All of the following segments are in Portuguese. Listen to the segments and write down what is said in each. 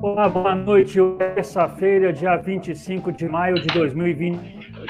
Olá, boa noite. Terça-feira, dia 25 de maio de 2020.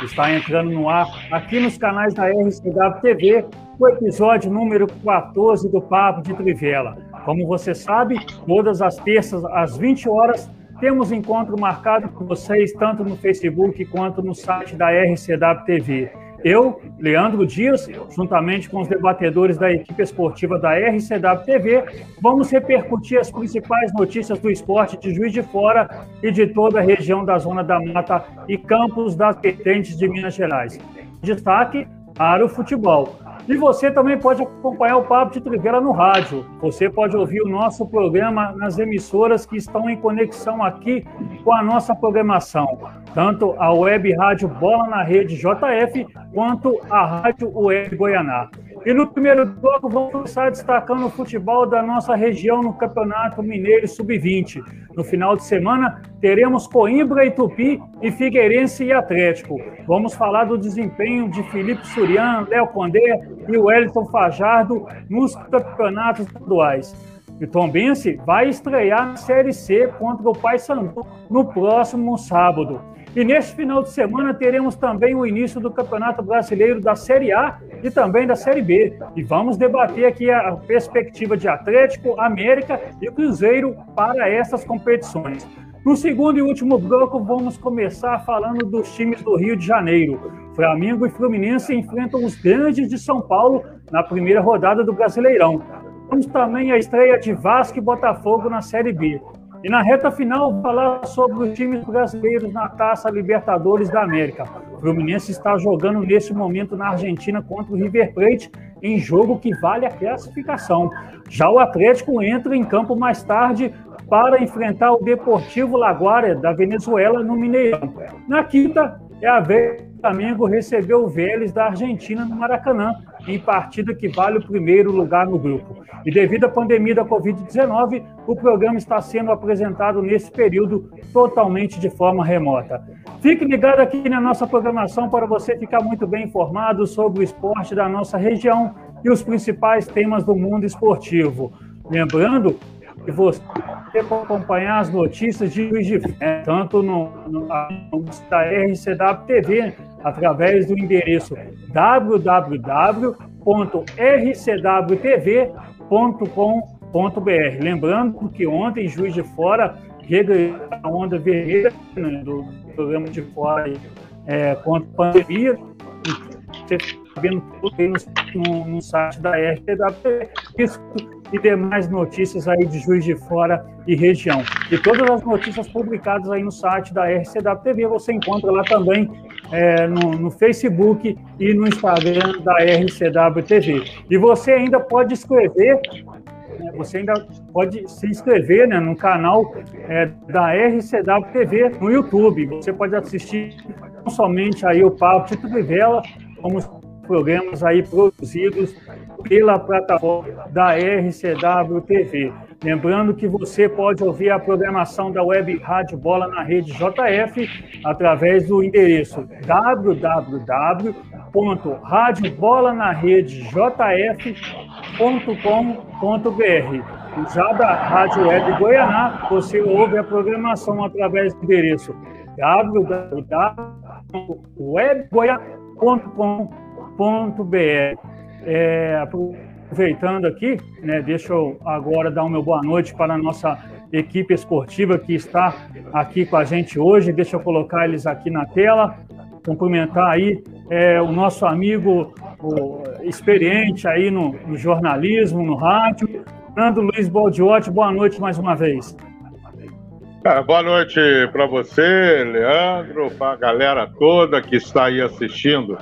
Está entrando no ar, aqui nos canais da RCW TV, o episódio número 14 do Papo de Trivela. Como você sabe, todas as terças, às 20 horas, temos encontro marcado com vocês, tanto no Facebook quanto no site da RCW TV. Eu, Leandro Dias, juntamente com os debatedores da equipe esportiva da RCW TV, vamos repercutir as principais notícias do esporte de Juiz de Fora e de toda a região da Zona da Mata e campos das vertentes de Minas Gerais. Destaque para o futebol. E você também pode acompanhar o Papo de Trivela no rádio. Você pode ouvir o nosso programa nas emissoras que estão em conexão aqui com a nossa programação. Tanto a web rádio Bola na Rede JF, quanto a rádio Web Goianá. E no primeiro bloco, vamos começar destacando o futebol da nossa região no Campeonato Mineiro Sub-20. No final de semana, teremos Coimbra e Tupi e Figueirense e Atlético. Vamos falar do desempenho de Felipe Surian, Léo Condé e Wellington Fajardo nos campeonatos estaduais. E Tom Bense vai estrear na Série C contra o Paysandu no próximo sábado. E neste final de semana teremos também o início do Campeonato Brasileiro da Série A e também da Série B. E vamos debater aqui a perspectiva de Atlético, América e Cruzeiro para essas competições. No segundo e último bloco, vamos começar falando dos times do Rio de Janeiro. Flamengo e Fluminense enfrentam os grandes de São Paulo na primeira rodada do Brasileirão. Temos também a estreia de Vasco e Botafogo na Série B. E na reta final, falar sobre os times brasileiros na Taça Libertadores da América. O Fluminense está jogando nesse momento na Argentina contra o River Plate, em jogo que vale a classificação. Já o Atlético entra em campo mais tarde para enfrentar o Deportivo Laguardia da Venezuela no Mineirão. Na quinta, é a vez Flamengo recebeu o Vélez da Argentina no Maracanã, em partida que vale o primeiro lugar no grupo. E devido à pandemia da Covid-19, o programa está sendo apresentado nesse período totalmente de forma remota. Fique ligado aqui na nossa programação para você ficar muito bem informado sobre o esporte da nossa região e os principais temas do mundo esportivo. Lembrando que você acompanhar as notícias de Luiz de Fé, tanto no, no, no da RCW TV, através do endereço www.rcwtv.com.br. Lembrando que ontem, Juiz de Fora, a onda vermelha né, do programa de fora é, contra a pandemia, você sabendo tudo aí no, no, site da RTW isso e demais notícias aí de Juiz de Fora e região. E todas as notícias publicadas aí no site da RCW TV você encontra lá também é, no, no, Facebook e no Instagram da RCW TV. E você ainda pode escrever né, você ainda pode se inscrever né, no canal é, da RCW TV no YouTube. Você pode assistir não somente aí o Papo de Trivela, como programas aí produzidos pela plataforma da RCW TV. Lembrando que você pode ouvir a programação da Web Rádio Bola na rede JF através do endereço www.radiobolanarede.jf.com.br. Já da Rádio Web Goianá, você ouve a programação através do endereço www.webgoianá.com.br é, aproveitando aqui, né, deixa eu agora dar meu boa noite para a nossa equipe esportiva que está aqui com a gente hoje. Deixa eu colocar eles aqui na tela. Cumprimentar aí é, o nosso amigo o, experiente aí no, no, jornalismo, no rádio, Fernando Luiz Baldiotti. Boa noite mais uma vez. É, boa noite para você, Leandro, para a galera toda que está aí assistindo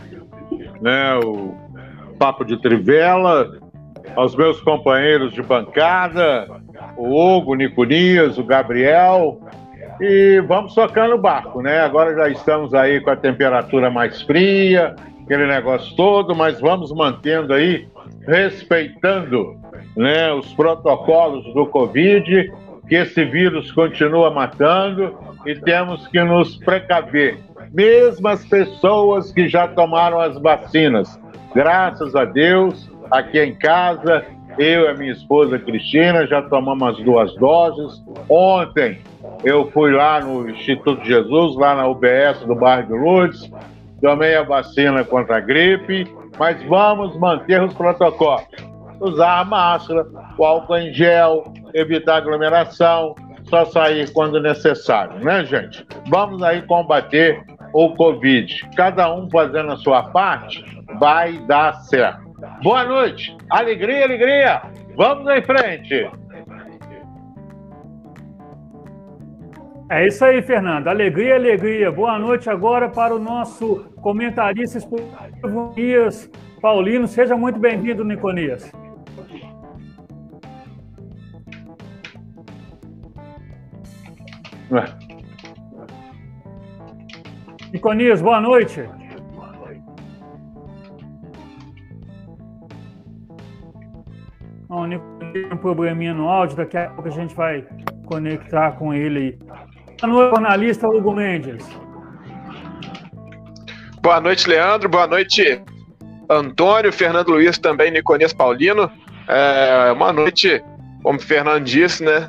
né, o Papo de Trivela, aos meus companheiros de bancada, o Hugo, o Niconias, o Gabriel, e vamos tocando o barco, né? Agora já estamos aí com a temperatura mais fria, aquele negócio todo, mas vamos mantendo aí, respeitando né, os protocolos do Covid, que esse vírus continua matando e temos que nos precaver mesmas pessoas que já tomaram as vacinas. Graças a Deus, aqui em casa, Eu e a minha esposa Cristina já tomamos as duas doses. Ontem eu fui lá no Instituto Jesus, lá na UBS do bairro de Lourdes, tomei a vacina contra a gripe, mas vamos manter os protocolos. Usar a máscara, o álcool em gel, evitar aglomeração, só sair quando necessário, né, gente? Vamos aí combater o Covid. Cada um fazendo a sua parte, vai dar certo. Boa noite, alegria, alegria. Vamos em frente. É isso aí, Fernando. Alegria, alegria. Boa noite agora para o nosso comentarista esportivo, Nias Paulino. Seja muito bem-vindo, Niconias. Niconias, boa noite. O Niconias tem um probleminha no áudio, daqui a pouco a gente vai conectar com ele aí. Boa noite, jornalista Hugo Mendes. Boa noite, Leandro. Boa noite, Antônio, Fernando Luiz, também Niconias Paulino. É uma noite, como o Fernando disse, né?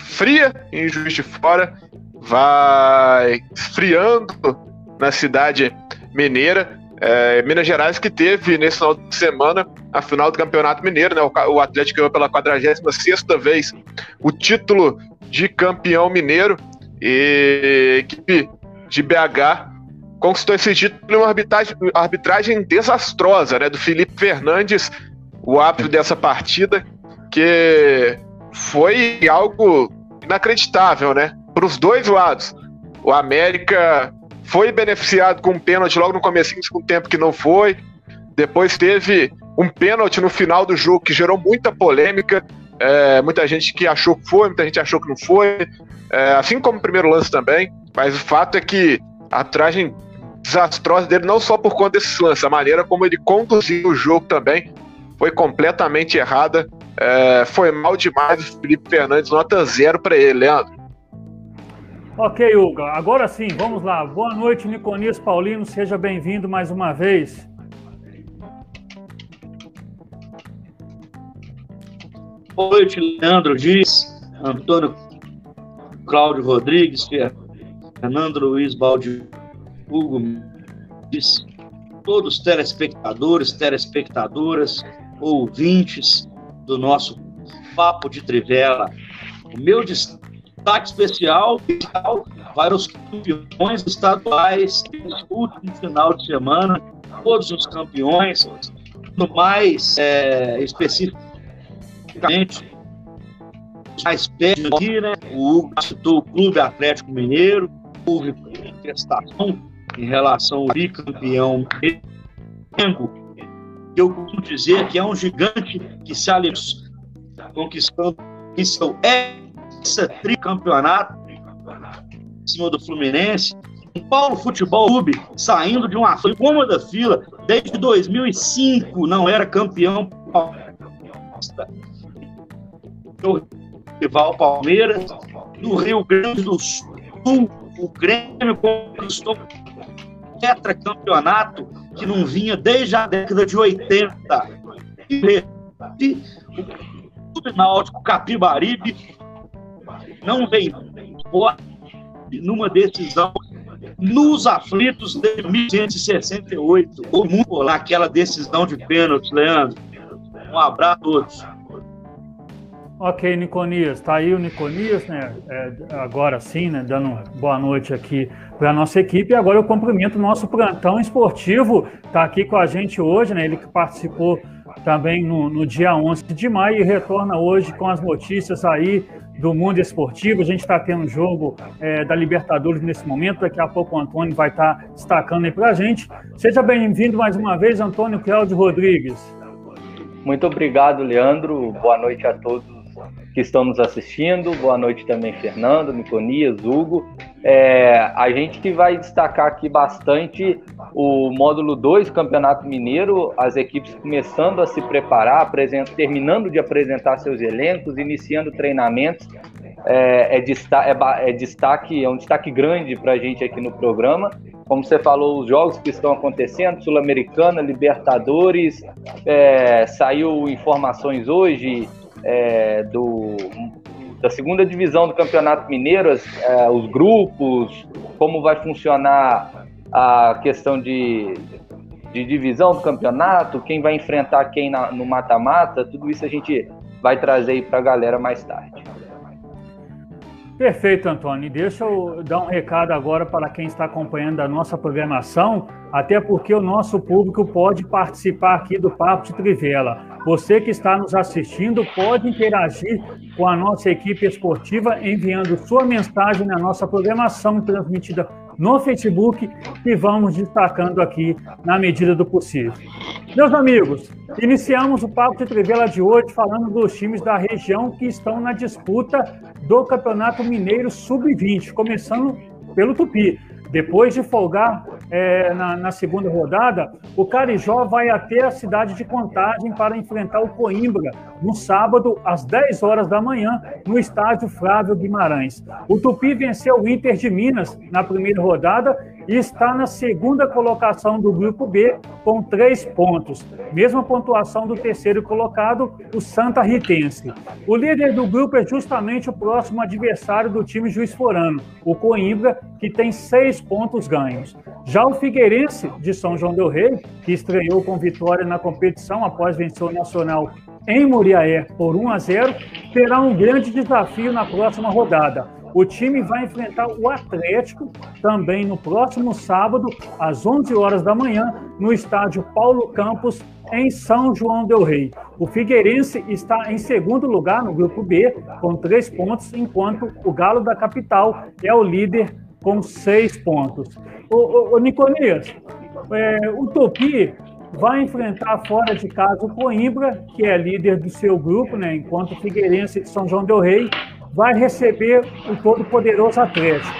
Fria em Juiz de Fora, vai esfriando na cidade mineira. É, Minas Gerais que teve nesse final de semana a final do Campeonato Mineiro, né? O, o Atlético ganhou pela 46 vez o título de campeão mineiro e a equipe de BH conquistou esse título em uma arbitragem, arbitragem desastrosa, né? Do Felipe Fernandes, o árbitro dessa partida, que foi algo inacreditável, né? Para os dois lados. O América foi beneficiado com um pênalti logo no começo do segundo tempo que não foi. Depois teve um pênalti no final do jogo que gerou muita polêmica. É, muita gente que achou que foi, muita gente achou que não foi. É, assim como o primeiro lance também. Mas o fato é que a tragem desastrosa dele, não só por conta desse lance, a maneira como ele conduziu o jogo também foi completamente errada. É, foi mal demais o Felipe Fernandes, nota zero para ele, Leandro. Ok, Hugo. Agora sim, vamos lá. Boa noite, Niconias Paulino. Seja bem-vindo mais uma vez. Boa noite, Leandro Dias, Antônio Cláudio Rodrigues, Fernando Luiz Baldi, Hugo Dias, todos os telespectadores, telespectadoras, ouvintes do nosso Papo de Trivela. O meu destaque destaque especial para os campeões estaduais último final de semana, todos os campeões, no mais é, especificamente mais perto aqui, né? O Hugo citou o Clube Atlético Mineiro, houve manifestação em relação ao bicampeão eu costumo dizer que é um gigante que se alimentou conquistando seu é esse tricampeonato em cima do Fluminense. O Paulo Futebol Clube saindo de uma cômoda fila desde 2005 não era campeão o rival Palmeiras no Rio Grande do Sul o Grêmio conquistou tetracampeonato que não vinha desde a década de 80 e o Náutico Capibaribe não vem numa decisão nos aflitos de 1168. O mundo naquela decisão de pênalti, Leandro. Um abraço a todos. Ok, Niconias, tá aí o Niconias, né? É, agora sim, né? Dando boa noite aqui para a nossa equipe. E agora eu cumprimento o nosso plantão esportivo, tá aqui com a gente hoje, né? Ele que participou também no, no dia 11 de maio e retorna hoje com as notícias aí do mundo esportivo. A gente está tendo um jogo é, da Libertadores nesse momento. Daqui a pouco o Antônio vai estar tá destacando aí para a gente. Seja bem-vindo mais uma vez, Antônio Cláudio Rodrigues. Muito obrigado, Leandro. Boa noite a todos que estão nos assistindo. Boa noite também, Fernando, Niconias, Hugo. É, a gente que vai destacar aqui bastante o módulo 2 Campeonato Mineiro, as equipes começando a se preparar, terminando de apresentar seus elencos, iniciando treinamentos. É, é, destaque, é, é destaque, é um destaque grande para a gente aqui no programa, como você falou, os jogos que estão acontecendo, Sul-Americana, Libertadores, é, saiu informações hoje é, do, da segunda divisão do Campeonato Mineiro, é, os grupos, como vai funcionar a questão de, de divisão do campeonato, quem vai enfrentar quem na, no mata-mata, tudo isso a gente vai trazer aí para a galera mais tarde. Perfeito, Antônio. Deixa eu dar um recado agora para quem está acompanhando a nossa programação, até porque o nosso público pode participar aqui do Papo de Trivela. Você que está nos assistindo pode interagir com a nossa equipe esportiva enviando sua mensagem na nossa programação transmitida no Facebook e vamos destacando aqui na medida do possível. Meus amigos, iniciamos o Papo de Trivela de hoje falando dos times da região que estão na disputa do Campeonato Mineiro Sub-20, começando pelo Tupi. Depois de folgar é, na, na, segunda rodada, o Carijó vai até a cidade de Contagem para enfrentar o Coimbra no sábado, às 10 horas da manhã, no estádio Flávio Guimarães. O Tupi venceu o Inter de Minas na primeira rodada e está na segunda colocação do grupo B com três pontos, mesma pontuação do terceiro colocado, o Santa Ritense. O líder do grupo é justamente o próximo adversário do time Juiz Forano, o Coimbra, que tem seis pontos ganhos. Já o Figueirense de São João del Rei, que estreou com vitória na competição após vencer o Nacional em Muriaé por 1 a 0, terá um grande desafio na próxima rodada o time vai enfrentar o Atlético também no próximo sábado, às 11 horas da manhã, no estádio Paulo Campos, em São João Del Rei. O Figueirense está em segundo lugar no grupo B, com três pontos, enquanto o Galo da Capital é o líder com seis pontos. O, o, o Niconias, é, o Topi vai enfrentar fora de casa o Coimbra, que é líder do seu grupo, né, enquanto o Figueirense de São João Del Rei vai receber o todo-poderoso Atlético.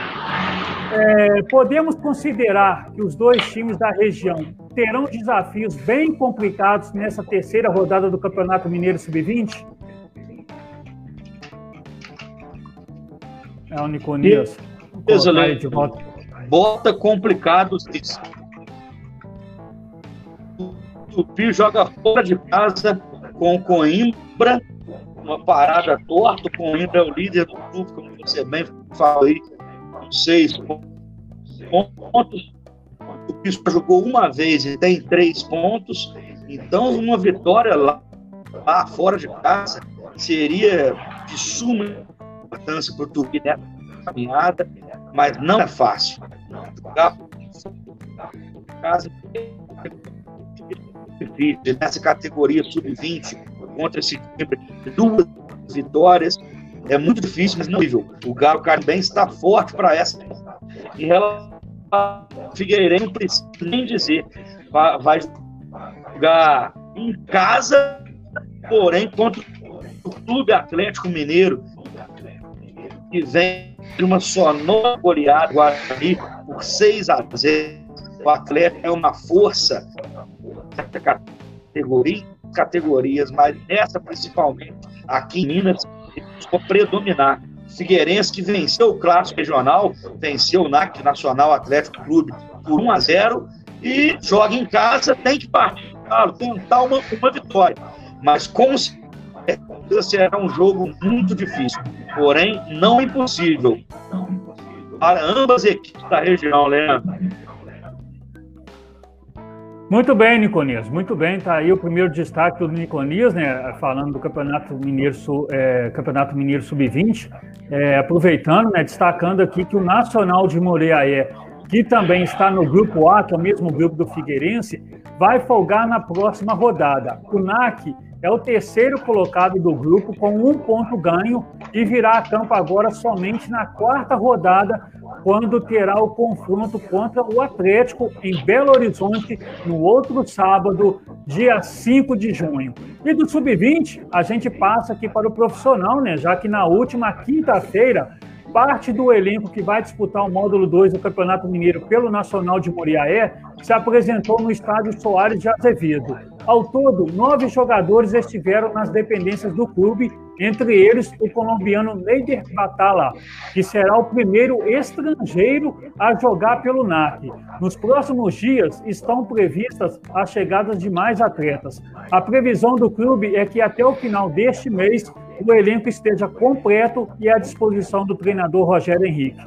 É, podemos considerar que os dois times da região terão desafios bem complicados nessa terceira rodada do Campeonato Mineiro Sub-20? É o Niconias. Excelente. Bota complicados. O Tupi joga fora de casa com Coimbra uma parada torta, o Coimbra é o líder do grupo, como você bem falou aí, com seis pontos. O Pisco jogou uma vez e tem três pontos, então uma vitória lá, lá fora de casa seria de suma importância para o Tupi nessa caminhada, mas não é fácil. Casa nessa categoria sub-20 contra esse time, duas vitórias. É muito difícil, mas não é nível. O Galo Caribense está forte para essa. Em relação ao Figueirense, não precisa nem dizer. Vai jogar em casa, porém, contra o Clube Atlético Mineiro, que vem de uma sonora goleada Guarani por 6 a 0. O Atlético é uma força categoria categorias, mas nessa principalmente, aqui em Minas, vão predominar. Figueirense, que venceu o clássico regional, venceu o NAC, Nacional Atlético Clube, por 1 a 0 e joga em casa, tem que partir, claro, tentar uma, uma vitória. Mas com certeza será um jogo muito difícil, porém não impossível para ambas as equipes da região, Leandro. Muito bem, Niconias, muito bem. Está aí o primeiro destaque do Niconias, né, falando do Campeonato Mineiro, é, Campeonato Mineiro Sub-20, é, aproveitando, né, destacando aqui que o Nacional de Moreaé, que também está no grupo A, que é o mesmo grupo do Figueirense, vai folgar na próxima rodada. O NAC é o terceiro colocado do grupo com um ponto ganho e virá a campo agora somente na quarta rodada, quando terá o confronto contra o Atlético em Belo Horizonte no outro sábado, dia 5 de junho. E do sub-20, a gente passa aqui para o profissional, né? Já que na última quinta-feira parte do elenco que vai disputar o módulo 2 do Campeonato Mineiro pelo Nacional de Moriaé se apresentou no estádio Soares de Azevedo. Ao todo, nove jogadores estiveram nas dependências do clube, entre eles o colombiano Neider Batala, que será o primeiro estrangeiro a jogar pelo NAC. Nos próximos dias estão previstas as chegadas de mais atletas. A previsão do clube é que até o final deste mês o elenco esteja completo e à disposição do treinador Rogério Henrique.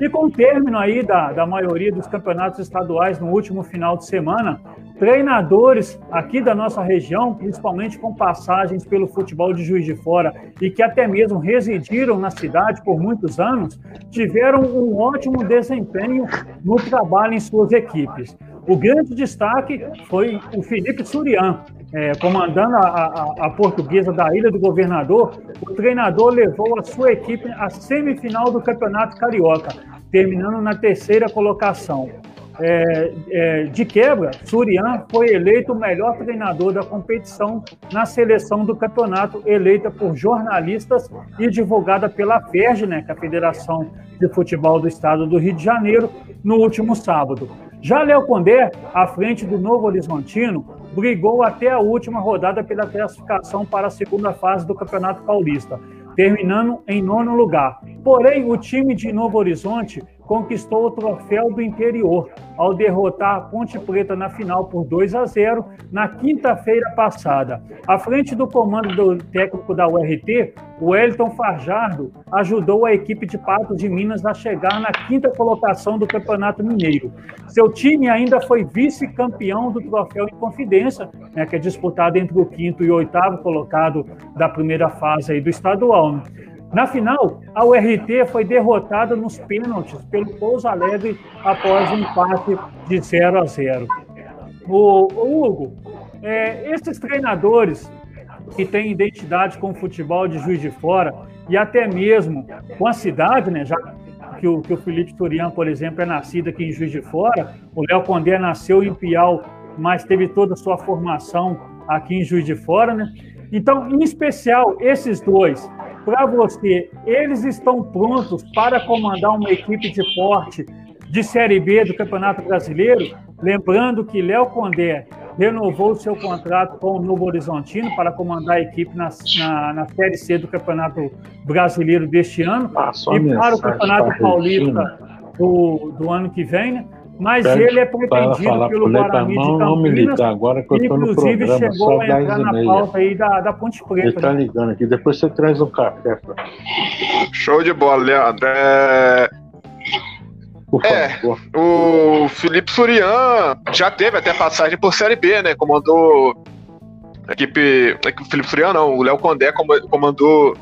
E com o término aí da, da maioria dos campeonatos estaduais no último final de semana, treinadores aqui da nossa região, principalmente com passagens pelo futebol de Juiz de Fora e que até mesmo residiram na cidade por muitos anos, tiveram um ótimo desempenho no trabalho em suas equipes. O grande destaque foi o Felipe Surian, é, comandando a, a, a, portuguesa da Ilha do Governador. O treinador levou a sua equipe à semifinal do Campeonato Carioca, terminando na terceira colocação. É, é, de quebra, Surian foi eleito o melhor treinador da competição na seleção do campeonato, eleita por jornalistas e divulgada pela FERJ, né, que é a Federação de Futebol do Estado do Rio de Janeiro, no último sábado. Já Léo Condé, à frente do Novo Horizontino, brigou até a última rodada pela classificação para a segunda fase do Campeonato Paulista, terminando em nono lugar. Porém, o time de Novo Horizonte conquistou o troféu do interior ao derrotar a Ponte Preta na final por 2 a 0 na quinta-feira passada. À frente do comando do técnico da URT, o Elton Farjardo ajudou a equipe de Patos de Minas a chegar na quinta colocação do Campeonato Mineiro. Seu time ainda foi vice-campeão do troféu em Confidência, né, que é disputado entre o quinto e o oitavo colocado da primeira fase do estadual. Na final, a URT foi derrotada nos pênaltis pelo Pouso Alegre após um empate de 0 a 0. O, o Hugo, é, esses treinadores que têm identidade com o futebol de Juiz de Fora e até mesmo com a cidade, né, já que o, que o Felipe Turian, por exemplo, é nascido aqui em Juiz de Fora, o Léo Condé nasceu em Piau, mas teve toda a sua formação aqui em Juiz de Fora, né? Então, em especial, esses dois, para você, eles estão prontos para comandar uma equipe de porte de Série B do Campeonato Brasileiro? Lembrando que Léo Condé renovou seu contrato com o Novo Horizontino para comandar a equipe na, na, na Série C do Campeonato Brasileiro deste ano ah, e para o Campeonato Paulista do, do ano que vem, né? Mas Pede ele é pretendido pelo Guarani de Campinas, agora que eu tô no inclusive programa, chegou a entrar na pauta aí da, da Ponte Preta. Ele tá né? ligando aqui, depois você traz um café. Pra... Show de bola, Leandro. É... É, o Felipe Surian já teve até passagem por Série B, né? Comandou a equipe. O Felipe Surian não, o Léo Condé comandou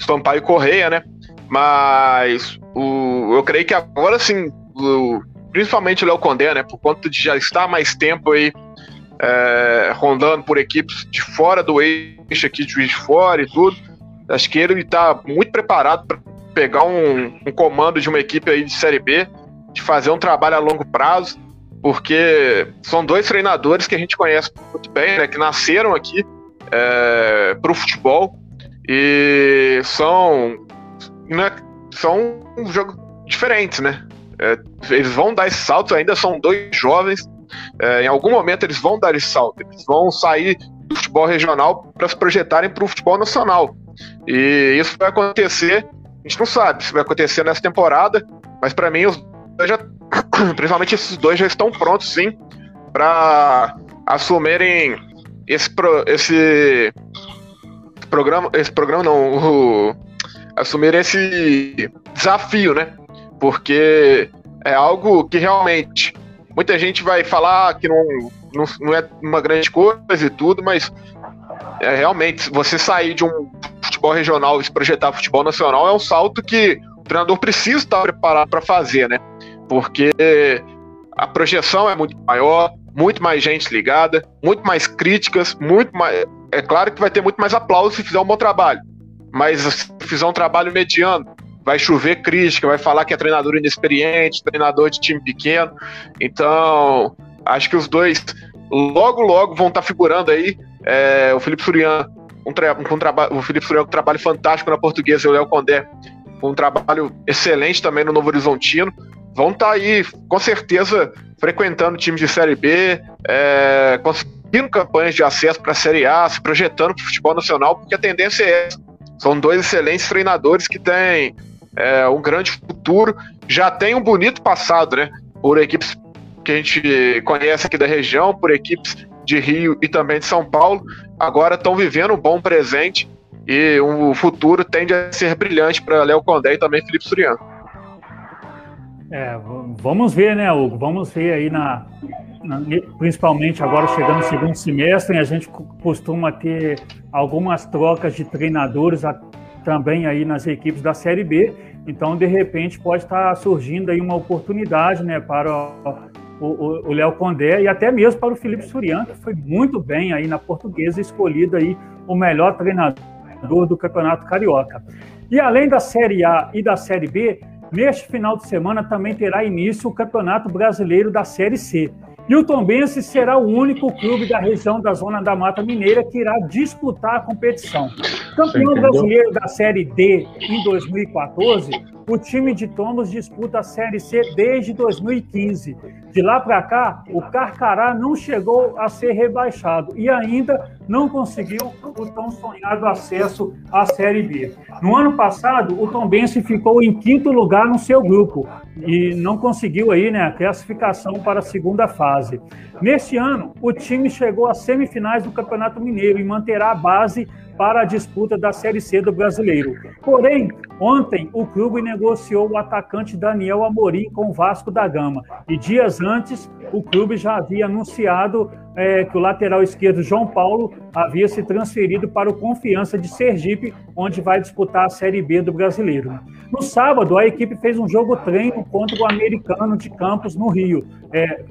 Sampaio Correia, né? Mas o, eu creio que agora sim, o, principalmente o Léo Condé, né? Por conta de já estar mais tempo aí é, rondando por equipes de fora do eixo aqui de Juiz de Fora e tudo. Acho que ele está muito preparado para pegar um, um, comando de uma equipe aí de Série B, de fazer um trabalho a longo prazo, porque são dois treinadores que a gente conhece muito bem, né? Que nasceram aqui é, para o futebol e são, né, são um jogo diferentes, né? É, eles vão dar esse salto, ainda são dois jovens. É, em algum momento eles vão dar esse salto, eles vão sair do futebol regional para se projetarem para o futebol nacional. E isso vai acontecer, a gente não sabe se vai acontecer nessa temporada, mas para mim, os dois já, principalmente esses dois já estão prontos sim para assumirem esse, pro, esse programa, esse programa não, o, assumir esse desafio, né? Porque é algo que realmente muita gente vai falar que não, não, não é uma grande coisa e tudo, mas é, realmente você sair de um futebol regional e se projetar futebol nacional é um salto que o treinador precisa estar preparado para fazer, né? Porque a projeção é muito maior, muito mais gente ligada, muito mais críticas, muito mais. É claro que vai ter muito mais aplauso se fizer um bom trabalho, mas se fizer um trabalho mediano, vai chover crítica, vai falar que é treinador inexperiente, treinador de time pequeno. Então, acho que os dois logo, logo vão estar tá figurando aí. É, o Felipe Furian, um, um trabalho, o Felipe Furian com um trabalho fantástico na portuguesa, e o Léo Condé com um trabalho excelente também no Novo Horizontino. Vão estar tá aí, com certeza, frequentando times de Série B, é, conseguindo campanhas de acesso para a Série A, se projetando para o futebol nacional, porque a tendência é essa. São dois excelentes treinadores que têm é, um grande futuro, já tem um bonito passado, né? Por equipes que a gente conhece aqui da região, por equipes de Rio e também de São Paulo, agora estão vivendo um bom presente e o futuro tende a ser brilhante para Léo Condé e também Felipe Suriano. É, vamos ver, né, Hugo? Vamos ver aí na, na, principalmente agora chegando no segundo semestre, a gente costuma ter algumas trocas de treinadores também aí nas equipes da Série B. Então, de repente, pode estar surgindo aí uma oportunidade, né, para o Léo Condé e até mesmo para o Felipe Surian, que foi muito bem aí na portuguesa, escolhido aí o melhor treinador do Campeonato Carioca. E além da Série A e da Série B, neste final de semana também terá início o Campeonato Brasileiro da Série C. E o Tombense será o único clube da região da Zona da Mata Mineira que irá disputar a competição. Campeão brasileiro da Série D em 2014, o time de Tombos disputa a Série C desde 2015. De lá para cá, o Carcará não chegou a ser rebaixado e ainda não conseguiu o tão sonhado acesso à Série B. No ano passado, o Tombense ficou em quinto lugar no seu grupo e não conseguiu aí, né, a classificação para a segunda fase. Neste ano, o time chegou às semifinais do Campeonato Mineiro e manterá a base para a disputa da Série C do Brasileiro. Porém, ontem o clube negociou o atacante Daniel Amorim com o Vasco da Gama. E dias antes, o clube já havia anunciado é, que o lateral esquerdo João Paulo havia se transferido para o Confiança de Sergipe, onde vai disputar a Série B do Brasileiro. No sábado, a equipe fez um jogo treino contra o Americano de Campos, no Rio. É,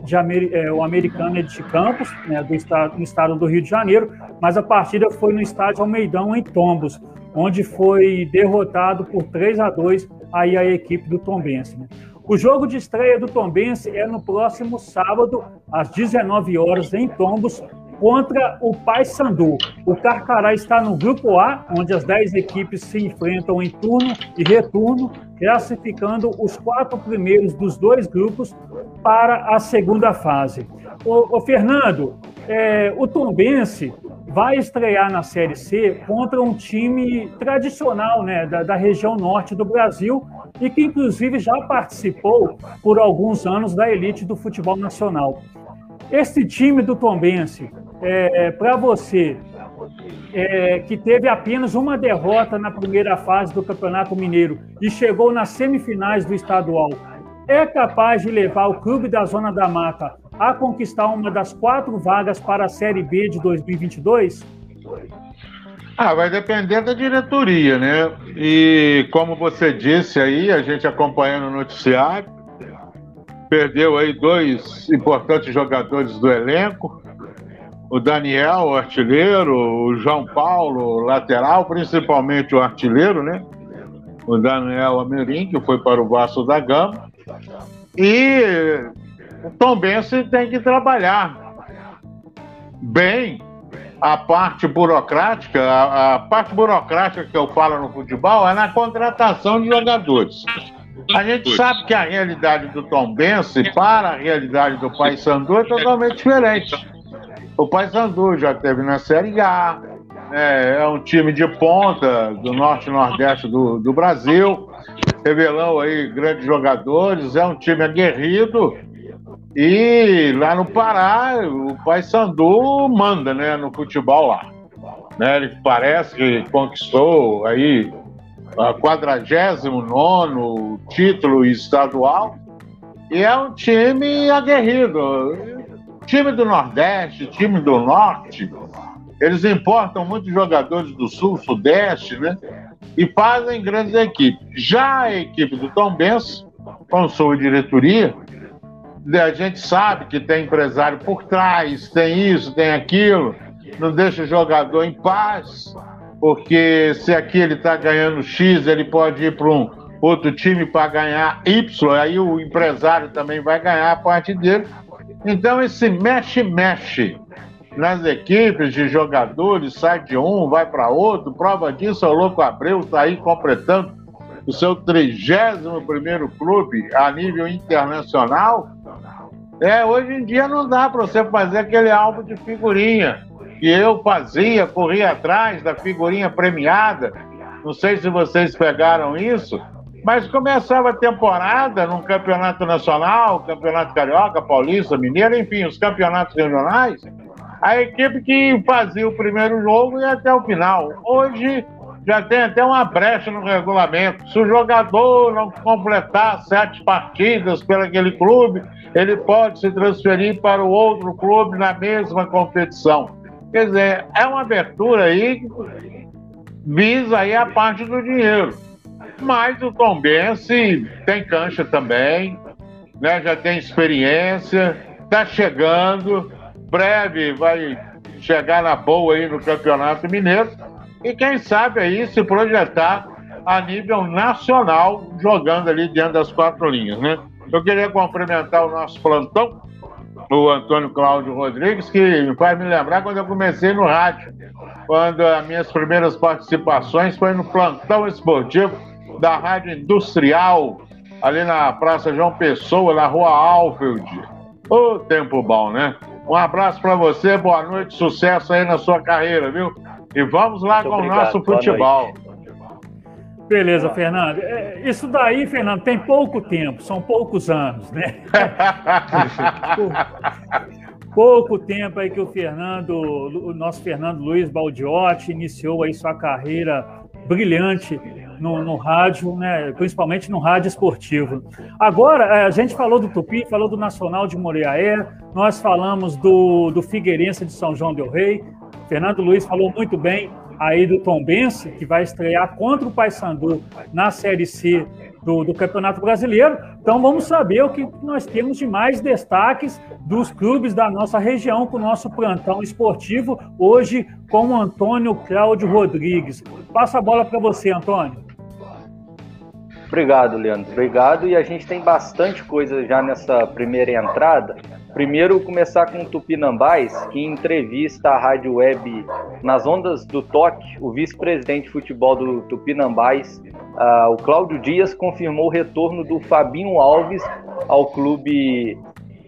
é, o Americano é de Campos, né, do estado, no estado do Rio de Janeiro, mas a partida foi no estádio Almeidão, em Tombos, onde foi derrotado por 3 a 2 aí a equipe do Tombense. Né? O jogo de estreia do Tombense é no próximo sábado, às 19 horas, em Tombos, contra o Paysandu. O Carcará está no grupo A, onde as 10 equipes se enfrentam em turno e retorno, classificando os quatro primeiros dos dois grupos para a segunda fase. O, Fernando, é, o Tombense vai estrear na Série C contra um time tradicional né, da, da região norte do Brasil e que, inclusive, já participou por alguns anos da elite do futebol nacional. Esse time do Tombense, é, para você, é, que teve apenas uma derrota na primeira fase do Campeonato Mineiro e chegou nas semifinais do estadual, é capaz de levar o clube da Zona da Mata a conquistar uma das quatro vagas para a Série B de 2022? Ah, vai depender da diretoria, né? E como você disse aí, a gente acompanhando o noticiário, perdeu aí dois importantes jogadores do elenco, o Daniel, o artilheiro, o João Paulo, lateral, principalmente o artilheiro, né? O Daniel Amerim, que foi para o Vasco da Gama. E o Tom Benson tem que trabalhar bem a parte burocrática, a, a, parte burocrática que eu falo no futebol é na contratação de jogadores. A gente sabe que a realidade do Tom Benson para a realidade do Paysandu é totalmente diferente. O Paysandu já teve na Série A, é, é um time de ponta do norte e nordeste do, do Brasil, revelou aí grandes jogadores, é um time aguerrido e lá no Pará, o Paysandu manda, né, no futebol lá. Né, ele parece que conquistou aí a 49 título estadual e é um time aguerrido. Time do Nordeste, time do Norte, eles importam muitos jogadores do Sul, Sudeste, né? E fazem grandes equipes. Já a equipe do Tom Benz, com sua diretoria, a gente sabe que tem empresário por trás, tem isso, tem aquilo, não deixa o jogador em paz, porque se aqui ele está ganhando X, ele pode ir para um outro time para ganhar Y, aí o empresário também vai ganhar a parte dele. Então esse mexe-mexe nas equipes de jogadores, sai de um, vai para outro, prova disso é o Louco Abreu, está aí completando o seu 31 primeiro clube a nível internacional É, hoje em dia não dá para você fazer aquele álbum de figurinha que eu fazia, corria atrás da figurinha premiada. Não sei se vocês pegaram isso, mas começava a temporada num campeonato nacional, campeonato carioca, paulista, mineiro, enfim, os campeonatos regionais. A equipe que fazia o primeiro jogo ia até o final. Hoje já tem até uma brecha no regulamento. Se o jogador não completar sete partidas pelo aquele clube, ele pode se transferir para o outro clube na mesma competição. Quer dizer, é uma abertura aí que visa aí a parte do dinheiro. Mas o Tom Bense tem cancha também, né? já tem experiência, está chegando, breve vai chegar na boa aí no Campeonato Mineiro e quem sabe aí se projetar a nível nacional, jogando ali dentro das quatro linhas, né? Eu queria cumprimentar o nosso plantão, o Antônio Cláudio Rodrigues, que faz me lembrar quando eu comecei no rádio, quando as minhas primeiras participações foi no plantão esportivo da Rádio Industrial, ali na Praça João Pessoa, na Rua Alfield. Ô, tempo bom, né? Um abraço para você, boa noite, sucesso aí na sua carreira, viu? E vamos lá Muito com obrigado. o nosso futebol. Beleza, Fernando. É, isso daí, Fernando, tem pouco tempo, são poucos anos, né? pouco tempo aí que o Fernando, o nosso Fernando Luiz Baldiotti iniciou aí sua carreira brilhante no, no, rádio, né, principalmente no rádio esportivo. Agora, é, a gente falou do Tupi, falou do Nacional de Moriaé, nós falamos do, do Figueirense de São João del Rei, Fernando Luiz falou muito bem aí do Tom Bense, que vai estrear contra o Paysandu na Série C do, do, Campeonato Brasileiro. Então vamos saber o que nós temos de mais destaques dos clubes da nossa região com o nosso plantão esportivo, hoje com o Antônio Cláudio Rodrigues. Passa a bola para você, Antônio. Obrigado, Leandro. Obrigado. E a gente tem bastante coisa já nessa primeira entrada. Primeiro, começar com o Tupinambás, que em entrevista à rádio web Nas Ondas do Toque, o vice-presidente de futebol do Tupinambás, uh, o Cláudio Dias, confirmou o retorno do Fabinho Alves ao clube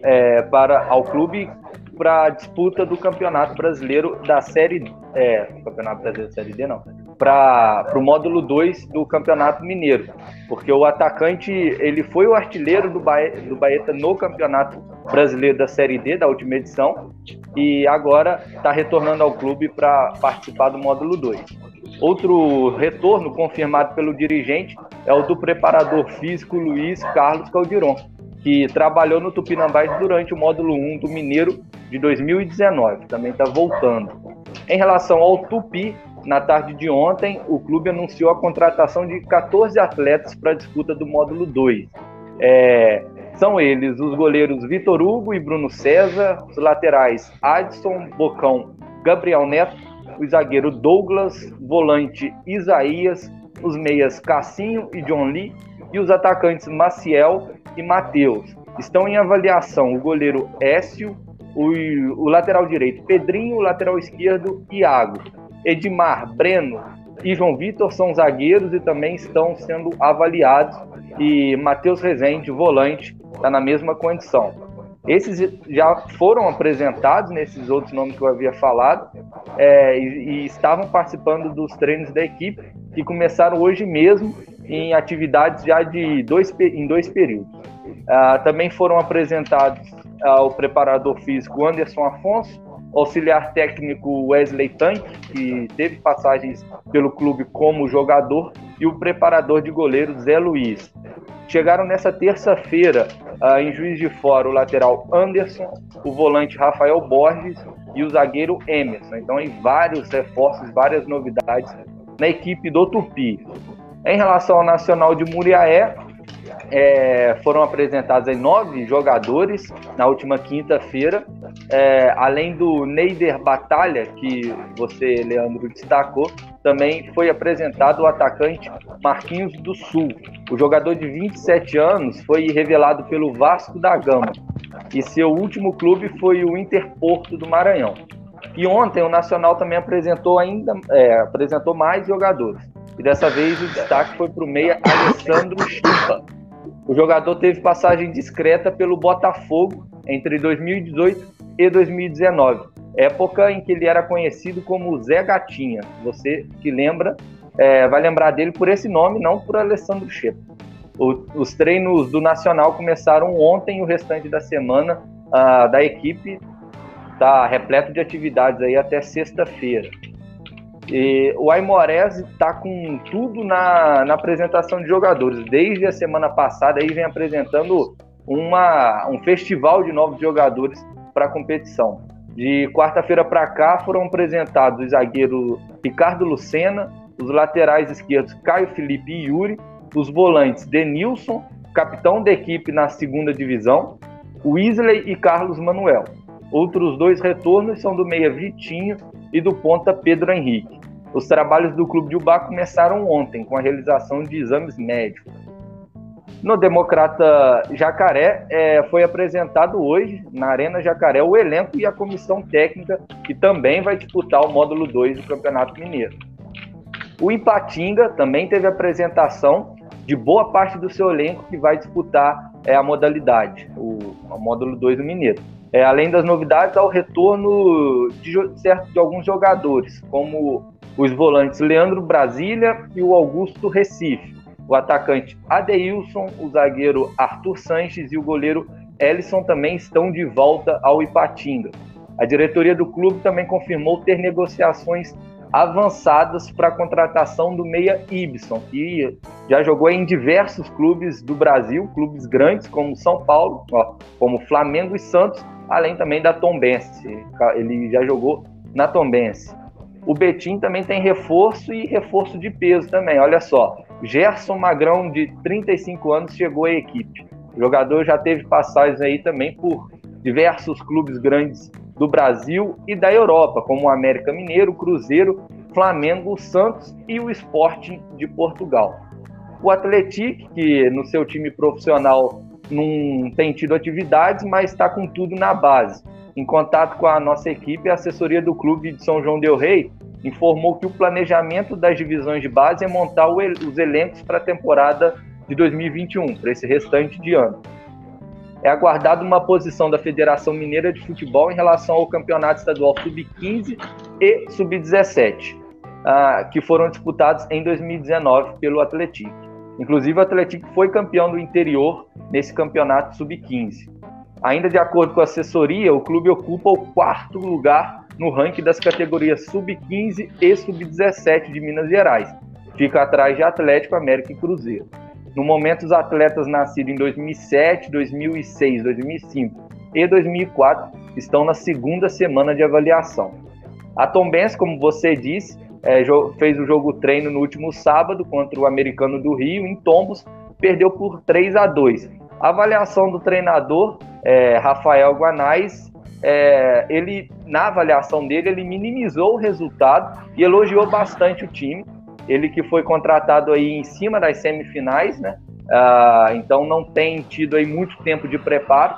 é, para ao clube para a disputa do Campeonato Brasileiro da Série é, Campeonato Brasileiro da Série D não, para o módulo 2 do Campeonato Mineiro, porque o atacante ele foi o artilheiro do, Baeta, do Baeta no Campeonato Brasileiro da Série D, da última edição, e agora está retornando ao clube para participar do módulo 2. Outro retorno confirmado pelo dirigente é o do preparador físico Luiz Carlos Caldiron, que trabalhou no Tupinambás durante o módulo 1 do Mineiro de 2019, também está voltando. Em relação ao Tupi, na tarde de ontem, o clube anunciou a contratação de 14 atletas para a disputa do módulo 2. É, são eles os goleiros Vitor Hugo e Bruno César, os laterais Adson, Bocão, Gabriel Neto, o zagueiro Douglas, volante Isaías, os meias Cassinho e John Lee e os atacantes Maciel e Matheus. Estão em avaliação o goleiro Écio, o, o lateral direito Pedrinho, o lateral esquerdo Iago. Edmar, Breno e João Vitor são zagueiros e também estão sendo avaliados. E Matheus Rezende, volante, está na mesma condição. Esses já foram apresentados nesses outros nomes que eu havia falado é, e, e, estavam participando dos treinos da equipe que começaram hoje mesmo em atividades já de dois, em dois períodos. Ah, também foram apresentados ah, o preparador físico Anderson Afonso, auxiliar técnico Wesley Tank, que teve passagens pelo clube como jogador, e o preparador de goleiro Zé Luiz. Chegaram nessa terça-feira uh, em Juiz de Fora o lateral Anderson, o volante Rafael Borges e o zagueiro Emerson. Então, aí vários reforços, várias novidades na equipe do Tupi. Em relação ao Nacional de Muriaé, é, foram apresentados aí nove jogadores na última quinta-feira, é, além do Neider Batalha, que você, Leandro, destacou, também foi apresentado o atacante Marquinhos do Sul. O jogador de 27 anos foi revelado pelo Vasco da Gama e seu último clube foi o Interporto do Maranhão. E ontem o Nacional também apresentou ainda é, apresentou mais jogadores. E dessa vez o destaque foi para o meia Alessandro Chupa, o jogador teve passagem discreta pelo Botafogo entre 2018 e 2019, época em que ele era conhecido como Zé Gatinha. Você que lembra, é, vai lembrar dele por esse nome, não por Alessandro Chepa. os treinos do Nacional começaram ontem e o restante da semana uh, da equipe está repleto de atividades aí até sexta-feira. E o Aimorés está com tudo na, na apresentação de jogadores. Desde a semana passada aí vem apresentando uma, um festival de novos jogadores para a competição. De quarta-feira para cá foram apresentados o zagueiro Ricardo Lucena, os laterais esquerdos Caio Felipe e Yuri, os volantes Denilson, capitão da equipe na segunda divisão, Weasley e Carlos Manuel. Outros dois retornos são do meia Vitinho e do ponta Pedro Henrique. Os trabalhos do Clube de Ubá começaram ontem com a realização de exames médicos. No Democrata Jacaré, é, foi apresentado hoje, na Arena Jacaré, o elenco e a comissão técnica, que também vai disputar o módulo 2 do Campeonato Mineiro. O Ipatinga também teve apresentação de boa parte do seu elenco que vai disputar é, a modalidade, o, o módulo 2 do Mineiro. É, além das novidades, há o retorno de, certo, de alguns jogadores, como os volantes Leandro Brasília e o Augusto Recife, o atacante Adeilson, o zagueiro Arthur Sanches e o goleiro Ellison também estão de volta ao Ipatinga. A diretoria do clube também confirmou ter negociações avançadas para a contratação do meia Ibson, que já jogou em diversos clubes do Brasil, clubes grandes como São Paulo, ó, como Flamengo e Santos, além também da Tombense. Ele já jogou na Tombense. O Betim também tem reforço e reforço de peso também. Olha só, Gerson Magrão, de 35 anos, chegou à equipe. O jogador já teve passagens aí também por diversos clubes grandes do Brasil e da Europa, como o América Mineiro, Cruzeiro, Flamengo, Santos e o Sporting de Portugal. O Atlético, que no seu time profissional não tem tido atividades, mas está com tudo na base. Em contato com a nossa equipe, a assessoria do clube de São João del Rei informou que o planejamento das divisões de base é montar os elencos para a temporada de 2021, para esse restante de ano. É aguardado uma posição da Federação Mineira de Futebol em relação ao Campeonato Estadual Sub-15 e Sub-17, uh, que foram disputados em 2019 pelo Atlético. Inclusive, o Atlético foi campeão do interior nesse campeonato Sub-15. Ainda de acordo com a assessoria, o clube ocupa o quarto lugar no ranking das categorias Sub-15 e Sub-17 de Minas Gerais. Fica atrás de Atlético, América e Cruzeiro. No momento, os atletas nascidos em 2007, 2006, 2005 e 2004 estão na segunda semana de avaliação. A Tombense, como você disse, é, fez o jogo treino no último sábado contra o Americano do Rio, em Tombos, perdeu por 3 a 2. A avaliação do treinador, é, Rafael Guanais, é, ele na avaliação dele, ele minimizou o resultado e elogiou bastante o time. Ele que foi contratado aí em cima das semifinais, né? Uh, então não tem tido aí muito tempo de preparo.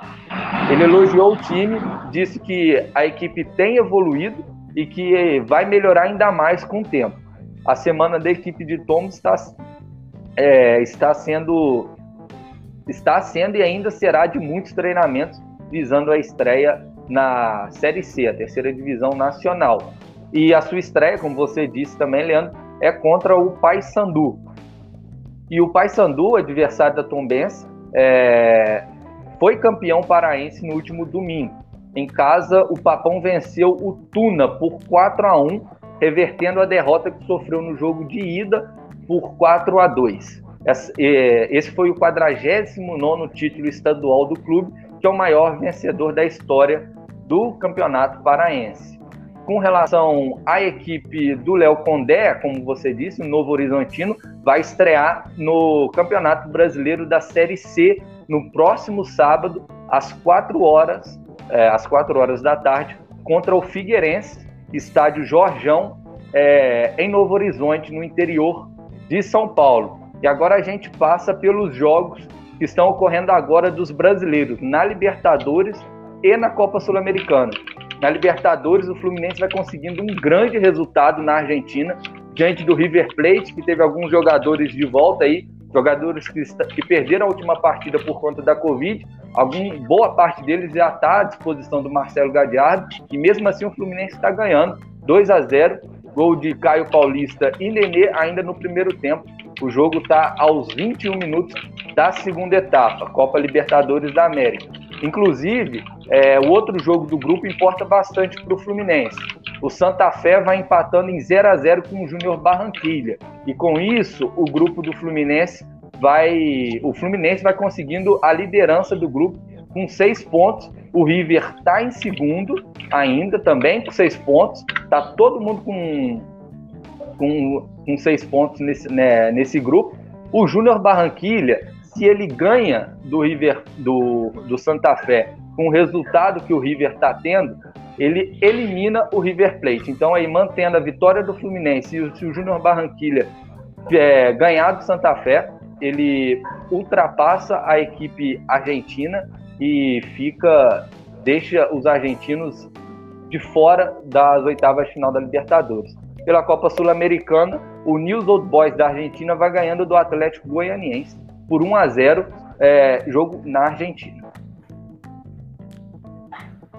Ele elogiou o time, disse que a equipe tem evoluído e que vai melhorar ainda mais com o tempo. A semana da equipe de Tom está, é, está sendo está sendo e ainda será de muitos treinamentos visando a estreia na Série C, a terceira divisão nacional. E a sua estreia, como você disse também, Leandro, é contra o Paysandu. E o Paysandu, adversário da Tombense, é... foi campeão paraense no último domingo. Em casa, o Papão venceu o Tuna por 4 a 1, revertendo a derrota que sofreu no jogo de ida por 4 a 2. Esse foi o 49 título estadual do clube, que é o maior vencedor da história do Campeonato Paraense. Com relação à equipe do Léo Condé, como você disse, o Novo Horizontino vai estrear no Campeonato Brasileiro da Série C no próximo sábado, às 4 horas, é, às 4 horas da tarde, contra o Figueirense, estádio Jorjão, é, em Novo Horizonte, no interior de São Paulo. E agora a gente passa pelos jogos que estão ocorrendo agora dos brasileiros na Libertadores e na Copa Sul-Americana. Na Libertadores, o Fluminense vai conseguindo um grande resultado na Argentina, diante do River Plate, que teve alguns jogadores de volta aí, jogadores que, que perderam a última partida por conta da Covid. Algum, boa parte deles já está à disposição do Marcelo Gadiardo, e mesmo assim o Fluminense está ganhando 2 a 0 Gol de Caio Paulista e Nenê ainda no primeiro tempo. O jogo está aos 21 minutos da segunda etapa, Copa Libertadores da América. Inclusive, é, o outro jogo do grupo importa bastante para o Fluminense. O Santa Fé vai empatando em 0 a 0 com o Júnior Barranquilha. E com isso, o grupo do Fluminense vai. O Fluminense vai conseguindo a liderança do grupo com seis pontos. O River está em segundo ainda, também com seis pontos. Tá todo mundo com, com, com seis pontos nesse, né, nesse grupo. O Júnior Barranquilha, se ele ganha do River do, do Santa Fé com o resultado que o River está tendo, ele elimina o River Plate. Então, aí, mantendo a vitória do Fluminense e se o Júnior Barranquilha é, ganhar do Santa Fé, ele ultrapassa a equipe argentina e fica deixa os argentinos de fora das oitavas de final da Libertadores. Pela Copa Sul-Americana, o News Old Boys da Argentina vai ganhando do Atlético Goianiense por 1 a 0, é, jogo na Argentina.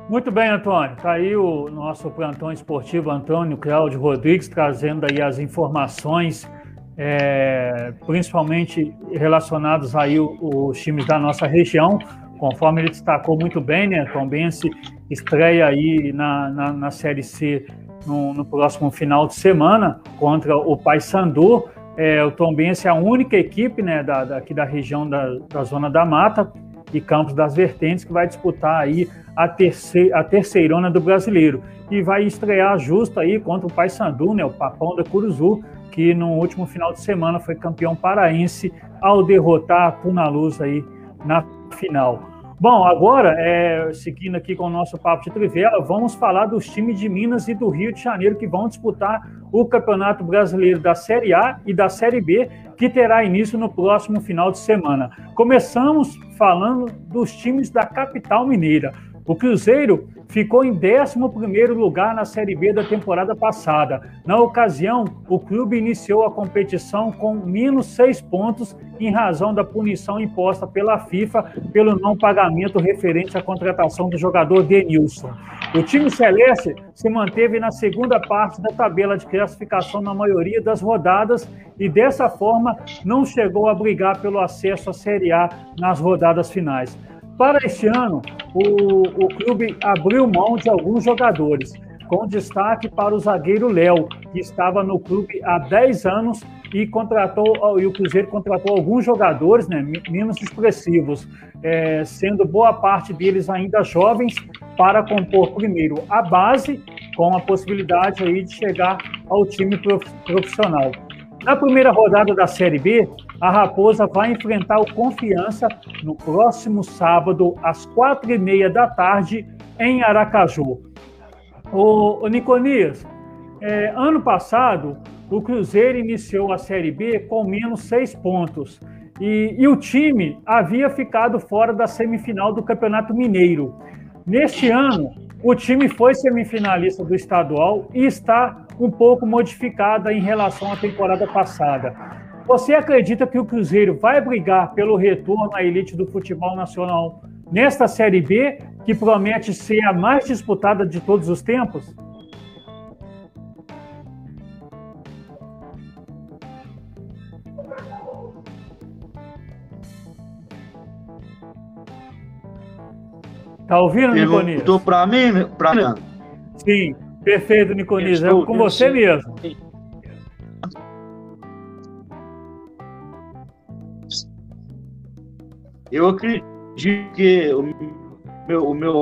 Muito bem, Antônio. Está aí o nosso plantão esportivo Antônio Cláudio Rodrigues trazendo aí as informações, é, principalmente relacionados aí os times da nossa região. Conforme ele destacou muito bem, né? Tom Bense estreia aí na, na, na Série C no, no, próximo final de semana contra o Paysandu. É, o Tom Bense é a única equipe né, da, daqui da região da, da Zona da Mata e Campos das Vertentes que vai disputar aí a, terceira, a terceirona do brasileiro. E vai estrear justo aí contra o Paysandu, né, o Papão da Curuzu, que no último final de semana foi campeão paraense ao derrotar a Tuna Luz aí na final. Bom, agora, é, seguindo aqui com o nosso papo de trivela, vamos falar dos times de Minas e do Rio de Janeiro que vão disputar o Campeonato Brasileiro da Série A e da Série B, que terá início no próximo final de semana. Começamos falando dos times da capital mineira. O Cruzeiro ficou em 11º lugar na Série B da temporada passada. Na ocasião, o clube iniciou a competição com menos seis pontos em razão da punição imposta pela FIFA pelo não pagamento referente à contratação do jogador Denilson. O time celeste se manteve na segunda parte da tabela de classificação na maioria das rodadas e dessa forma não chegou a brigar pelo acesso à Série A nas rodadas finais. Para este ano, o, o clube abriu mão de alguns jogadores, com destaque para o zagueiro Léo, que estava no clube há 10 anos e contratou e o Cruzeiro contratou alguns jogadores, né, menos expressivos, é, sendo boa parte deles ainda jovens para compor primeiro a base, com a possibilidade aí de chegar ao time profissional. Na primeira rodada da Série B, a Raposa vai enfrentar o Confiança no próximo sábado, às quatro e meia da tarde, em Aracaju. O, o Niconias, é, ano passado, o Cruzeiro iniciou a Série B com menos seis pontos. E, e, o time havia ficado fora da semifinal do Campeonato Mineiro. Neste ano, o time foi semifinalista do estadual e está um pouco modificada em relação à temporada passada. Você acredita que o Cruzeiro vai brigar pelo retorno à elite do futebol nacional nesta Série B, que promete ser a mais disputada de todos os tempos? Tá ouvindo, Niconias? Perguntou para mim, para mim? Sim. Perfeito, Niconias. É com você mesmo. Eu acredito que o meu, o meu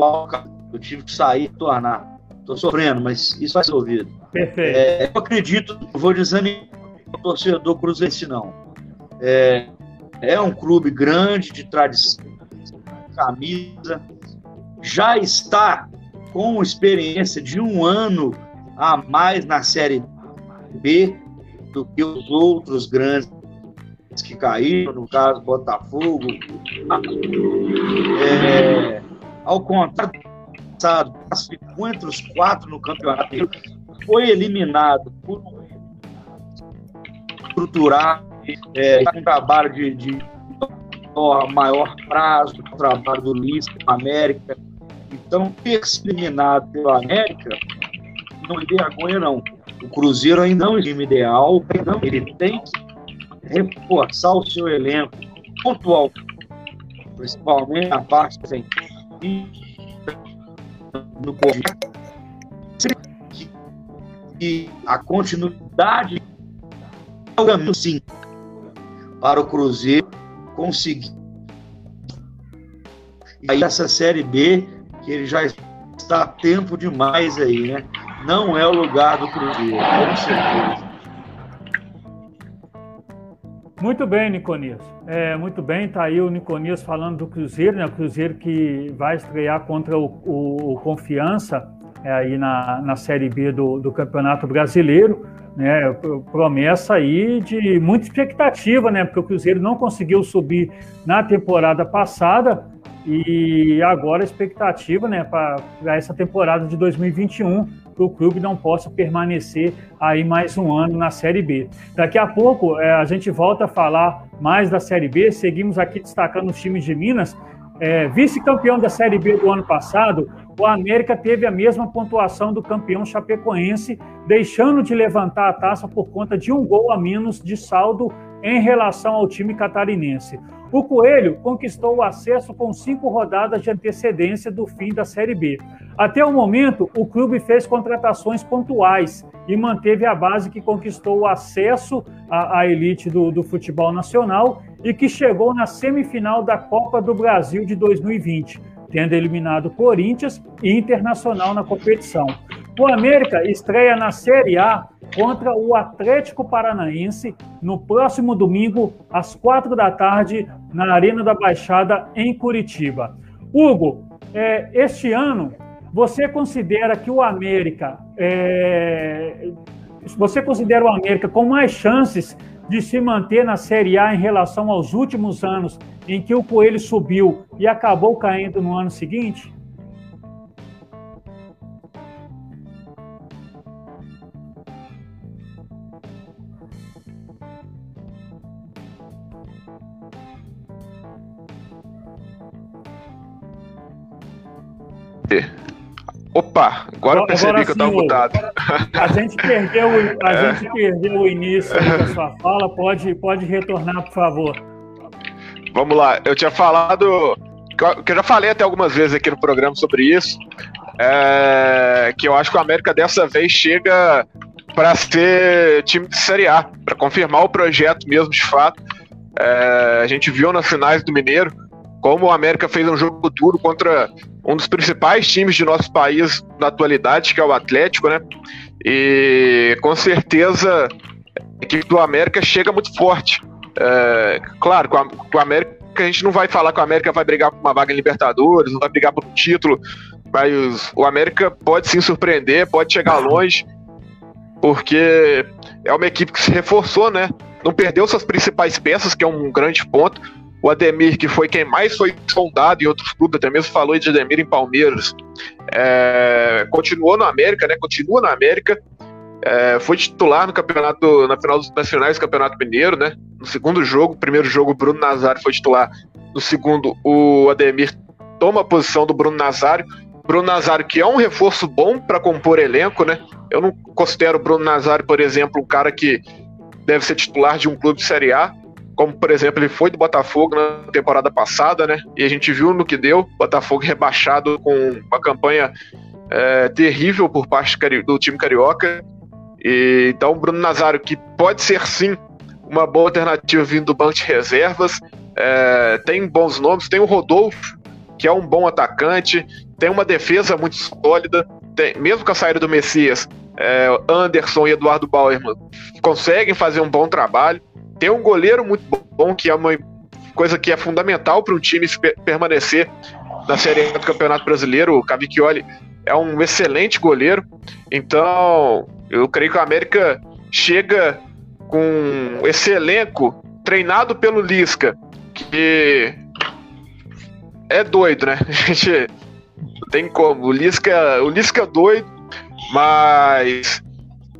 eu tive que sair e tornar. Estou sofrendo, mas isso vai ser ouvido. Perfeito. É, eu acredito, vou desanimar o torcedor cruzeirense, não. É, é um clube grande, de tradição, camisa, já está com experiência de um ano a mais na Série B do que os outros grandes que caíram, no caso Botafogo. É, ao contrário, passado, classificou entre os quatro no campeonato, foi eliminado por estruturar é, um trabalho de, de maior prazo, o trabalho do Lisca, América. Então, ter se eliminado pelo América não é vergonha, não. O Cruzeiro ainda não é o time ideal, ele tem que reforçar o seu elenco pontual, principalmente na parte assim, no e a continuidade é o caminho sim para o Cruzeiro conseguir e aí essa série B que ele já está tempo demais aí, né? Não é o lugar do Cruzeiro, com certeza. Muito bem, Niconias. É, muito bem, tá aí o Niconias falando do Cruzeiro, né? O Cruzeiro que vai estrear contra o, o, o Confiança é, aí na, na Série B do, do Campeonato Brasileiro, né? Promessa aí de muita expectativa, né? Porque o Cruzeiro não conseguiu subir na temporada passada e agora a expectativa, né, para essa temporada de 2021 que o clube não possa permanecer aí mais um ano na Série B. Daqui a pouco é, a gente volta a falar mais da Série B. Seguimos aqui destacando os times de Minas. É, Vice-campeão da Série B do ano passado, o América teve a mesma pontuação do campeão chapecoense, deixando de levantar a taça por conta de um gol a menos de saldo em relação ao time catarinense. O Coelho conquistou o acesso com cinco rodadas de antecedência do fim da Série B. Até o momento, o clube fez contratações pontuais e manteve a base que conquistou o acesso à, à elite do, do futebol nacional e que chegou na semifinal da Copa do Brasil de 2020, tendo eliminado Corinthians e Internacional na competição. O América estreia na Série A contra o Atlético Paranaense no próximo domingo, às quatro da tarde, na Arena da Baixada, em Curitiba. Hugo, é, este ano, você considera que o América. É, você considera o América com mais chances de se manter na Série A em relação aos últimos anos em que o Coelho subiu e acabou caindo no ano seguinte? Opa, agora eu percebi agora, que eu estava mutado. A gente perdeu, a é. gente perdeu o início da sua fala. Pode, pode retornar, por favor. Vamos lá. Eu tinha falado, que eu já falei até algumas vezes aqui no programa sobre isso, é, que eu acho que o América dessa vez chega para ser time de Série A, para confirmar o projeto mesmo de fato. É, a gente viu nas finais do Mineiro como o América fez um jogo duro contra um dos principais times de nosso país na atualidade, que é o Atlético, né? E com certeza a equipe do América chega muito forte. É, claro, com, a, com o América a gente não vai falar que o América vai brigar por uma vaga em Libertadores, não vai brigar por um título, mas o América pode sim surpreender, pode chegar longe, porque é uma equipe que se reforçou, né? Não perdeu suas principais peças, que é um grande ponto o Ademir, que foi quem mais foi sondado em outros clubes, até mesmo falou de Ademir em Palmeiras, é, continuou no América, né? Continua na América. É, foi titular no campeonato, na final dos nacionais do Campeonato Mineiro, né? No segundo jogo, primeiro jogo, o Bruno Nazário foi titular. No segundo, o Ademir toma a posição do Bruno Nazário. Bruno Nazário, que é um reforço bom para compor elenco, né? Eu não considero o Bruno Nazário, por exemplo, um cara que deve ser titular de um clube de Série A como por exemplo ele foi do Botafogo na temporada passada, né? E a gente viu no que deu, Botafogo rebaixado com uma campanha é, terrível por parte do time carioca. E, então Bruno Nazário, que pode ser sim uma boa alternativa vindo do banco de reservas, é, tem bons nomes, tem o Rodolfo, que é um bom atacante, tem uma defesa muito sólida, tem, mesmo com a saída do Messias, é, Anderson e Eduardo Bauerman conseguem fazer um bom trabalho. Tem um goleiro muito bom, que é uma coisa que é fundamental para um time permanecer na Série A do Campeonato Brasileiro. O Cavicchioli é um excelente goleiro. Então, eu creio que o América chega com esse elenco treinado pelo Lisca, que é doido, né? A gente tem como. O Lisca, o Lisca é doido, mas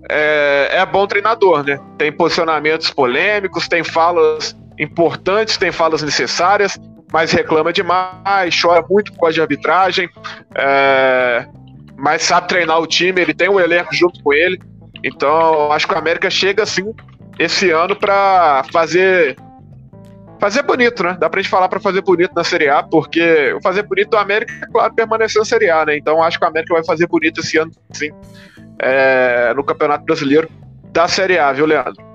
é, é bom treinador, né? Tem posicionamentos polêmicos, tem falas importantes, tem falas necessárias, mas reclama demais, chora muito por causa de arbitragem, é, mas sabe treinar o time, ele tem um elenco junto com ele. Então, acho que o América chega assim esse ano para fazer fazer bonito, né? Dá pra gente falar para fazer bonito na Série A, porque o fazer bonito do América, é claro, permaneceu na Série A, né? Então acho que o América vai fazer bonito esse ano, sim, é, no Campeonato Brasileiro da Série A, viu, Leandro?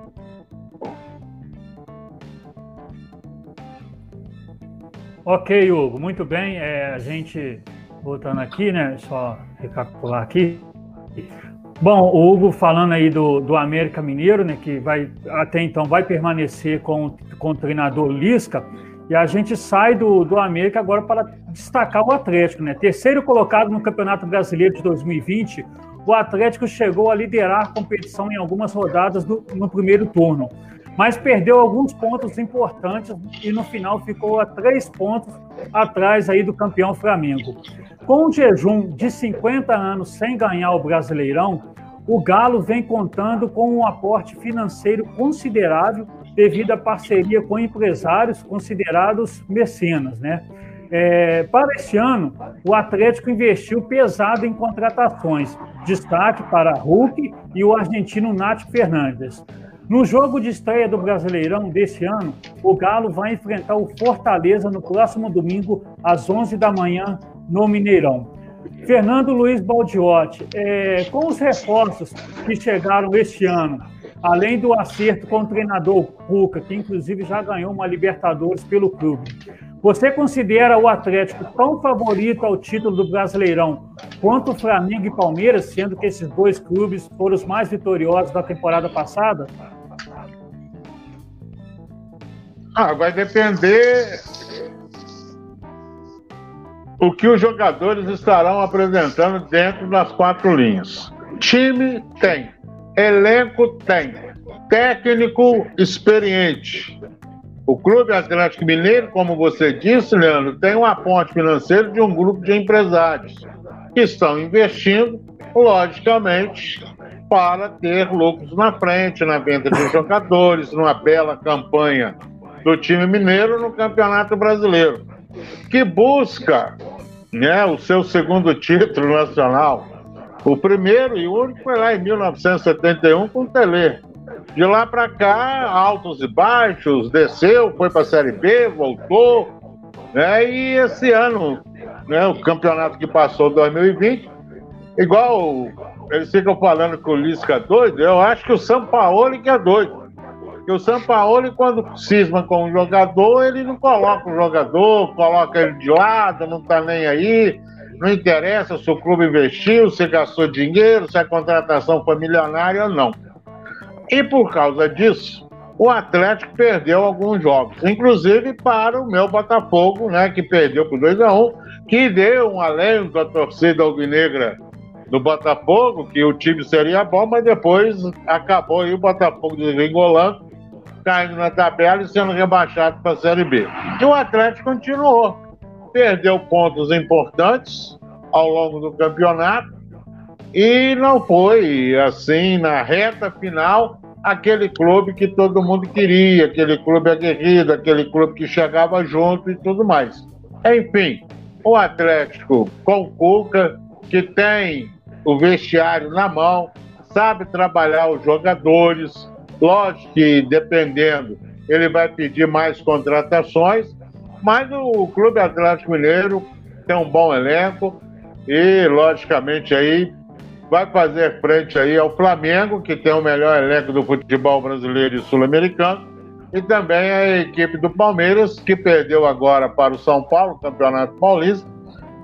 Ok, Hugo, muito bem. É, a gente voltando aqui, né? Só recapitular aqui. Bom, o Hugo falando aí do, do América Mineiro, né, que vai até então vai permanecer com, com o treinador Lisca, e a gente sai do, do América agora para destacar o Atlético, né? Terceiro colocado no Campeonato Brasileiro de 2020, o Atlético chegou a liderar a competição em algumas rodadas do, no primeiro turno, mas perdeu alguns pontos importantes e no final ficou a três pontos atrás aí do campeão Flamengo. Com um jejum de 50 anos sem ganhar o Brasileirão, o Galo vem contando com um aporte financeiro considerável devido à parceria com empresários considerados mecenas, né? É, para este ano, o Atlético investiu pesado em contratações, destaque para Hulk e o argentino Nath Fernandes. No jogo de estreia do Brasileirão deste ano, o Galo vai enfrentar o Fortaleza no próximo domingo, às 11 da manhã, no Mineirão. Fernando Luiz Baldiotti, é, com os reforços que chegaram este ano, além do acerto com o treinador Cuca, que inclusive já ganhou uma Libertadores pelo clube, você considera o Atlético tão favorito ao título do Brasileirão quanto o Flamengo e Palmeiras, sendo que esses dois clubes foram os mais vitoriosos da temporada passada? Ah, vai depender o que os jogadores estarão apresentando dentro das quatro linhas. Time tem, elenco tem, técnico experiente. O Clube Atlético Mineiro, como você disse, Leandro, tem um aporte financeiro de um grupo de empresários que estão investindo, logicamente, para ter lucros na frente, na venda de jogadores, numa bela campanha do time mineiro no Campeonato Brasileiro que busca né, o seu segundo título nacional. O primeiro e único foi lá em 1971 com o Tele. De lá para cá, altos e baixos, desceu, foi para a Série B, voltou. Né, e esse ano, né, o campeonato que passou 2020, igual eles ficam falando que o Lisca é doido, eu acho que o São Paulo que é doido. Porque o Sampaoli, quando cisma com um jogador, ele não coloca o jogador, coloca ele de lado, não tá nem aí, não interessa se o clube investiu, se gastou dinheiro, se a contratação foi milionária ou não. E por causa disso, o Atlético perdeu alguns jogos, inclusive para o meu Botafogo, né, que perdeu por 2 a 1 que deu um alento à torcida alvinegra do Botafogo, que o time seria bom, mas depois acabou aí o Botafogo desengolando caindo na tabela e sendo rebaixado para a Série B. E o Atlético continuou. Perdeu pontos importantes ao longo do campeonato e não foi assim na reta final aquele clube que todo mundo queria, aquele clube aguerrido, aquele clube que chegava junto e tudo mais. Enfim, o Atlético com Cuca, que tem o vestiário na mão, sabe trabalhar os jogadores, Lógico que, dependendo, ele vai pedir mais contratações, mas o Clube Atlético Mineiro tem um bom elenco e, logicamente, aí vai fazer frente aí ao Flamengo, que tem o melhor elenco do futebol brasileiro e sul-americano, e também a equipe do Palmeiras, que perdeu agora para o São Paulo, Campeonato Paulista,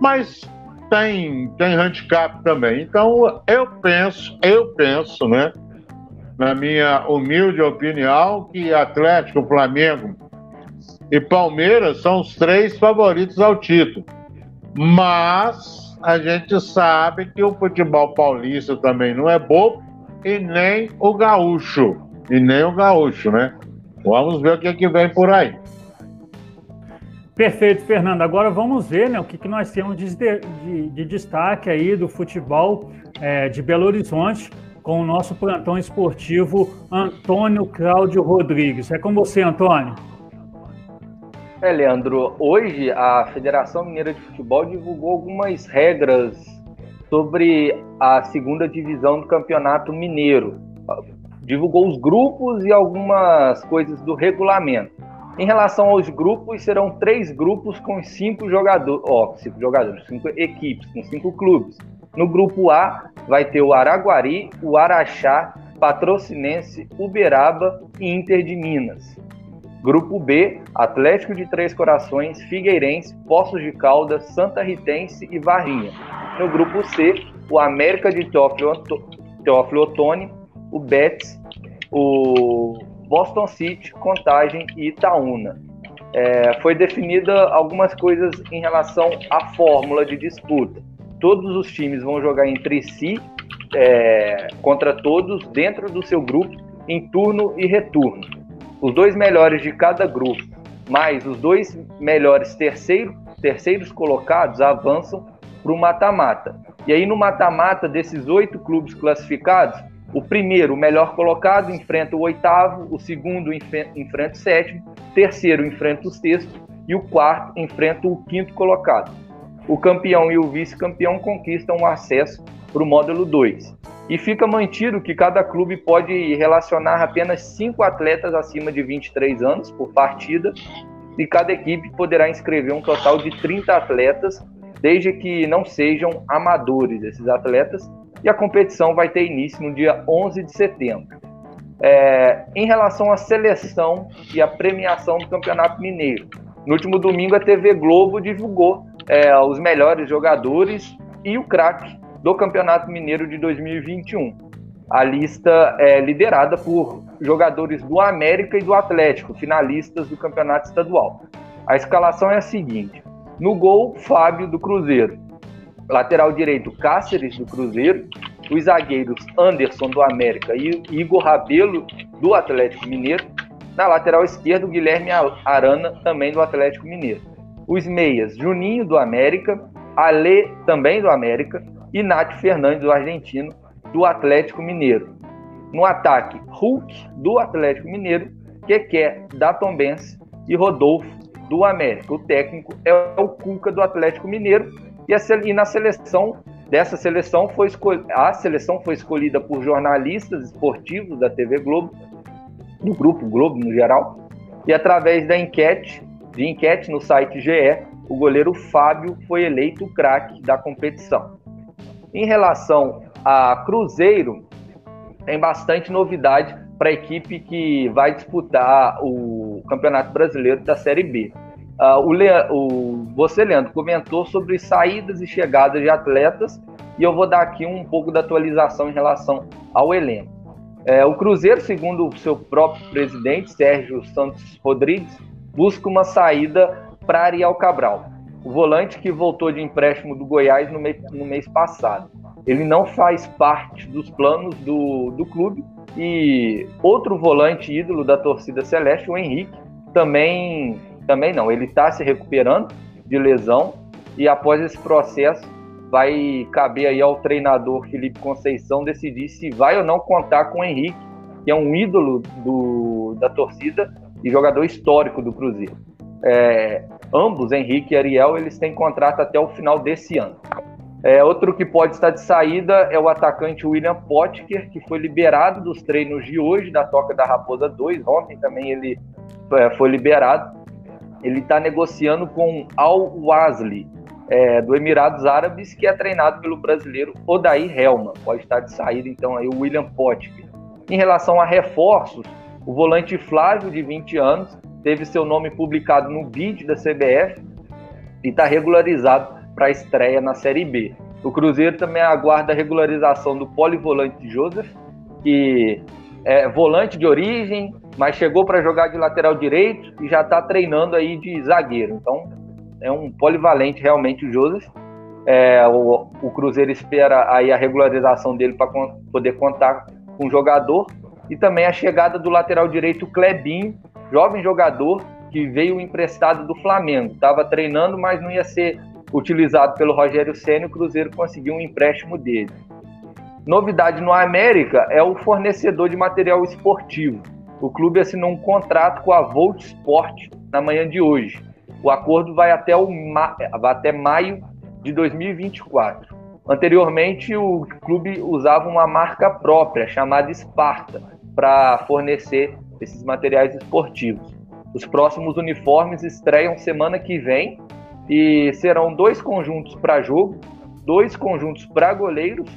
mas tem, tem handicap também. Então, eu penso, eu penso, né? na minha humilde opinião, que Atlético, Flamengo e Palmeiras são os três favoritos ao título. Mas a gente sabe que o futebol paulista também não é bobo e nem o gaúcho. E nem o gaúcho, né? Vamos ver o que, é que vem por aí. Perfeito, Fernando. Agora vamos ver né, o que, que nós temos de, de, de destaque aí do futebol é, de Belo Horizonte com o nosso plantão esportivo Antônio Cláudio Rodrigues. É com você, Antônio. É, Leandro, hoje a Federação Mineira de Futebol divulgou algumas regras sobre a segunda divisão do Campeonato Mineiro. Divulgou os grupos e algumas coisas do regulamento. Em relação aos grupos, serão três grupos com cinco jogadores, ó, cinco jogadores, cinco equipes, com cinco clubes. No grupo A vai ter o Araguari, o Araxá, Patrocinense, Uberaba e Inter de Minas. Grupo B, Atlético de Três Corações, Figueirense, Poços de Caldas, Santa Ritense e Varrinha. No grupo C, o América de Teófilo, Otoni, o Betis, o Boston City, Contagem e Itaúna. É, foi definida algumas coisas em relação à fórmula de disputa. Todos os times vão jogar entre si, é, contra todos, dentro do seu grupo, em turno e retorno. Os dois melhores de cada grupo, mais os dois melhores terceiro, terceiros colocados, avançam para o mata-mata. E aí, no mata-mata desses oito clubes classificados, o primeiro, o melhor colocado, enfrenta o oitavo, o segundo enfrenta o sétimo, o terceiro enfrenta o sexto e o quarto enfrenta o quinto colocado. O campeão e o vice-campeão conquistam o acesso para o módulo 2. E fica mantido que cada clube pode relacionar apenas cinco atletas acima de 23 anos por partida, e cada equipe poderá inscrever um total de 30 atletas, desde que não sejam amadores esses atletas, e a competição vai ter início no dia 11 de setembro. É, em relação à seleção e à premiação do Campeonato Mineiro, no último domingo a TV Globo divulgou é, os melhores jogadores e o craque do Campeonato Mineiro de 2021. A lista é liderada por jogadores do América e do Atlético, finalistas do Campeonato Estadual. A escalação é a seguinte: no gol, Fábio do Cruzeiro lateral direito Cáceres do Cruzeiro, os zagueiros Anderson do América e Igor Rabelo do Atlético Mineiro, na lateral esquerda Guilherme Arana também do Atlético Mineiro. Os meias Juninho do América, Ale também do América e Nath Fernandes do Argentino do Atlético Mineiro. No ataque, Hulk do Atlético Mineiro, Keké da Tombense e Rodolfo do América. O técnico é o Cuca do Atlético Mineiro e, e na seleção dessa seleção foi a seleção foi escolhida por jornalistas esportivos da TV Globo, do grupo Globo no geral, e através da enquete, de enquete no site GE, o goleiro Fábio foi eleito o craque da competição. Em relação a Cruzeiro, tem bastante novidade para a equipe que vai disputar o Campeonato Brasileiro da Série B. Uh, o, Le... o... Você, Leandro, comentou sobre saídas e chegadas de atletas e eu vou dar aqui um pouco da atualização em relação ao elenco. É, o Cruzeiro, segundo o seu próprio presidente, Sérgio Santos Rodrigues, busca uma saída para Ariel Cabral, o volante que voltou de empréstimo do Goiás no, me... no mês passado. Ele não faz parte dos planos do, do clube e outro volante ídolo da torcida celeste, o Henrique, também também não, ele está se recuperando de lesão e após esse processo vai caber aí ao treinador Felipe Conceição decidir se vai ou não contar com o Henrique, que é um ídolo do, da torcida e jogador histórico do Cruzeiro. É, ambos, Henrique e Ariel, eles têm contrato até o final desse ano. É, outro que pode estar de saída é o atacante William Potker, que foi liberado dos treinos de hoje da Toca da Raposa 2. Ontem também ele é, foi liberado ele está negociando com Al Wasli, é, do Emirados Árabes, que é treinado pelo brasileiro Odair Helma. Pode estar de saída, então, aí o William Potker. Em relação a reforços, o volante Flávio, de 20 anos, teve seu nome publicado no BID da CBF e está regularizado para a estreia na Série B. O Cruzeiro também aguarda a regularização do polivolante Joseph, que é volante de origem, mas chegou para jogar de lateral direito e já está treinando aí de zagueiro. Então é um polivalente realmente o Joseph. É, o, o, Cruzeiro espera aí a regularização dele para poder contar com o jogador e também a chegada do lateral direito Clebinho, jovem jogador que veio emprestado do Flamengo. Estava treinando, mas não ia ser utilizado pelo Rogério Senna. O Cruzeiro conseguiu um empréstimo dele. Novidade no América é o fornecedor de material esportivo. O clube assinou um contrato com a Volt Sport na manhã de hoje. O acordo vai até, o ma... até maio de 2024. Anteriormente, o clube usava uma marca própria chamada Sparta para fornecer esses materiais esportivos. Os próximos uniformes estreiam semana que vem e serão dois conjuntos para jogo, dois conjuntos para goleiros,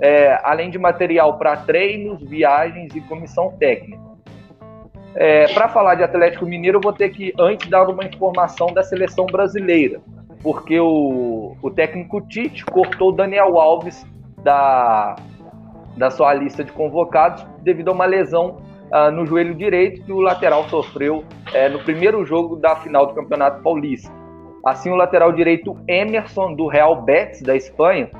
é, além de material para treinos, viagens e comissão técnica. É, para falar de Atlético Mineiro, eu vou ter que antes dar uma informação da seleção brasileira, porque o, o técnico Tite cortou Daniel Alves da, da sua lista de convocados devido a uma lesão uh, no joelho direito que o lateral sofreu uh, no primeiro jogo da final do Campeonato Paulista. Assim, o lateral direito Emerson, do Real Betis, da Espanha,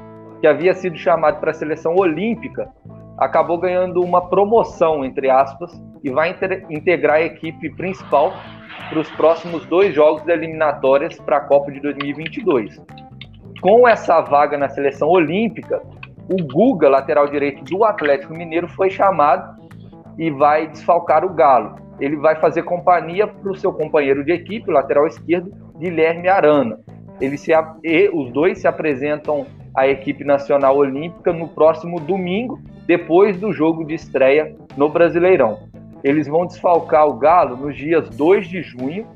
que havia sido chamado para a seleção olímpica, acabou ganhando uma promoção, entre aspas, e vai integrar a equipe principal para os próximos dois jogos eliminatórias para a Copa de 2022. Com essa vaga na seleção olímpica, o Guga, lateral direito do Atlético Mineiro, foi chamado e vai desfalcar o Galo. Ele vai fazer companhia para o seu companheiro de equipe, o lateral esquerdo, Guilherme Arana. Eles se, os dois se apresentam à equipe nacional olímpica no próximo domingo, depois do jogo de estreia no Brasileirão. Eles vão desfalcar o Galo nos dias 2 de junho,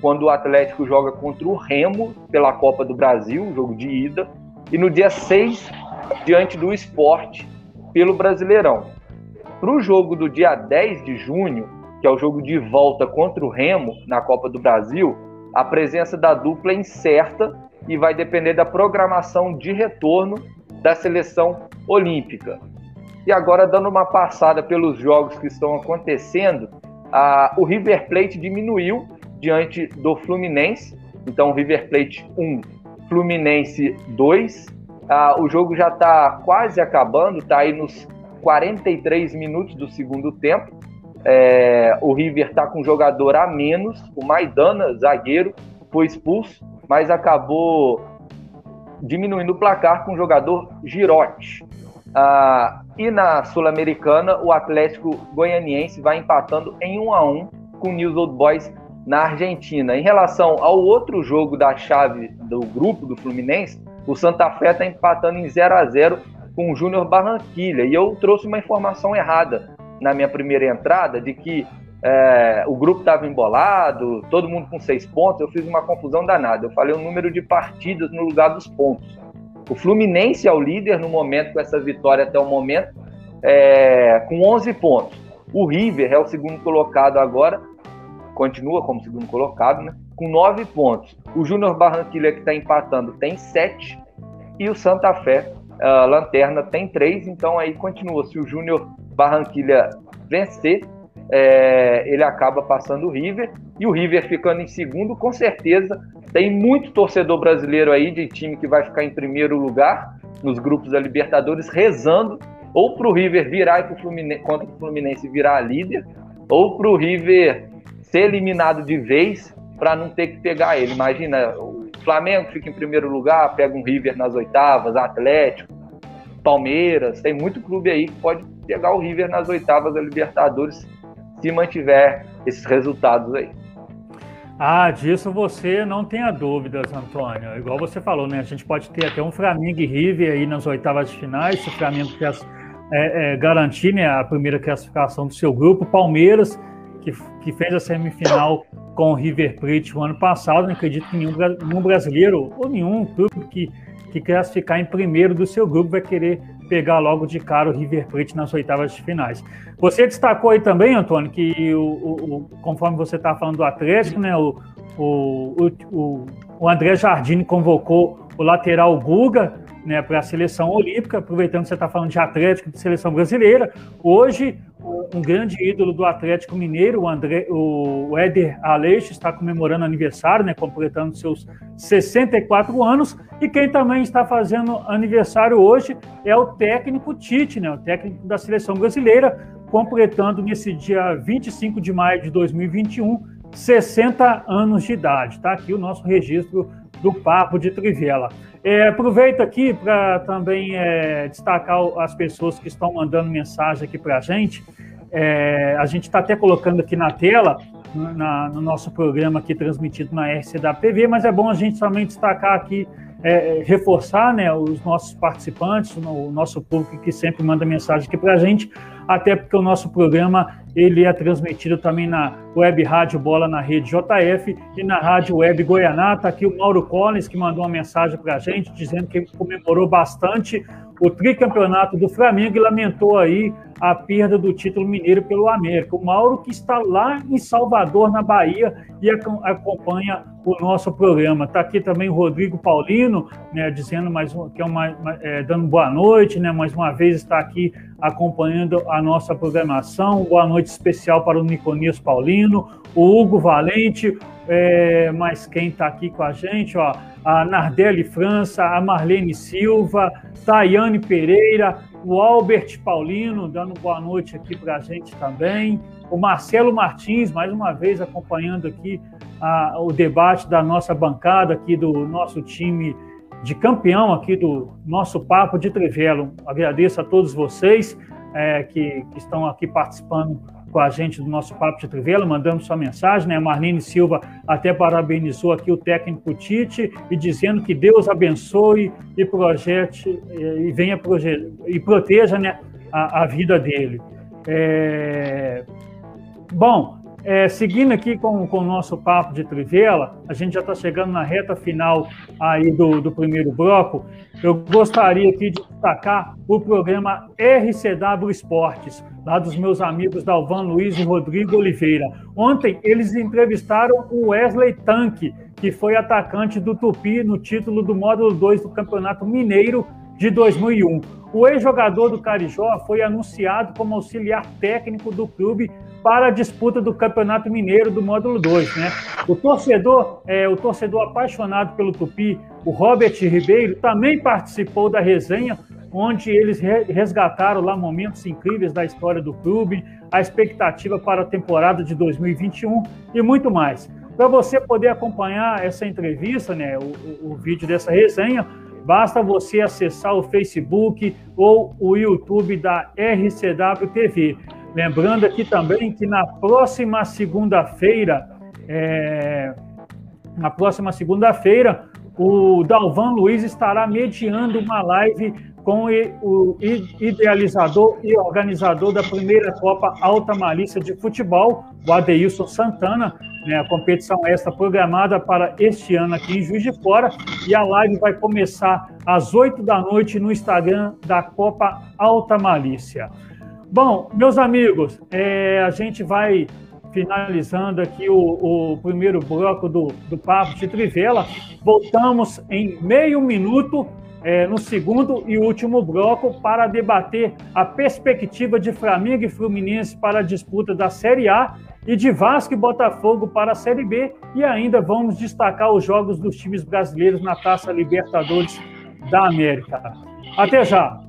quando o Atlético joga contra o Remo pela Copa do Brasil, jogo de ida, e no dia 6, diante do Esporte, pelo Brasileirão. Para o jogo do dia 10 de junho, que é o jogo de volta contra o Remo na Copa do Brasil, a presença da dupla é incerta e vai depender da programação de retorno da seleção olímpica. E agora, dando uma passada pelos jogos que estão acontecendo, a, o River Plate diminuiu diante do Fluminense. Então, River Plate 1, Fluminense 2. Ah, o jogo já está quase acabando, está aí nos 43 minutos do segundo tempo. É, o River está com um jogador a menos. O Maidana, zagueiro, foi expulso, mas acabou diminuindo o placar com o jogador Girotti. Ah, e na Sul-Americana, o Atlético Goianiense vai empatando em 1 a 1 com o News Old Boys na Argentina. Em relação ao outro jogo da chave do grupo do Fluminense, o Santa Fé está empatando em 0 a 0 com o Júnior Barranquilha. E eu trouxe uma informação errada na minha primeira entrada de que é, o grupo estava embolado, todo mundo com seis pontos. Eu fiz uma confusão danada. Eu falei o número de partidas no lugar dos pontos. O Fluminense é o líder no momento, com essa vitória até o momento, é, com 11 pontos. O River é o segundo colocado agora, continua como segundo colocado, né, com 9 pontos. O Júnior Barranquilla, que está empatando, tem 7. E o Santa Fé, a Lanterna, tem 3. Então aí continua. Se o Júnior Barranquilla vencer, é, ele acaba passando o River. E o River ficando em segundo, com certeza tem muito torcedor brasileiro aí de time que vai ficar em primeiro lugar nos grupos da Libertadores, rezando ou para o River virar e pro Fluminense, contra o Fluminense virar a líder, ou para o River ser eliminado de vez para não ter que pegar ele. Imagina, o Flamengo fica em primeiro lugar, pega um River nas oitavas, Atlético, Palmeiras, tem muito clube aí que pode pegar o River nas oitavas da Libertadores se mantiver esses resultados aí. Ah, disso você não tenha dúvidas, Antônio. Igual você falou, né? A gente pode ter até um Flamengo e River aí nas oitavas de finais, se o Flamengo quer é, é, garantir né, a primeira classificação do seu grupo. Palmeiras, que, que fez a semifinal com o River Plate no ano passado, não acredito que nenhum, nenhum brasileiro ou nenhum clube que, que classificar em primeiro do seu grupo vai querer pegar logo de cara o River Plate nas oitavas de finais. Você destacou aí também, Antônio, que o, o conforme você estava falando do Atlético, né, o, o, o, o André Jardine convocou o lateral Guga né, para a seleção olímpica, aproveitando que você está falando de Atlético de seleção brasileira. Hoje, um grande ídolo do Atlético Mineiro, o, André, o Éder Aleixo, está comemorando aniversário, né, completando seus 64 anos. E quem também está fazendo aniversário hoje é o técnico Tite, né, o técnico da seleção brasileira, completando nesse dia 25 de maio de 2021 60 anos de idade. Está aqui o nosso registro do Papo de Trivela. É, aproveito aqui para também é, destacar as pessoas que estão mandando mensagem aqui para a gente. É, a gente está até colocando aqui na tela, na, no nosso programa aqui transmitido na RCW mas é bom a gente também destacar aqui, é, reforçar né, os nossos participantes, o nosso público que sempre manda mensagem aqui para a gente, até porque o nosso programa ele é transmitido também na Web Rádio Bola na rede JF e na Rádio Web Goianá. Está aqui o Mauro Collins, que mandou uma mensagem para a gente, dizendo que comemorou bastante o tricampeonato do Flamengo e lamentou aí a perda do título mineiro pelo América. O Mauro que está lá em Salvador, na Bahia, e acompanha o nosso programa. Está aqui também o Rodrigo Paulino, né, dizendo mais que é uma, é, dando boa noite, né, mais uma vez está aqui acompanhando a nossa programação. Boa noite especial para o Niconias Paulino, o Hugo Valente, é, mas quem está aqui com a gente, ó, a Nardelli França, a Marlene Silva, Tayane Pereira, o Albert Paulino, dando boa noite aqui para a gente também, o Marcelo Martins, mais uma vez acompanhando aqui a, o debate da nossa bancada aqui do nosso time de campeão aqui do nosso Papo de Trivelo. Agradeço a todos vocês é, que, que estão aqui participando com a gente do nosso Papo de Trivela, mandando sua mensagem, né? Marlene Silva até parabenizou aqui o técnico Tite e dizendo que Deus abençoe e projete e venha proje e proteja né, a, a vida dele. É... Bom, é, seguindo aqui com, com o nosso papo de Trivela, a gente já está chegando na reta final aí do, do primeiro bloco. Eu gostaria aqui de destacar o programa RCW Esportes, lá dos meus amigos Dalvan Luiz e Rodrigo Oliveira. Ontem eles entrevistaram o Wesley Tanque, que foi atacante do Tupi no título do módulo 2 do Campeonato Mineiro de 2001. O ex-jogador do Carijó foi anunciado como auxiliar técnico do clube para a disputa do Campeonato Mineiro do módulo 2, né? O torcedor, é, o torcedor apaixonado pelo Tupi, o Robert Ribeiro, também participou da resenha, onde eles resgataram lá momentos incríveis da história do clube, a expectativa para a temporada de 2021 e muito mais. Para você poder acompanhar essa entrevista, né, o, o vídeo dessa resenha, basta você acessar o Facebook ou o YouTube da RCW TV. Lembrando aqui também que na próxima segunda-feira, é, na próxima segunda-feira, o Dalvan Luiz estará mediando uma live com o idealizador e organizador da primeira Copa Alta Malícia de Futebol, o Adeilson Santana. Né, a competição esta programada para este ano aqui em Juiz de Fora e a live vai começar às 8 da noite no Instagram da Copa Alta Malícia. Bom, meus amigos, é, a gente vai finalizando aqui o, o primeiro bloco do, do Papo de Trivela. Voltamos em meio minuto é, no segundo e último bloco para debater a perspectiva de Flamengo e Fluminense para a disputa da Série A e de Vasco e Botafogo para a Série B. E ainda vamos destacar os jogos dos times brasileiros na Taça Libertadores da América. Até já!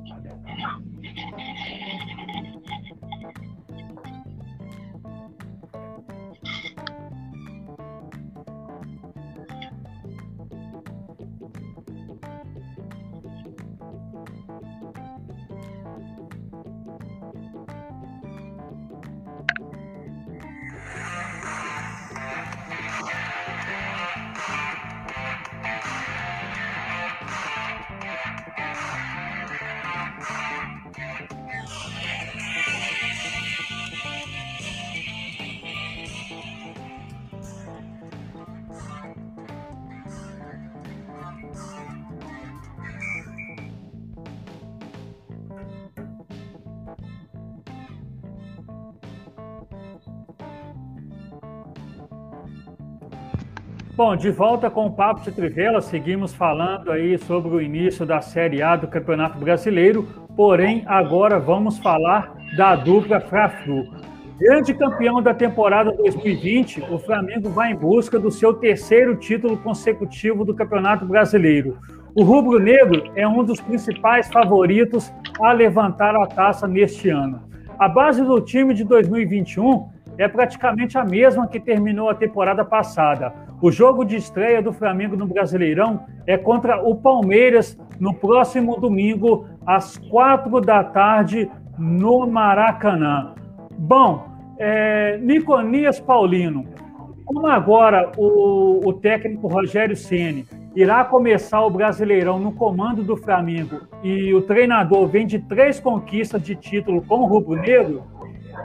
Bom, de volta com o Papo de Trivela, seguimos falando aí sobre o início da Série A do Campeonato Brasileiro, porém agora vamos falar da dupla Fla-Flu. Grande campeão da temporada 2020, o Flamengo vai em busca do seu terceiro título consecutivo do Campeonato Brasileiro. O Rubro Negro é um dos principais favoritos a levantar a taça neste ano. A base do time de 2021 é praticamente a mesma que terminou a temporada passada. O jogo de estreia do Flamengo no Brasileirão é contra o Palmeiras no próximo domingo, às quatro da tarde, no Maracanã. Bom, é, Niconias Paulino, como agora o, o técnico Rogério Ceni irá começar o Brasileirão no comando do Flamengo e o treinador vem de três conquistas de título com o Rubro Negro,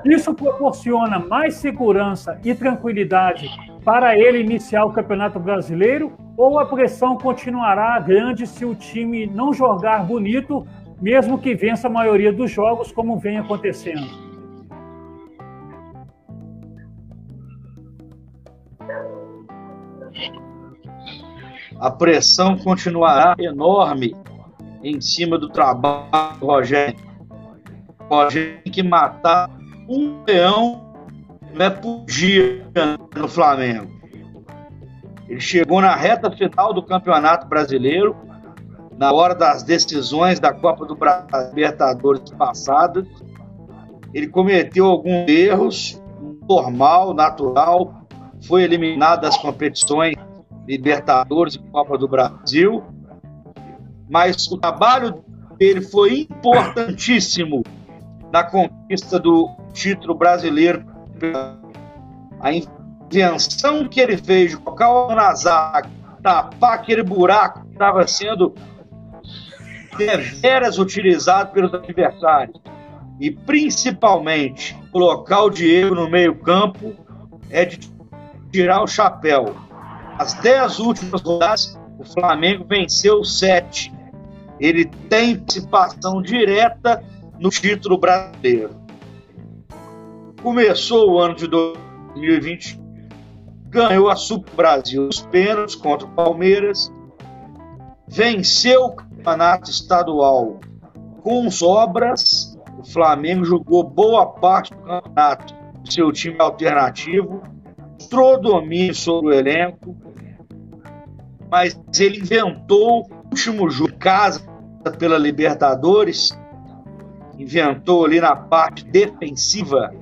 isso proporciona mais segurança e tranquilidade para ele iniciar o Campeonato Brasileiro ou a pressão continuará grande se o time não jogar bonito, mesmo que vença a maioria dos jogos, como vem acontecendo? a pressão continuará enorme em cima do trabalho do Rogério. Rogério tem que matar um leão né, por dia no Flamengo. Ele chegou na reta final do Campeonato Brasileiro, na hora das decisões da Copa do Brasil Libertadores passada. Ele cometeu alguns erros, normal, natural, foi eliminado das competições Libertadores e Copa do Brasil, mas o trabalho dele foi importantíssimo na conquista do título brasileiro. A invenção que ele fez de colocar o na zaga, tapar aquele buraco que estava sendo deveras utilizado pelos adversários e principalmente colocar o Diego no meio campo é de tirar o chapéu. As dez últimas rodadas, o Flamengo venceu sete. Ele tem participação direta no título brasileiro. Começou o ano de 2020, ganhou a Super Brasil os pênaltis contra o Palmeiras, venceu o campeonato estadual com sobras. O Flamengo jogou boa parte do campeonato seu time alternativo, mostrou domínio sobre o elenco, mas ele inventou o último jogo casa pela Libertadores, inventou ali na parte defensiva,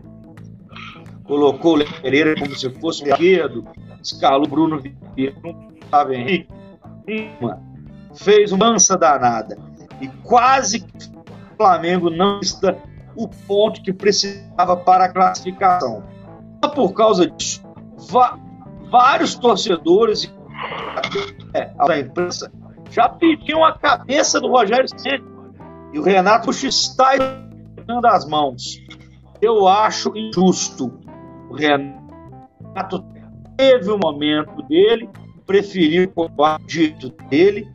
colocou o Pereira como se fosse o esquerdo, escalou o Bruno Vieira, estava Henrique, fez uma mansa danada e quase que o Flamengo não está o ponto que precisava para a classificação. Por causa disso, vários torcedores é, a imprensa já pediam a cabeça do Rogério Ceni e o Renato está dando as mãos. Eu acho injusto. O Renato teve o momento dele, preferiu o dito dele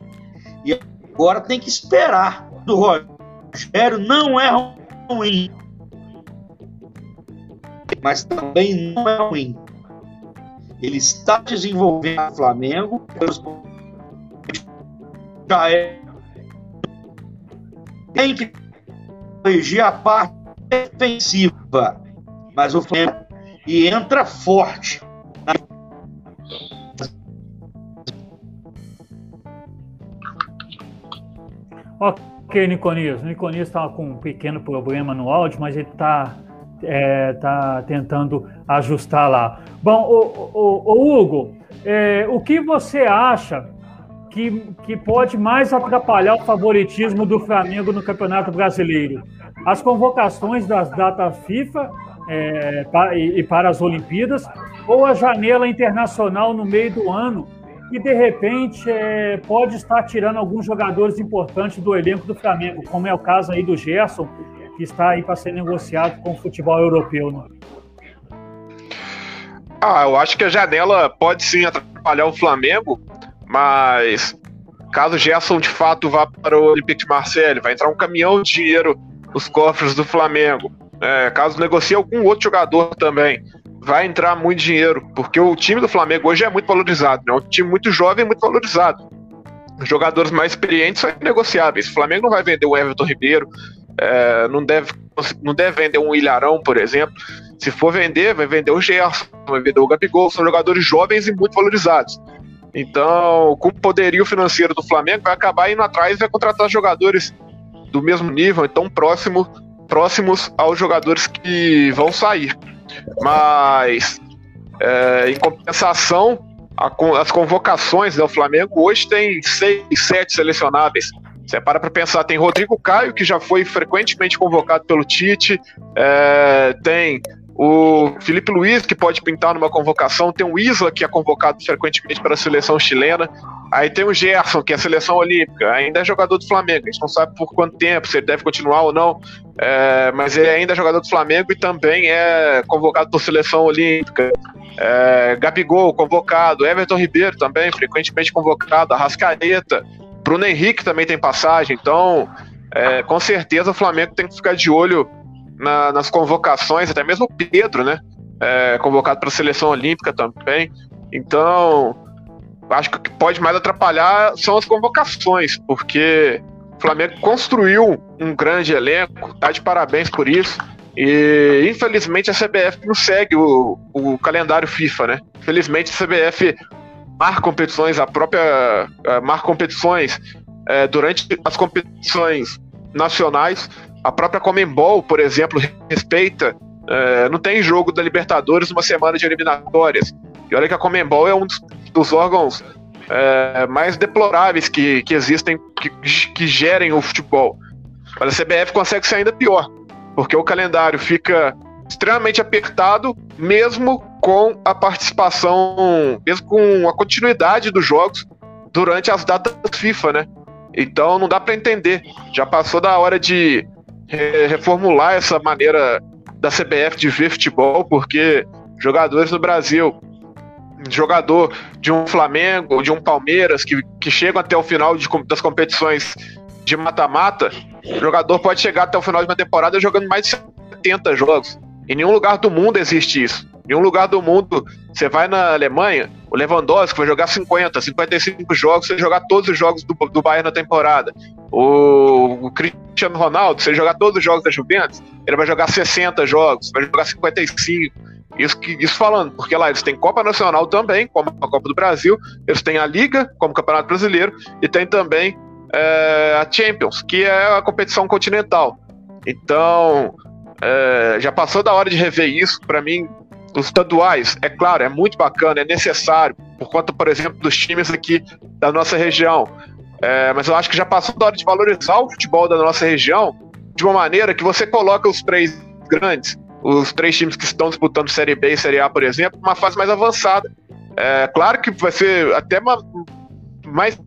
e agora tem que esperar. Do Rogério não é ruim, mas também não é ruim. Ele está desenvolvendo o Flamengo. Já é. Tem que corrigir a parte defensiva. Mas o Flamengo e entra forte. Ok, Niconias. O Niconias estava com um pequeno problema no áudio, mas ele está é, tá tentando ajustar lá. Bom, o, o, o Hugo, é, o que você acha que, que pode mais atrapalhar o favoritismo do Flamengo no Campeonato Brasileiro? As convocações das datas FIFA é, e, e para as Olimpíadas ou a janela internacional no meio do ano que de repente é, pode estar tirando alguns jogadores importantes do elenco do Flamengo, como é o caso aí do Gerson, que está aí para ser negociado com o futebol europeu. Né? Ah, eu acho que a janela pode sim atrapalhar o Flamengo, mas caso Gerson de fato vá para o Olympique de Marseille, vai entrar um caminhão de dinheiro nos cofres do Flamengo. É, caso negocie algum outro jogador também, vai entrar muito dinheiro, porque o time do Flamengo hoje é muito valorizado, né? É um time muito jovem, muito valorizado. Os jogadores mais experientes são negociáveis. O Flamengo não vai vender o Everton Ribeiro, é, não, deve, não deve vender um Ilharão, por exemplo. Se for vender, vai vender o Gerson, vai vender o Gabigol, são jogadores jovens e muito valorizados. Então, com o poderio financeiro do Flamengo, vai acabar indo atrás e vai contratar jogadores do mesmo nível, então próximo, próximos aos jogadores que vão sair. Mas, é, em compensação, a, as convocações do Flamengo hoje tem seis, sete selecionáveis. Você para para pensar, tem Rodrigo Caio, que já foi frequentemente convocado pelo Tite, é, tem o Felipe Luiz, que pode pintar numa convocação, tem o Isla, que é convocado frequentemente para a seleção chilena, aí tem o Gerson, que é a seleção olímpica, ainda é jogador do Flamengo, a gente não sabe por quanto tempo, se ele deve continuar ou não, é, mas ele ainda é jogador do Flamengo e também é convocado por seleção olímpica. É, Gabigol, convocado, Everton Ribeiro também, frequentemente convocado, Arrascaeta, Bruno Henrique também tem passagem, então é, com certeza o Flamengo tem que ficar de olho na, nas convocações, até mesmo o Pedro, né? É, convocado para a seleção olímpica também. Então, acho que o que pode mais atrapalhar são as convocações, porque o Flamengo construiu um grande elenco, tá de parabéns por isso. E infelizmente a CBF não segue o, o calendário FIFA, né? Infelizmente a CBF marca competições, a própria uh, marca competições uh, durante as competições nacionais. A própria Comembol, por exemplo, respeita. Uh, não tem jogo da Libertadores uma semana de eliminatórias. E olha que a Comembol é um dos, dos órgãos mais deploráveis que, que existem, que, que gerem o futebol. Mas a CBF consegue ser ainda pior porque o calendário fica extremamente apertado, mesmo com a participação, mesmo com a continuidade dos jogos durante as datas FIFA, né? Então não dá para entender. Já passou da hora de reformular essa maneira da CBF de ver futebol, porque jogadores no Brasil, jogador de um Flamengo, de um Palmeiras, que, que chegam até o final de, das competições de mata-mata, jogador pode chegar até o final de uma temporada jogando mais de 70 jogos. Em nenhum lugar do mundo existe isso. Em nenhum lugar do mundo, você vai na Alemanha, o Lewandowski vai jogar 50, 55 jogos, você jogar todos os jogos do, do Bayern na temporada. O, o Cristiano Ronaldo, você jogar todos os jogos da Juventus, ele vai jogar 60 jogos, vai jogar 55. Isso, isso falando, porque lá eles têm Copa Nacional também, como a Copa do Brasil, eles têm a Liga, como Campeonato Brasileiro, e tem também é, a Champions, que é a competição continental. Então, é, já passou da hora de rever isso. Para mim, os estaduais, é claro, é muito bacana, é necessário, por conta, por exemplo, dos times aqui da nossa região. É, mas eu acho que já passou da hora de valorizar o futebol da nossa região de uma maneira que você coloca os três grandes, os três times que estão disputando Série B e Série A, por exemplo, numa fase mais avançada. É, claro que vai ser até uma, mais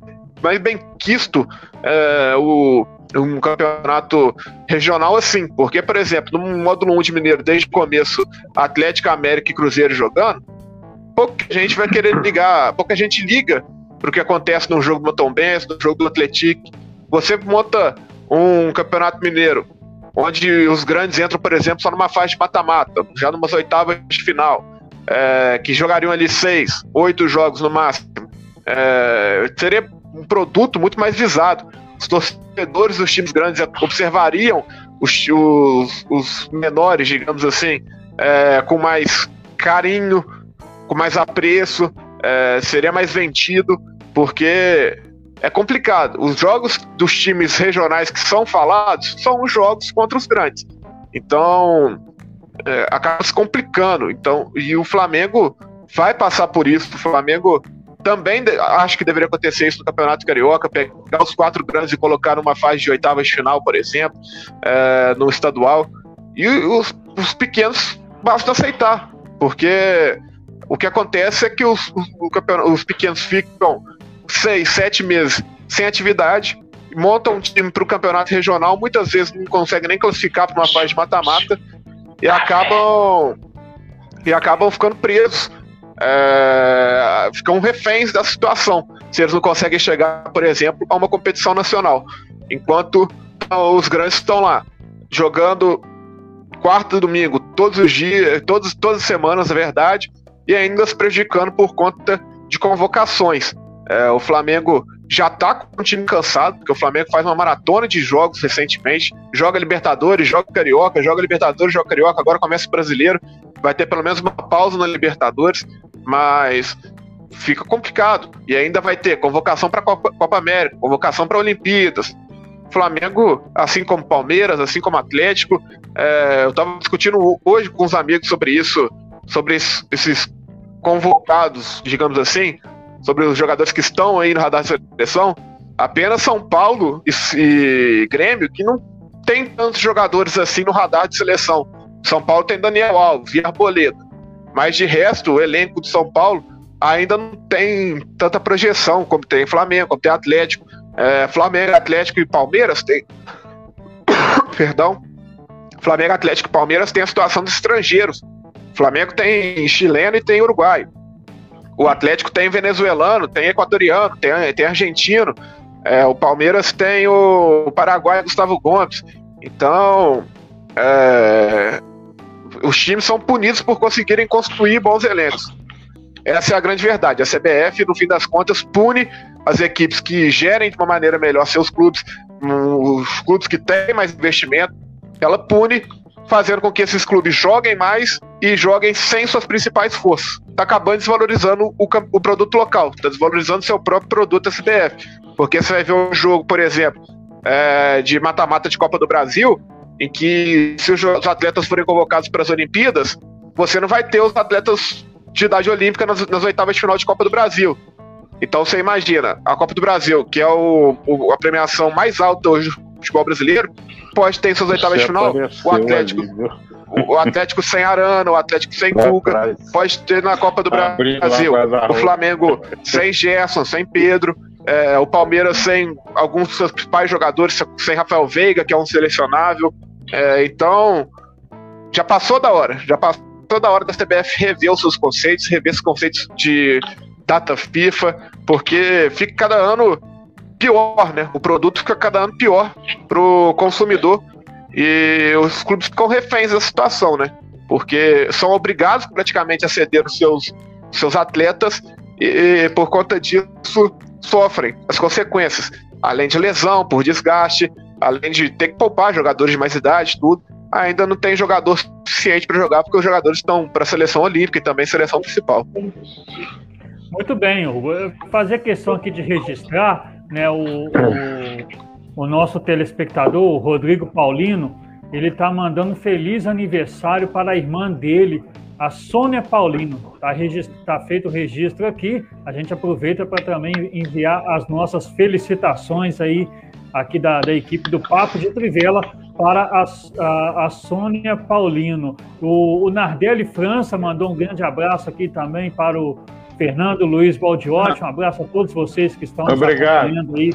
mais bem quisto é, o, um campeonato regional assim, porque, por exemplo, no módulo 1 de Mineiro, desde o começo, Atlético, América e Cruzeiro jogando, pouca gente vai querer ligar, pouca gente liga para o que acontece no jogo do Motombense, no jogo do Atlético. Você monta um campeonato mineiro, onde os grandes entram, por exemplo, só numa fase de mata-mata, já numas oitavas de final, é, que jogariam ali seis, oito jogos no máximo. É, seria um produto muito mais visado. Os torcedores dos times grandes observariam os, os, os menores, digamos assim, é, com mais carinho, com mais apreço, é, seria mais vendido, porque é complicado. Os jogos dos times regionais que são falados são os jogos contra os grandes. Então, é, acaba se complicando. Então, e o Flamengo vai passar por isso. O Flamengo também acho que deveria acontecer isso no Campeonato Carioca, pegar os quatro grandes e colocar numa fase de oitavas de final, por exemplo, é, no estadual. E os, os, pequenos basta aceitar, porque o que acontece é que os, os, os pequenos ficam seis, sete meses sem atividade, montam um time para o campeonato regional, muitas vezes não conseguem nem classificar para uma fase de mata-mata e acabam e acabam ficando presos é, ficam reféns da situação, se eles não conseguem chegar, por exemplo, a uma competição nacional. Enquanto os grandes estão lá, jogando quarto domingo, todos os dias, todos, todas as semanas, na verdade, e ainda se prejudicando por conta de convocações. É, o Flamengo já tá com o time cansado, porque o Flamengo faz uma maratona de jogos recentemente, joga Libertadores, joga Carioca, joga Libertadores, joga Carioca, agora começa o Brasileiro, vai ter pelo menos uma pausa na Libertadores mas fica complicado. E ainda vai ter convocação para Copa, Copa América, convocação para Olimpíadas. Flamengo, assim como Palmeiras, assim como Atlético, é, eu estava discutindo hoje com os amigos sobre isso, sobre esses convocados, digamos assim, sobre os jogadores que estão aí no radar de seleção. Apenas São Paulo e, e Grêmio que não tem tantos jogadores assim no radar de seleção. São Paulo tem Daniel Alves e Arboleda. Mas de resto, o elenco de São Paulo ainda não tem tanta projeção como tem Flamengo, como tem Atlético. É, Flamengo, Atlético e Palmeiras tem. Perdão. Flamengo, Atlético e Palmeiras tem a situação dos estrangeiros. Flamengo tem chileno e tem uruguaio. O Atlético tem venezuelano, tem equatoriano, tem, tem argentino. É, o Palmeiras tem o Paraguai Gustavo Gomes. Então, é, os times são punidos por conseguirem construir bons elencos. Essa é a grande verdade. A CBF, no fim das contas, pune as equipes que gerem de uma maneira melhor seus clubes, os clubes que têm mais investimento, ela pune fazendo com que esses clubes joguem mais e joguem sem suas principais forças. Está acabando desvalorizando o, o produto local, está desvalorizando seu próprio produto CBF. Porque você vai ver um jogo, por exemplo, é, de mata-mata de Copa do Brasil, em que se os atletas forem convocados para as Olimpíadas, você não vai ter os atletas de idade olímpica nas, nas oitavas de final de Copa do Brasil. Então você imagina, a Copa do Brasil, que é o, o a premiação mais alta hoje do futebol brasileiro, pode ter em suas oitavas de final o Atlético. o Atlético sem Arana, o Atlético sem Guga, pode ter na Copa do Brasil o Flamengo sem Gerson, sem Pedro, é, o Palmeiras sem alguns dos seus principais jogadores, sem Rafael Veiga, que é um selecionável. É, então, já passou da hora, já passou da hora da CBF rever os seus conceitos, rever os conceitos de data FIFA, porque fica cada ano pior, né? O produto fica cada ano pior pro consumidor e os clubes ficam reféns da situação, né? Porque são obrigados praticamente a ceder os seus, seus atletas e, e por conta disso sofrem as consequências, além de lesão por desgaste, além de ter que poupar jogadores de mais idade, tudo. Ainda não tem jogador suficiente para jogar, porque os jogadores estão para a seleção olímpica e também seleção principal. Muito bem, Hugo. Fazer questão aqui de registrar né, o, o, o nosso telespectador, o Rodrigo Paulino, ele está mandando um feliz aniversário para a irmã dele, a Sônia Paulino. Está tá feito o registro aqui. A gente aproveita para também enviar as nossas felicitações aí aqui da, da equipe do Papo de Trivela para a, a, a Sônia Paulino. O, o Nardelli França mandou um grande abraço aqui também para o Fernando Luiz Baldiotti. Um abraço a todos vocês que estão acompanhando aí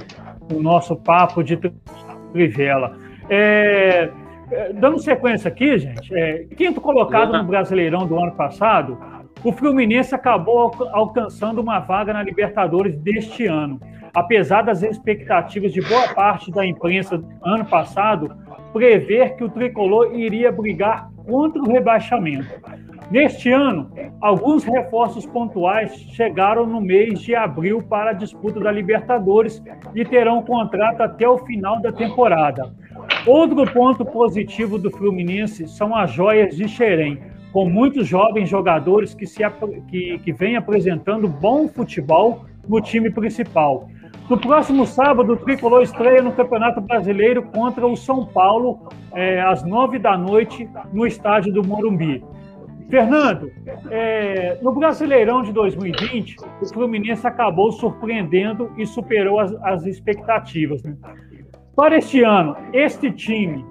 o nosso Papo de Trivela. É, é, dando sequência aqui, gente, é, quinto colocado no Brasileirão do ano passado, o Fluminense acabou alcançando uma vaga na Libertadores deste ano. Apesar das expectativas de boa parte da imprensa ano passado prever que o tricolor iria brigar contra o rebaixamento. Neste ano, alguns reforços pontuais chegaram no mês de abril para a disputa da Libertadores e terão contrato até o final da temporada. Outro ponto positivo do Fluminense são as joias de Xerém, com muitos jovens jogadores que, se, que, que vêm apresentando bom futebol no time principal. No próximo sábado, o Tricolor estreia no Campeonato Brasileiro contra o São Paulo, é, às nove da noite, no estádio do Morumbi. Fernando, é, no Brasileirão de 2020, o Fluminense acabou surpreendendo e superou as, as expectativas. Né? Para este ano, este time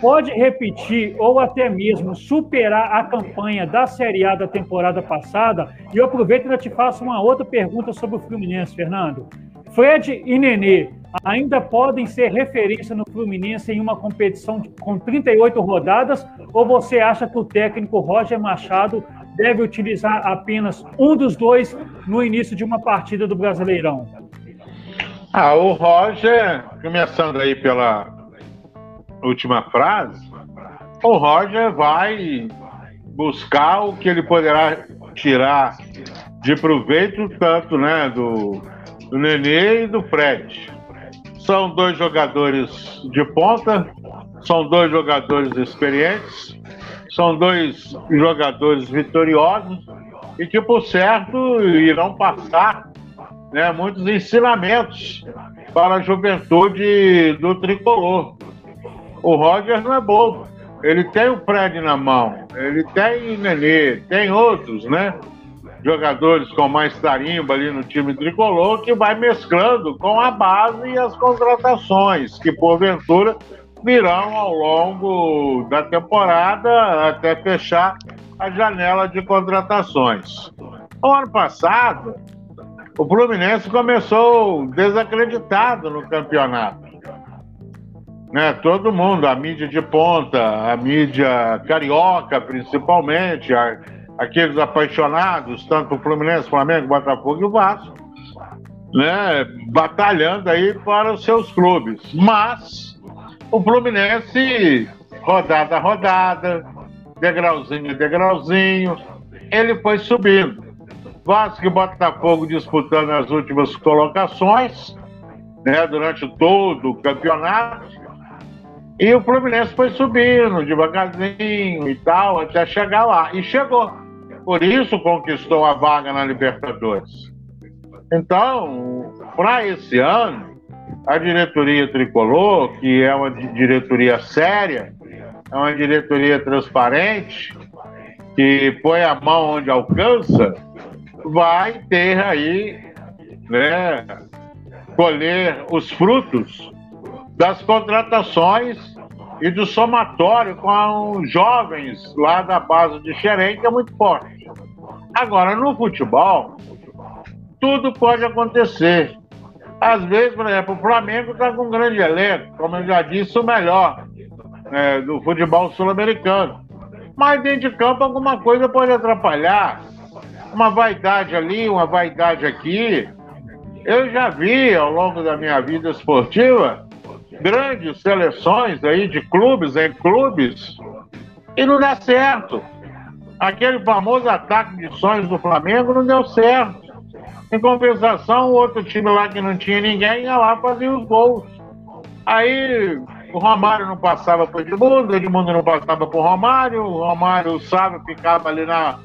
pode repetir ou até mesmo superar a campanha da Série A da temporada passada? E eu aproveito e te faço uma outra pergunta sobre o Fluminense, Fernando. Fred e Nenê ainda podem ser referência no Fluminense em uma competição com 38 rodadas? Ou você acha que o técnico Roger Machado deve utilizar apenas um dos dois no início de uma partida do Brasileirão? Ah, o Roger, começando aí pela última frase, o Roger vai buscar o que ele poderá tirar de proveito tanto né, do, do Nenê e do Fred. São dois jogadores de ponta, são dois jogadores experientes, são dois jogadores vitoriosos e que, por certo, irão passar né, muitos ensinamentos para a juventude do tricolor. O Roger não é bobo. Ele tem o Fred na mão, ele tem Nenê, tem outros, né? Jogadores com mais tarimba ali no time tricolor que vai mesclando com a base e as contratações, que porventura virão ao longo da temporada até fechar a janela de contratações. O ano passado, o Fluminense começou desacreditado no campeonato. Né, todo mundo, a mídia de ponta, a mídia carioca principalmente, a, aqueles apaixonados, tanto o Fluminense, Flamengo, Botafogo e o Vasco, né, batalhando aí para os seus clubes. Mas o Fluminense, rodada a rodada, degrauzinho a degrauzinho, ele foi subindo. Vasco e Botafogo disputando as últimas colocações, né, durante todo o campeonato. E o Fluminense foi subindo devagarzinho e tal, até chegar lá. E chegou. Por isso conquistou a vaga na Libertadores. Então, para esse ano, a diretoria tricolor, que é uma diretoria séria, é uma diretoria transparente, que põe a mão onde alcança, vai ter aí, né, colher os frutos das contratações e do somatório com jovens lá da base de Xerém, que é muito forte. Agora, no futebol, tudo pode acontecer. Às vezes, por exemplo, o Flamengo está com um grande elenco, como eu já disse, o melhor é, do futebol sul-americano. Mas dentro de campo alguma coisa pode atrapalhar. Uma vaidade ali, uma vaidade aqui. Eu já vi ao longo da minha vida esportiva grandes seleções aí de clubes em clubes e não dá certo. Aquele famoso ataque de sonhos do Flamengo não deu certo. Em compensação, o outro time lá que não tinha ninguém ia lá fazer os gols. Aí o Romário não passava por Edmundo, Edmundo não passava por Romário, o Romário, sabe, ficava ali na,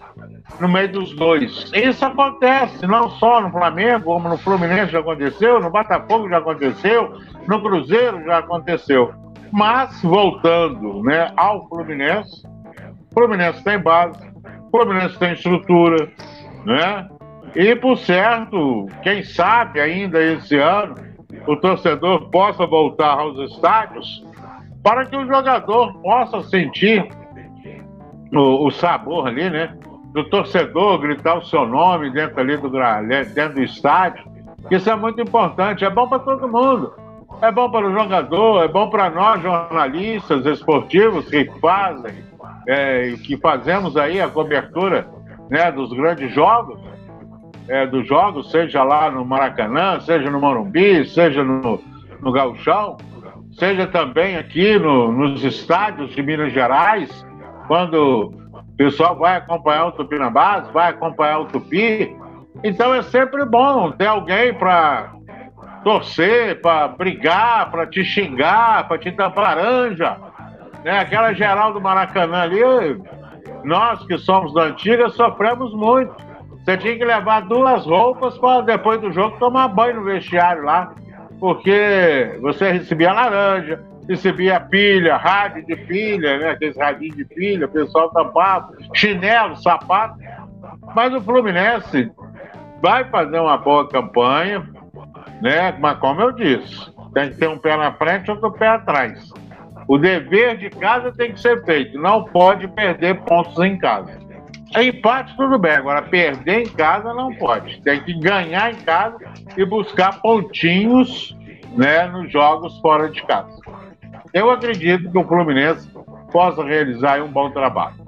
no meio dos dois. Isso acontece, não só no Flamengo, como no Fluminense já aconteceu, no Botafogo já aconteceu, no Cruzeiro já aconteceu. Mas, voltando né, ao Fluminense, o Fluminense tem base, o Fluminense tem estrutura, né? E, por certo, quem sabe ainda esse ano o torcedor possa voltar aos estádios para que o jogador possa sentir o, o sabor ali, né? Do torcedor gritar o seu nome dentro ali do, dentro do estádio. Isso é muito importante, é bom para todo mundo. É bom para o jogador, é bom para nós, jornalistas esportivos que fazem, é, que fazemos aí a cobertura né, dos grandes jogos é, dos jogos, seja lá no Maracanã, seja no Morumbi, seja no, no Gauchão, seja também aqui no, nos estádios de Minas Gerais, quando o pessoal vai acompanhar o Tupinambás, vai acompanhar o Tupi. Então é sempre bom ter alguém para torcer, para brigar, para te xingar, para te dar laranja. Né? Aquela geral do Maracanã ali, nós que somos da antiga sofremos muito você tinha que levar duas roupas para depois do jogo tomar banho no vestiário lá. Porque você recebia laranja, recebia pilha, rádio de pilha, né? Aqueles radinhos de pilha, pessoal tampava, chinelo, sapato. Mas o Fluminense vai fazer uma boa campanha, né? Mas como eu disse, tem que ter um pé na frente e outro pé atrás. O dever de casa tem que ser feito, não pode perder pontos em casa. Empate, tudo bem. Agora, perder em casa não pode. Tem que ganhar em casa e buscar pontinhos né, nos jogos fora de casa. Eu acredito que o Fluminense possa realizar um bom trabalho.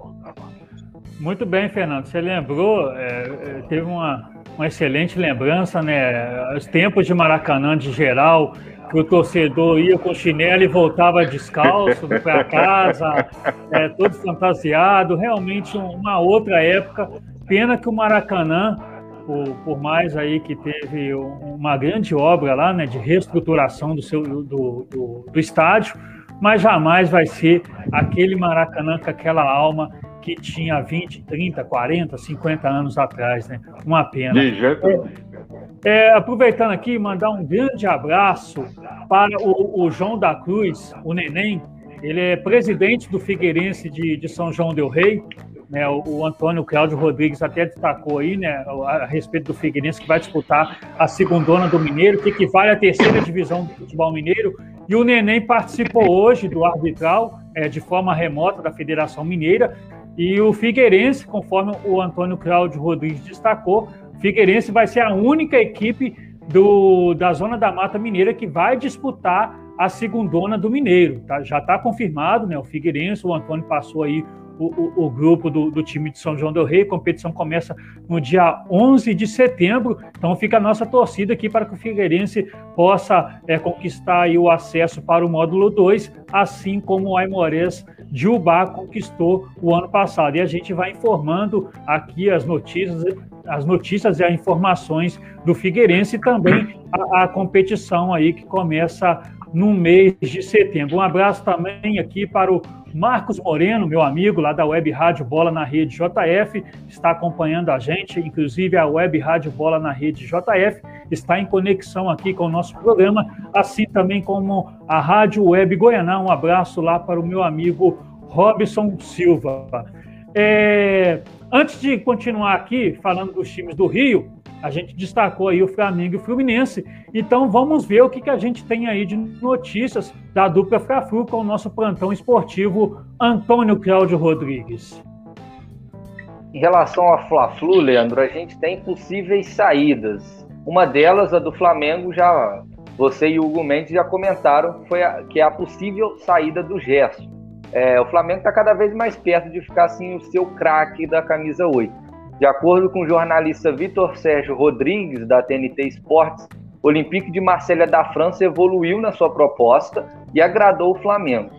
Muito bem, Fernando. Você lembrou, é, é, teve uma, uma excelente lembrança, né? Os tempos de Maracanã de geral, que o torcedor ia com chinelo e voltava descalço para casa, é, todo fantasiado, realmente uma outra época. Pena que o Maracanã, por, por mais aí que teve uma grande obra lá, né, de reestruturação do, seu, do, do, do estádio, mas jamais vai ser aquele Maracanã com aquela alma que tinha 20, 30, 40, 50 anos atrás, né? Uma pena. De jeito... É, aproveitando aqui, mandar um grande abraço para o, o, João da Cruz, o Neném. Ele é presidente do Figueirense de, de São João del Rei. Né, o, o, Antônio Cláudio Rodrigues até destacou aí, né, a, a, respeito do Figueirense que vai disputar a segundona do Mineiro, que equivale à terceira divisão do futebol mineiro. E o Neném participou hoje do arbitral é, de forma remota da Federação Mineira. E o Figueirense, conforme o Antônio Cláudio Rodrigues destacou, Figueirense vai ser a única equipe do, da Zona da Mata Mineira que vai disputar a segundona do Mineiro. Tá? Já está confirmado, né? O Figueirense, o Antônio passou aí o, o, o, grupo do, do, time de São João del Rei. A competição começa no dia 11 de setembro, então fica a nossa torcida aqui para que o Figueirense possa é, conquistar o acesso para o módulo 2, assim como o Aimorés de Ubá conquistou o ano passado. E a gente vai informando aqui as notícias as notícias e as informações do Figueirense e também a, a, competição aí que começa no mês de setembro. Um abraço também aqui para o Marcos Moreno, meu amigo lá da Web Rádio Bola na Rede JF, está acompanhando a gente, inclusive a Web Rádio Bola na Rede JF está em conexão aqui com o nosso programa, assim também como a Rádio Web Goianá. Um abraço lá para o meu amigo Robson Silva. É, Antes de continuar aqui falando dos times do Rio, a gente destacou aí o Flamengo e o Fluminense. Então vamos ver o que, que a gente tem aí de notícias da dupla Fla-Flu com o nosso plantão esportivo Antônio Cláudio Rodrigues. Em relação a Fla-Flu, Leandro, a gente tem possíveis saídas. Uma delas, a do Flamengo, já você e o Hugo Mendes já comentaram, foi a, que é a possível saída do Gerson. É, o Flamengo está cada vez mais perto de ficar assim o seu craque da camisa 8. De acordo com o jornalista Vitor Sérgio Rodrigues, da TNT Esportes, o Olympique de Marselha da França evoluiu na sua proposta e agradou o Flamengo.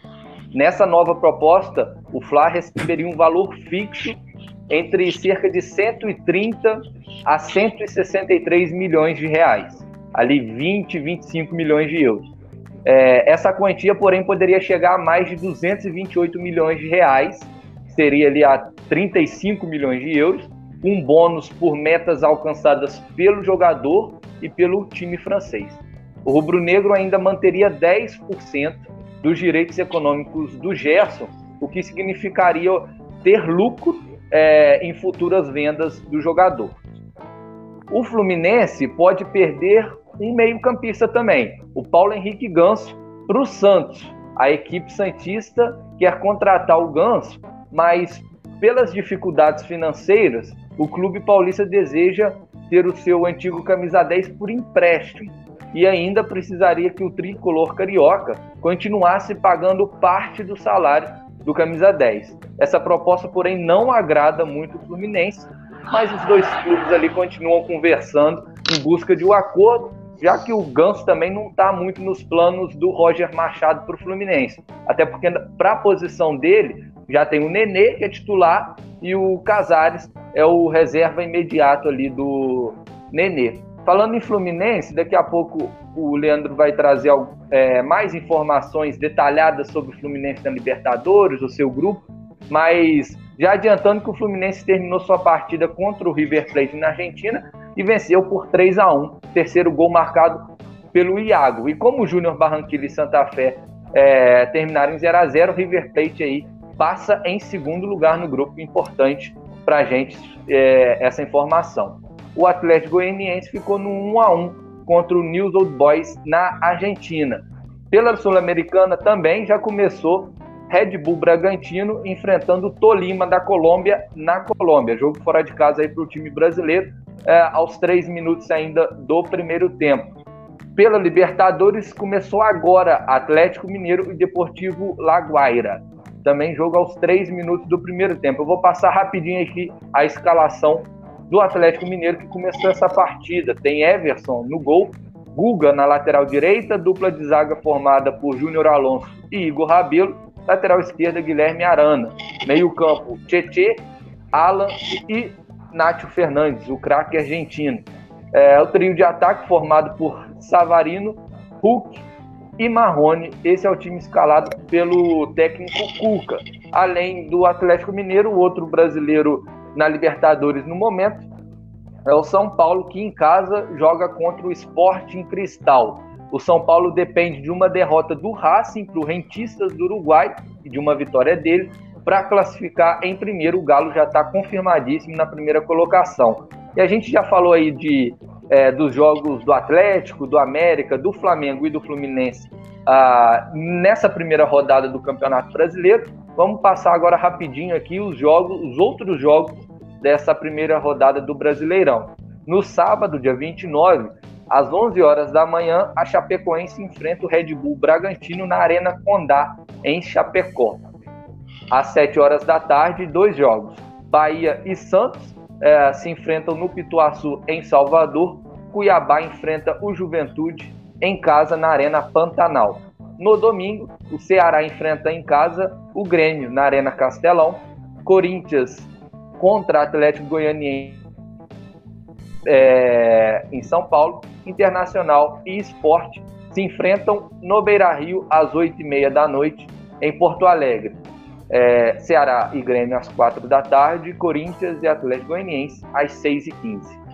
Nessa nova proposta, o Fla receberia um valor fixo entre cerca de 130 a 163 milhões de reais, ali 20, 25 milhões de euros. É, essa quantia, porém, poderia chegar a mais de 228 milhões de reais, seria ali a 35 milhões de euros, um bônus por metas alcançadas pelo jogador e pelo time francês. O rubro-negro ainda manteria 10% dos direitos econômicos do Gerson, o que significaria ter lucro é, em futuras vendas do jogador. O Fluminense pode perder um meio-campista também, o Paulo Henrique Ganso, para o Santos. A equipe Santista quer contratar o Ganso, mas pelas dificuldades financeiras, o clube paulista deseja ter o seu antigo camisa 10 por empréstimo e ainda precisaria que o tricolor carioca continuasse pagando parte do salário do camisa 10. Essa proposta, porém, não agrada muito o Fluminense, mas os dois clubes ali continuam conversando em busca de um acordo já que o Ganso também não está muito nos planos do Roger Machado para o Fluminense. Até porque para a posição dele já tem o Nenê, que é titular, e o Casares é o reserva imediato ali do Nenê. Falando em Fluminense, daqui a pouco o Leandro vai trazer é, mais informações detalhadas sobre o Fluminense na Libertadores, o seu grupo, mas já adiantando que o Fluminense terminou sua partida contra o River Plate na Argentina e venceu por 3 a 1 terceiro gol marcado pelo Iago. E como o Júnior Barranquilla e Santa Fé é, terminaram em 0 a 0 o River Plate aí passa em segundo lugar no grupo, importante para a gente é, essa informação. O Atlético Goianiense ficou no 1 a 1 contra o News Old Boys na Argentina. Pela Sul-Americana também já começou Red Bull Bragantino enfrentando o Tolima da Colômbia na Colômbia. Jogo fora de casa aí para o time brasileiro é, aos três minutos ainda do primeiro tempo. Pela Libertadores, começou agora Atlético Mineiro e Deportivo Laguaira. Também jogo aos três minutos do primeiro tempo. Eu vou passar rapidinho aqui a escalação do Atlético Mineiro que começou essa partida. Tem Everson no gol, Guga na lateral direita, dupla de zaga formada por Júnior Alonso e Igor Rabelo, lateral esquerda Guilherme Arana, meio campo Tietê, Alan e Nátio Fernandes, o craque argentino. É, o trio de ataque formado por Savarino, Hulk e Marrone. Esse é o time escalado pelo técnico Cuca. Além do Atlético Mineiro, o outro brasileiro na Libertadores no momento é o São Paulo que em casa joga contra o Sporting Cristal. O São Paulo depende de uma derrota do Racing para o Rentistas do Uruguai e de uma vitória dele para classificar em primeiro. O Galo já está confirmadíssimo na primeira colocação. E a gente já falou aí de, é, dos jogos do Atlético, do América, do Flamengo e do Fluminense ah, nessa primeira rodada do Campeonato Brasileiro. Vamos passar agora rapidinho aqui os jogos, os outros jogos dessa primeira rodada do Brasileirão. No sábado, dia 29, às 11 horas da manhã, a Chapecoense enfrenta o Red Bull Bragantino na Arena Condá, em Chapecó. Às 7 horas da tarde, dois jogos. Bahia e Santos eh, se enfrentam no Pituaçu, em Salvador. Cuiabá enfrenta o Juventude em casa na Arena Pantanal. No domingo, o Ceará enfrenta em casa o Grêmio na Arena Castelão. Corinthians contra Atlético Goianiense é, em São Paulo. Internacional e Esporte se enfrentam no Beira Rio às 8h30 da noite em Porto Alegre. É, Ceará e Grêmio às 4 da tarde, Corinthians e Atlético Goianiense às 6h15.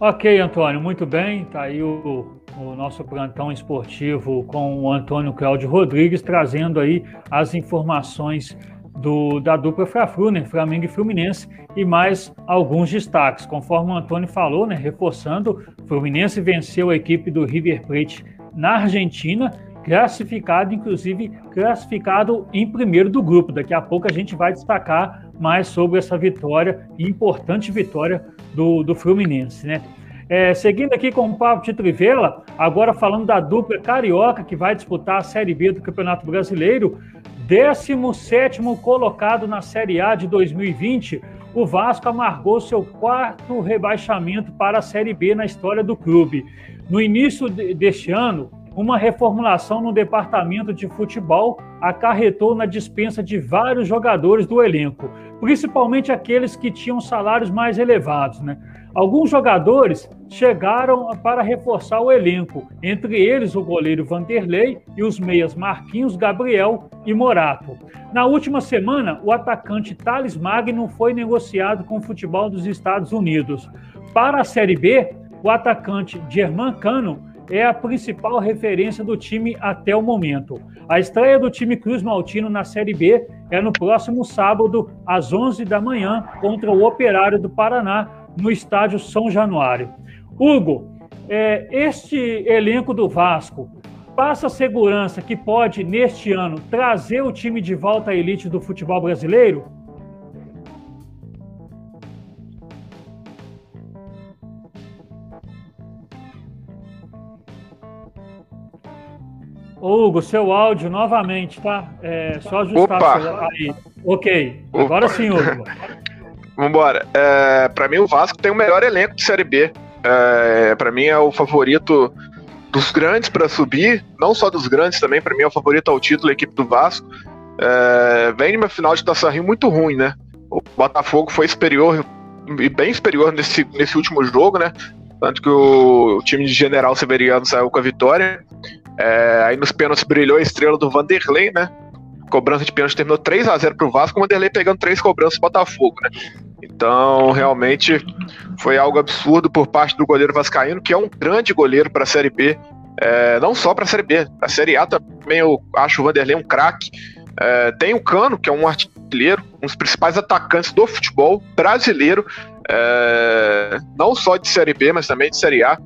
Ok, Antônio, muito bem. Está aí o, o, nosso plantão esportivo com o Antônio Cláudio Rodrigues, trazendo aí as informações do, da dupla Fla-Flu, né, Flamengo e Fluminense, e mais alguns destaques. Conforme o Antônio falou, né, reforçando, Fluminense venceu a equipe do River Plate na Argentina, classificado, inclusive classificado em primeiro do grupo. Daqui a pouco a gente vai destacar mais sobre essa vitória, importante vitória do, do Fluminense, né? É, seguindo aqui com o Pablo de Trivela, agora falando da dupla carioca que vai disputar a Série B do Campeonato Brasileiro, 17 colocado na Série A de 2020, o Vasco amargou seu quarto rebaixamento para a Série B na história do clube. No início deste ano, uma reformulação no departamento de futebol acarretou na dispensa de vários jogadores do elenco, principalmente aqueles que tinham salários mais elevados. Né? Alguns jogadores chegaram para reforçar o elenco, entre eles o goleiro Vanderlei e os meias Marquinhos, Gabriel e Morato. Na última semana, o atacante Thales Magno foi negociado com o futebol dos Estados Unidos. Para a Série B, o atacante Germán Cano é a principal referência do time até o momento. A estreia do time Cruz Maltino na Série B é no próximo sábado, às 11 da manhã, contra o Operário do Paraná, no estádio São Januário. Hugo, é, este elenco do Vasco passa segurança que pode, neste ano, trazer o time de volta à elite do futebol brasileiro? Hugo, seu áudio novamente, tá? É só ajustar Opa. aí. Ok. Opa. Agora sim, Hugo. Vambora. É, para mim, o Vasco tem o melhor elenco de Série B. É, para mim, é o favorito dos grandes para subir. Não só dos grandes também, para mim é o favorito ao título, a equipe do Vasco. É, vem numa final de Taça Rio muito ruim, né? O Botafogo foi superior e bem superior nesse, nesse último jogo, né? Tanto que o, o time de General Severiano saiu com a vitória. É, aí nos pênaltis brilhou a estrela do Vanderlei, né? Cobrança de pênalti terminou 3 a 0 pro Vasco, o Vanderlei pegando três cobranças do Botafogo, né? Então, realmente foi algo absurdo por parte do goleiro Vascaíno, que é um grande goleiro para a Série B. É, não só para a Série B, a Série A também eu acho o Vanderlei um craque. É, tem o Cano, que é um artilheiro, um dos principais atacantes do futebol brasileiro, é, não só de Série B, mas também de Série A.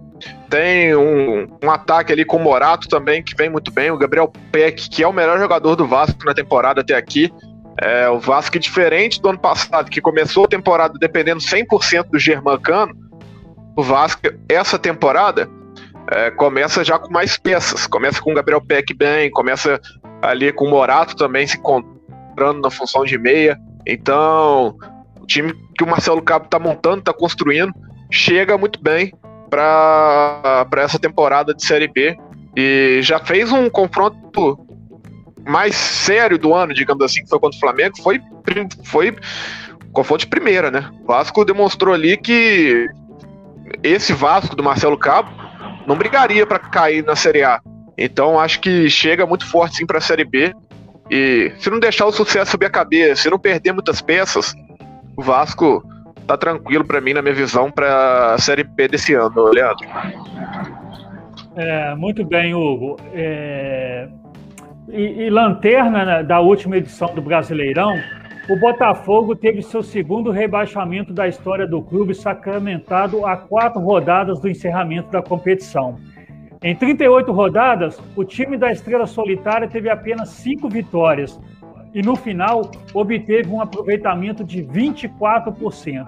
Tem um, um, ataque ali com o Morato também, que vem muito bem. O Gabriel Peck, que é o melhor jogador do Vasco na temporada até aqui. É, o Vasco, diferente do ano passado, que começou a temporada dependendo 100% do Germancano, o Vasco, essa temporada, é, começa já com mais peças. Começa com o Gabriel Peck bem, começa ali com o Morato também se encontrando na função de meia. Então, o time que o Marcelo Cabo está montando, está construindo, chega muito bem para essa temporada de Série B e já fez um confronto mais sério do ano, digamos assim, que foi contra o Flamengo, foi, foi confronto de primeira, né? O Vasco demonstrou ali que esse Vasco do Marcelo Cabo não brigaria para cair na Série A. Então acho que chega muito forte sim para a Série B. E se não deixar o sucesso subir a cabeça, se não perder muitas peças, o Vasco tá tranquilo para mim, na minha visão, para a Série B desse ano, Leandro. É, muito bem, Hugo. É... E, e, lanterna né, da última edição do Brasileirão, o Botafogo teve seu segundo rebaixamento da história do clube sacramentado a quatro rodadas do encerramento da competição. Em 38 rodadas, o time da Estrela Solitária teve apenas cinco vitórias e, no final, obteve um aproveitamento de 24%.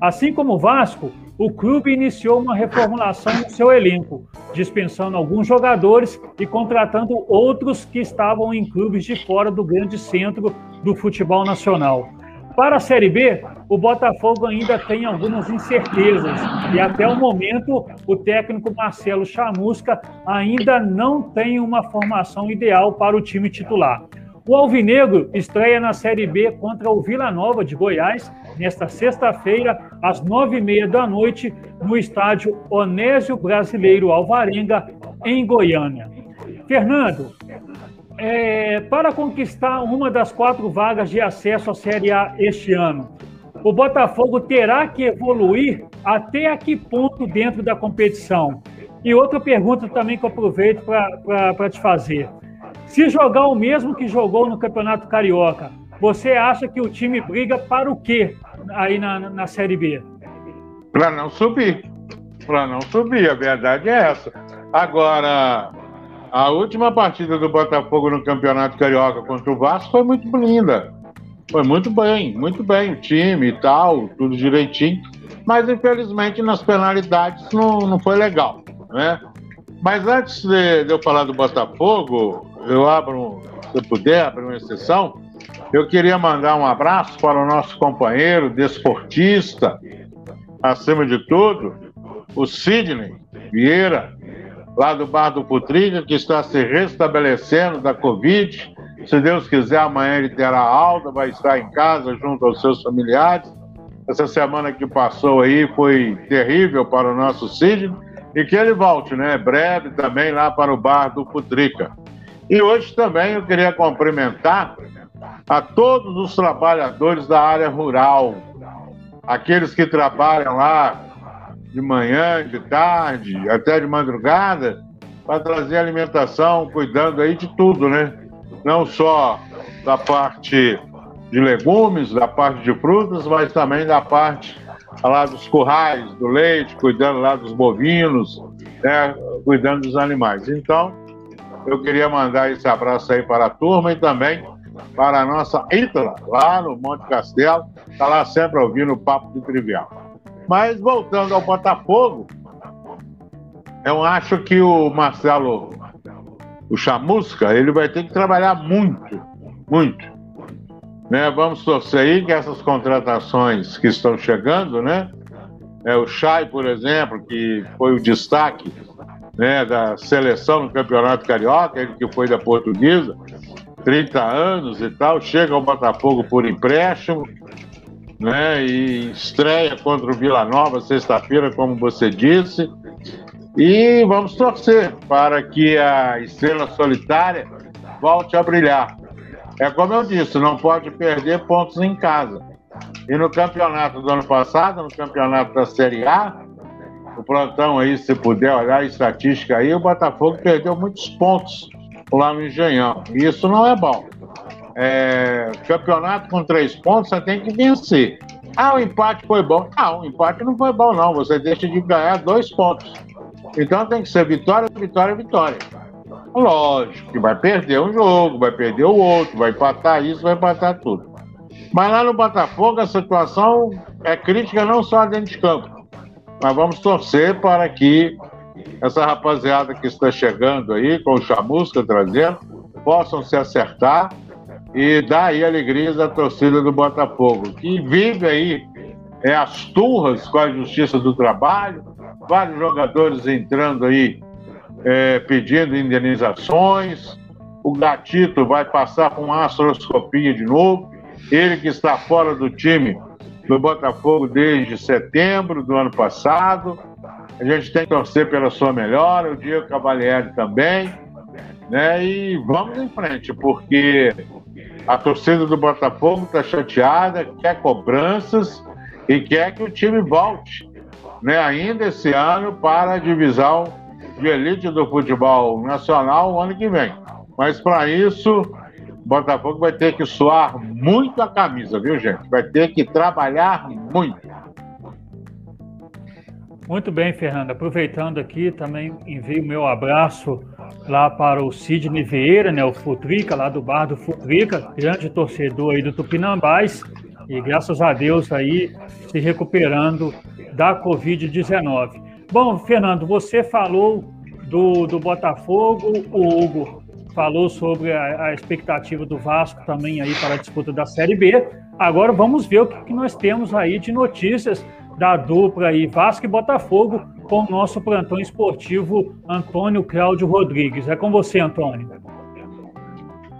Assim como o Vasco, o clube iniciou uma reformulação no seu elenco, dispensando alguns jogadores e contratando outros que estavam em clubes de fora do grande centro do futebol nacional. Para a Série B, o Botafogo ainda tem algumas incertezas e até o momento o técnico Marcelo Chamusca ainda não tem uma formação ideal para o time titular. O Alvinegro estreia na Série B contra o Vila Nova de Goiás nesta sexta-feira, às nove e meia da noite, no estádio Onésio Brasileiro Alvarenga, em Goiânia. Fernando, é, para conquistar uma das quatro vagas de acesso à Série A este ano, o Botafogo terá que evoluir até a que ponto dentro da competição? E outra pergunta também que eu aproveito para te fazer. Se jogar o mesmo que jogou no Campeonato Carioca, você acha que o time briga para o quê aí na, na Série B? Para não subir. Para não subir, a verdade é essa. Agora, a última partida do Botafogo no Campeonato Carioca contra o Vasco foi muito linda. Foi muito bem, muito bem, o time e tal, tudo direitinho. Mas infelizmente nas penalidades não, não foi legal, né? Mas antes de, de eu falar do Botafogo, eu abro, se puder, abrir uma exceção. Eu queria mandar um abraço para o nosso companheiro desportista, acima de tudo, o Sidney Vieira, lá do Bar do Putriga, que está se restabelecendo da Covid. Se Deus quiser, amanhã ele terá alta, vai estar em casa junto aos seus familiares. Essa semana que passou aí foi terrível para o nosso Sidney. E que ele volte, né? Breve também lá para o Bar do Putrica. E hoje também eu queria cumprimentar a todos os trabalhadores da área rural, aqueles que trabalham lá de manhã, de tarde, até de madrugada, para trazer alimentação, cuidando aí de tudo, né? Não só da parte de legumes, da parte de frutas, mas também da parte lá dos currais, do leite, cuidando lá dos bovinos, né? cuidando dos animais. Então, eu queria mandar esse abraço aí para a turma e também para a nossa Ítala, lá no Monte Castelo, está lá sempre ouvindo o Papo de Trivial. Mas voltando ao Botafogo, eu acho que o Marcelo, o Chamusca, ele vai ter que trabalhar muito, muito. Né? Vamos torcer aí que essas contratações que estão chegando, né? É, o Chay, por exemplo, que foi o destaque né, da seleção no Campeonato Carioca, ele que foi da Portuguesa, 30 anos e tal, chega ao Botafogo por empréstimo, né, e estreia contra o Vila Nova sexta-feira, como você disse. E vamos torcer para que a estrela solitária volte a brilhar. É como eu disse, não pode perder pontos em casa. E no campeonato do ano passado, no campeonato da Série A, o plantão aí, se puder olhar a estatística aí, o Botafogo perdeu muitos pontos lá no Engenhão. E isso não é bom. É, campeonato com três pontos, você tem que vencer. Ah, o empate foi bom. Não, o empate não foi bom, não. Você deixa de ganhar dois pontos. Então tem que ser vitória, vitória, vitória. Lógico que vai perder um jogo, vai perder o outro, vai empatar isso, vai empatar tudo. Mas lá no Botafogo a situação é crítica não só dentro de campo. Mas vamos torcer para que essa rapaziada que está chegando aí, com o Chamusca trazendo, possam se acertar e dar aí alegrias à torcida do Botafogo, que vive aí é, as turras com a Justiça do Trabalho, vários jogadores entrando aí é, pedindo indenizações, o Gatito vai passar com uma astroscopia de novo, ele que está fora do time do Botafogo desde setembro do ano passado. A gente tem que torcer pela sua melhora, o Diego Cavalieri também, né? E vamos em frente, porque a torcida do Botafogo está chateada, quer cobranças e quer que o time volte, né, ainda esse ano, para a divisão de elite do futebol nacional o ano que vem. Mas para isso, Botafogo vai ter que suar muito a camisa, viu, gente? Vai ter que trabalhar muito. Muito bem, Fernando. Aproveitando aqui, também envio meu abraço lá para o Sidney Vieira, né, o Futrica, lá do bar do Futrica, grande torcedor aí do Tupinambás, e graças a Deus aí se recuperando da Covid-19. Bom, Fernando, você falou do, do Botafogo, o Hugo falou sobre a, a, expectativa do Vasco também aí para a disputa da Série B. Agora vamos ver o que, que nós temos aí de notícias da dupla aí Vasco e Botafogo com o nosso plantão esportivo Antônio Cláudio Rodrigues. É com você, Antônio.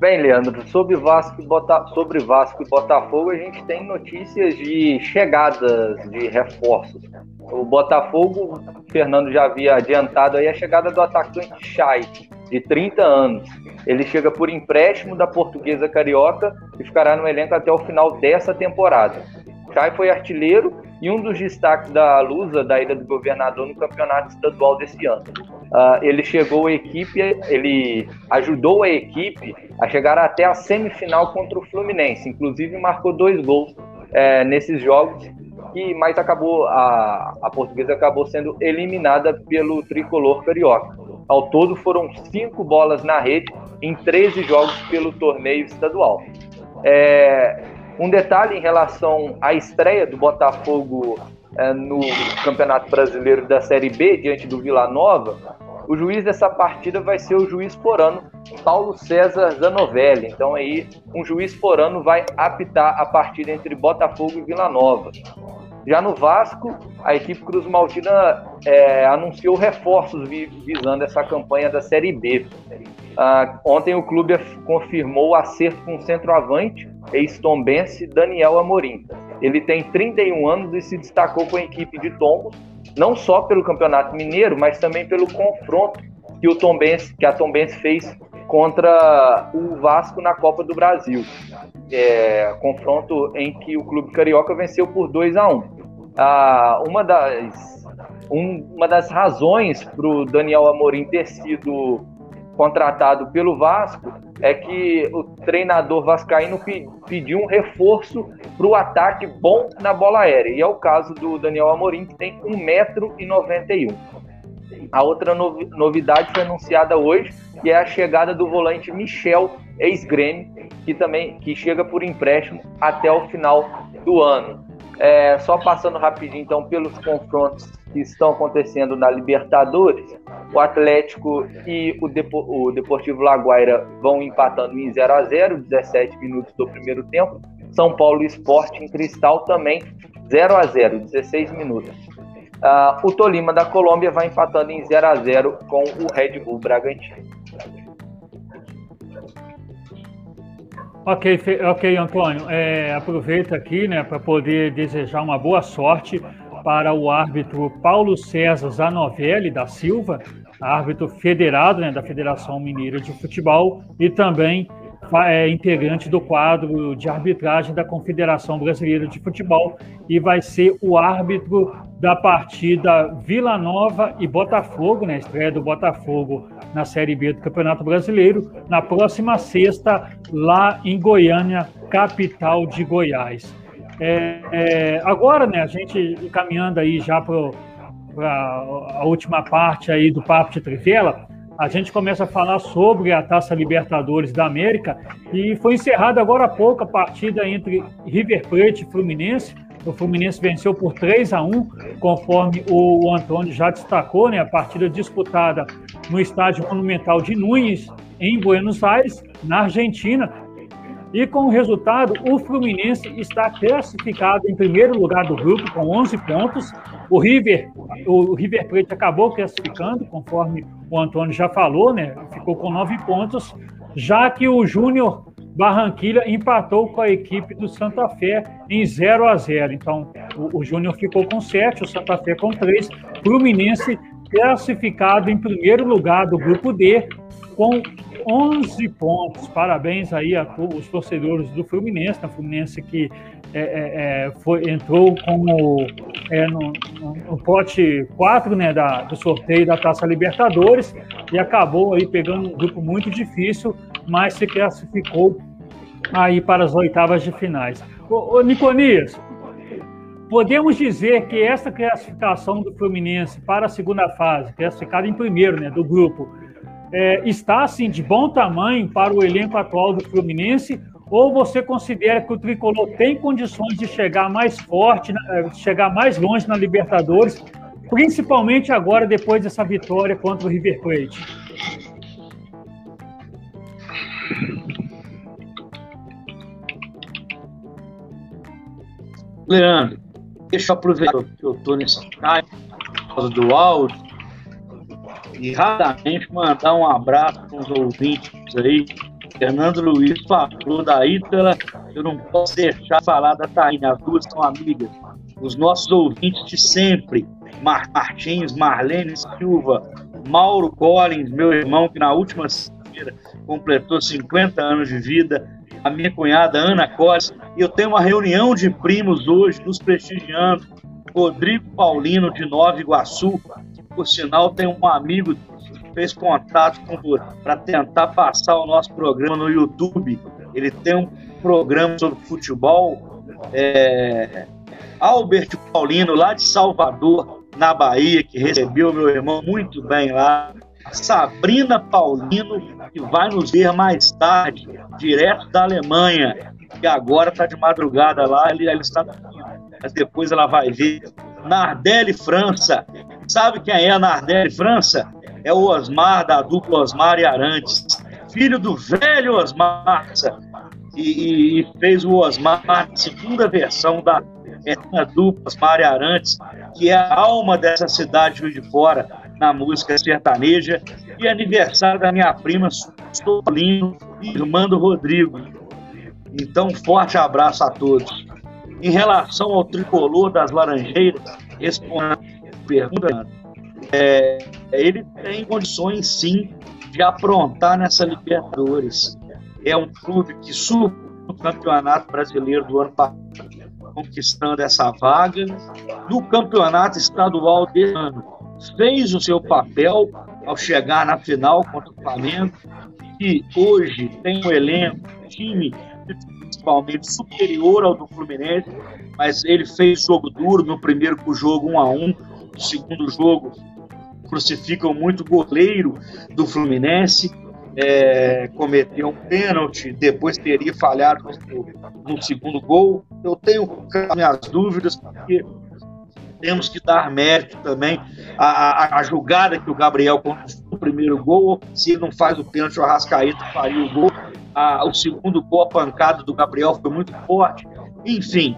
Bem, Leandro, sobre Vasco, e Bota... sobre Vasco e Botafogo, a gente tem notícias de chegadas de reforços. O Botafogo, o Fernando já havia adiantado aí a chegada do atacante Chay, de 30 anos. Ele chega por empréstimo da Portuguesa Carioca e ficará no elenco até o final dessa temporada. Chay foi artilheiro e um dos destaques da Lusa, da Ilha do Governador, no campeonato estadual desse ano. Uh, ele chegou a equipe, ele ajudou a equipe a chegar até a semifinal contra o Fluminense, inclusive marcou dois gols é, nesses jogos, e, mas acabou a, a portuguesa acabou sendo eliminada pelo tricolor carioca. Ao todo foram cinco bolas na rede em 13 jogos pelo torneio estadual. É, um detalhe em relação à estreia do Botafogo é, no Campeonato Brasileiro da Série B, diante do Vila Nova, o juiz dessa partida vai ser o juiz porano Paulo César Zanovelli. Então aí um juiz porano vai apitar a partida entre Botafogo e Vila Nova. Já no Vasco, a equipe Cruz Maltina é, anunciou reforços visando essa campanha da Série B. Ah, ontem o clube confirmou o acerto com o centroavante, ex-tombense Daniel Amorim. Ele tem 31 anos e se destacou com a equipe de Tombos, não só pelo Campeonato Mineiro, mas também pelo confronto que, o Tombense, que a Tombense fez contra o Vasco na Copa do Brasil. É, confronto em que o clube carioca venceu por 2 a 1 ah, uma, das, um, uma das razões para o Daniel Amorim ter sido contratado pelo Vasco é que o treinador vascaíno pediu um reforço para o ataque bom na bola aérea. E é o caso do Daniel Amorim, que tem 1,91m. A outra novidade foi anunciada hoje, que é a chegada do volante Michel, ex-Grêmio, que também que chega por empréstimo até o final do ano. É, só passando rapidinho então pelos confrontos que estão acontecendo na Libertadores, o Atlético e o, Depo, o Deportivo Laguaira vão empatando em 0 a 0 17 minutos do primeiro tempo. São Paulo Esporte em Cristal também 0 a 0 16 minutos. Uh, o Tolima da Colômbia vai empatando em 0 a 0 com o Red Bull Bragantino. Ok, ok, Antônio. É, aproveita aqui, né, para poder desejar uma boa sorte para o árbitro Paulo César Zanovelli da Silva, árbitro federado né, da Federação Mineira de Futebol e também é integrante do quadro de arbitragem da Confederação Brasileira de Futebol e vai ser o árbitro da partida Vila Nova e Botafogo, né, estreia do Botafogo na Série B do Campeonato Brasileiro, na próxima sexta, lá em Goiânia, capital de Goiás. É, é, agora, né, a gente caminhando aí já para a última parte aí do Papo de Trivela, a gente começa a falar sobre a Taça Libertadores da América e foi encerrada agora há pouco a partida entre River Plate e Fluminense. O Fluminense venceu por 3 a 1, conforme o Antônio já destacou, né? A partida disputada no Estádio Monumental de Nunes, em Buenos Aires, na Argentina. E com o resultado, o Fluminense está classificado em primeiro lugar do grupo com 11 pontos. O River, o River Plate acabou classificando, conforme o Antônio já falou, né? Ficou com 9 pontos, já que o Júnior Barranquilha empatou com a equipe do Santa Fé em 0 a 0. Então, o, o Júnior ficou com 7, o Santa Fé com 3. Fluminense classificado em primeiro lugar do grupo D com 11 pontos. Parabéns aí a os torcedores do Fluminense, a Fluminense que é, é, é, foi, entrou como é, no, no, pote 4 né, da, do sorteio da Taça Libertadores e acabou aí pegando um grupo muito difícil, mas se classificou aí para as oitavas de finais. Ô, ô Niconias, podemos dizer que essa classificação do Fluminense para a segunda fase, classificado em primeiro né, do grupo, é, está assim de bom tamanho para o elenco atual do Fluminense? Ou você considera que o tricolor tem condições de chegar mais forte, é, chegar mais longe na Libertadores, principalmente agora depois dessa vitória contra o River Plate? Leandro, deixa eu aproveitar que eu estou nesse time por causa do áudio e rapidamente mandar um abraço para os ouvintes aí. Fernando Luiz falou da Ítala, eu não posso deixar de falar da Taína, as duas são amigas. Os nossos ouvintes de sempre, Mar Martins, Marlene Silva, Mauro Collins, meu irmão, que na última feira completou 50 anos de vida, a minha cunhada Ana Costa, e eu tenho uma reunião de primos hoje nos prestigiando, Rodrigo Paulino de Nova Iguaçu, por sinal, tem um amigo que fez contato com para tentar passar o nosso programa no YouTube. Ele tem um programa sobre futebol. É, Albert Paulino, lá de Salvador, na Bahia, que recebeu meu irmão muito bem lá. Sabrina Paulino, que vai nos ver mais tarde, direto da Alemanha, que agora está de madrugada lá, ele, ele está mas depois ela vai ver. Nardelli França, Sabe quem é a Nardelli França? É o Osmar, da dupla Osmar e Arantes. Filho do velho Osmar. E, e fez o Osmar, segunda versão da eterna dupla Osmar e Arantes, que é a alma dessa cidade de Fora, na música sertaneja. E aniversário da minha prima Solino, irmã do Rodrigo. Então, forte abraço a todos. Em relação ao tricolor das Laranjeiras, respondendo pergunta, é, ele tem condições sim de aprontar nessa Libertadores. É um clube que subiu no Campeonato Brasileiro do ano passado, conquistando essa vaga. No Campeonato Estadual desse ano, fez o seu papel ao chegar na final contra o Flamengo, que hoje tem um elenco, um time principalmente superior ao do Fluminense, mas ele fez jogo duro no primeiro jogo 1 a 1 segundo jogo crucificam muito o goleiro do Fluminense, é, cometeu um pênalti, depois teria falhado no, no, segundo gol. Eu tenho minhas dúvidas, porque temos que dar mérito também à, à, à jogada que o Gabriel conquistou o primeiro gol. Se ele não faz o pênalti, o Arrascaeta faria o gol. O segundo gol, a pancada do Gabriel foi muito forte. Enfim,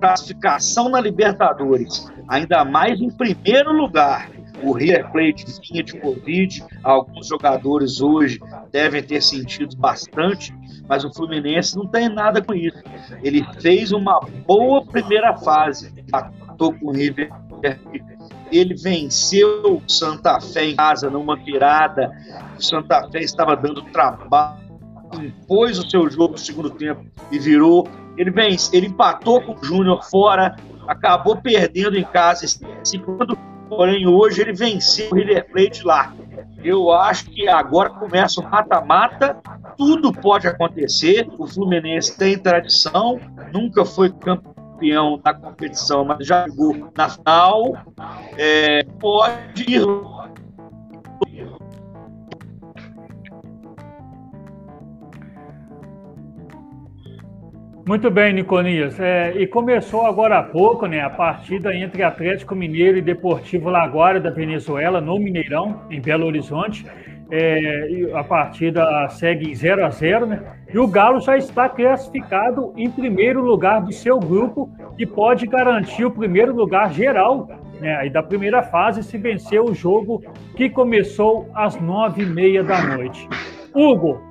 classificação na Libertadores, ainda mais em primeiro lugar. O River Plate vinha de Covid, alguns jogadores hoje devem ter sentido bastante, mas o Fluminense não tem nada com isso. Ele fez uma boa primeira fase, atou com o River ele venceu o Santa Fé em casa numa virada. O Santa Fé estava dando trabalho, impôs o seu jogo no segundo tempo e virou ele, vence, ele empatou com o Júnior fora, acabou perdendo em casa, segundo, porém hoje ele venceu o River Plate lá. Eu acho que agora começa o mata-mata, tudo pode acontecer. O Fluminense tem tradição, nunca foi campeão da competição, mas já jogou na final. É, pode ir Muito bem, Niconias. É, e começou agora há pouco né, a partida entre Atlético Mineiro e Deportivo Laguardia da Venezuela, no Mineirão, em Belo Horizonte. É, a partida segue 0 a 0 né? E o Galo já está classificado em primeiro lugar do seu grupo e pode garantir o primeiro lugar geral né, da primeira fase se vencer o jogo que começou às nove e meia da noite. Hugo,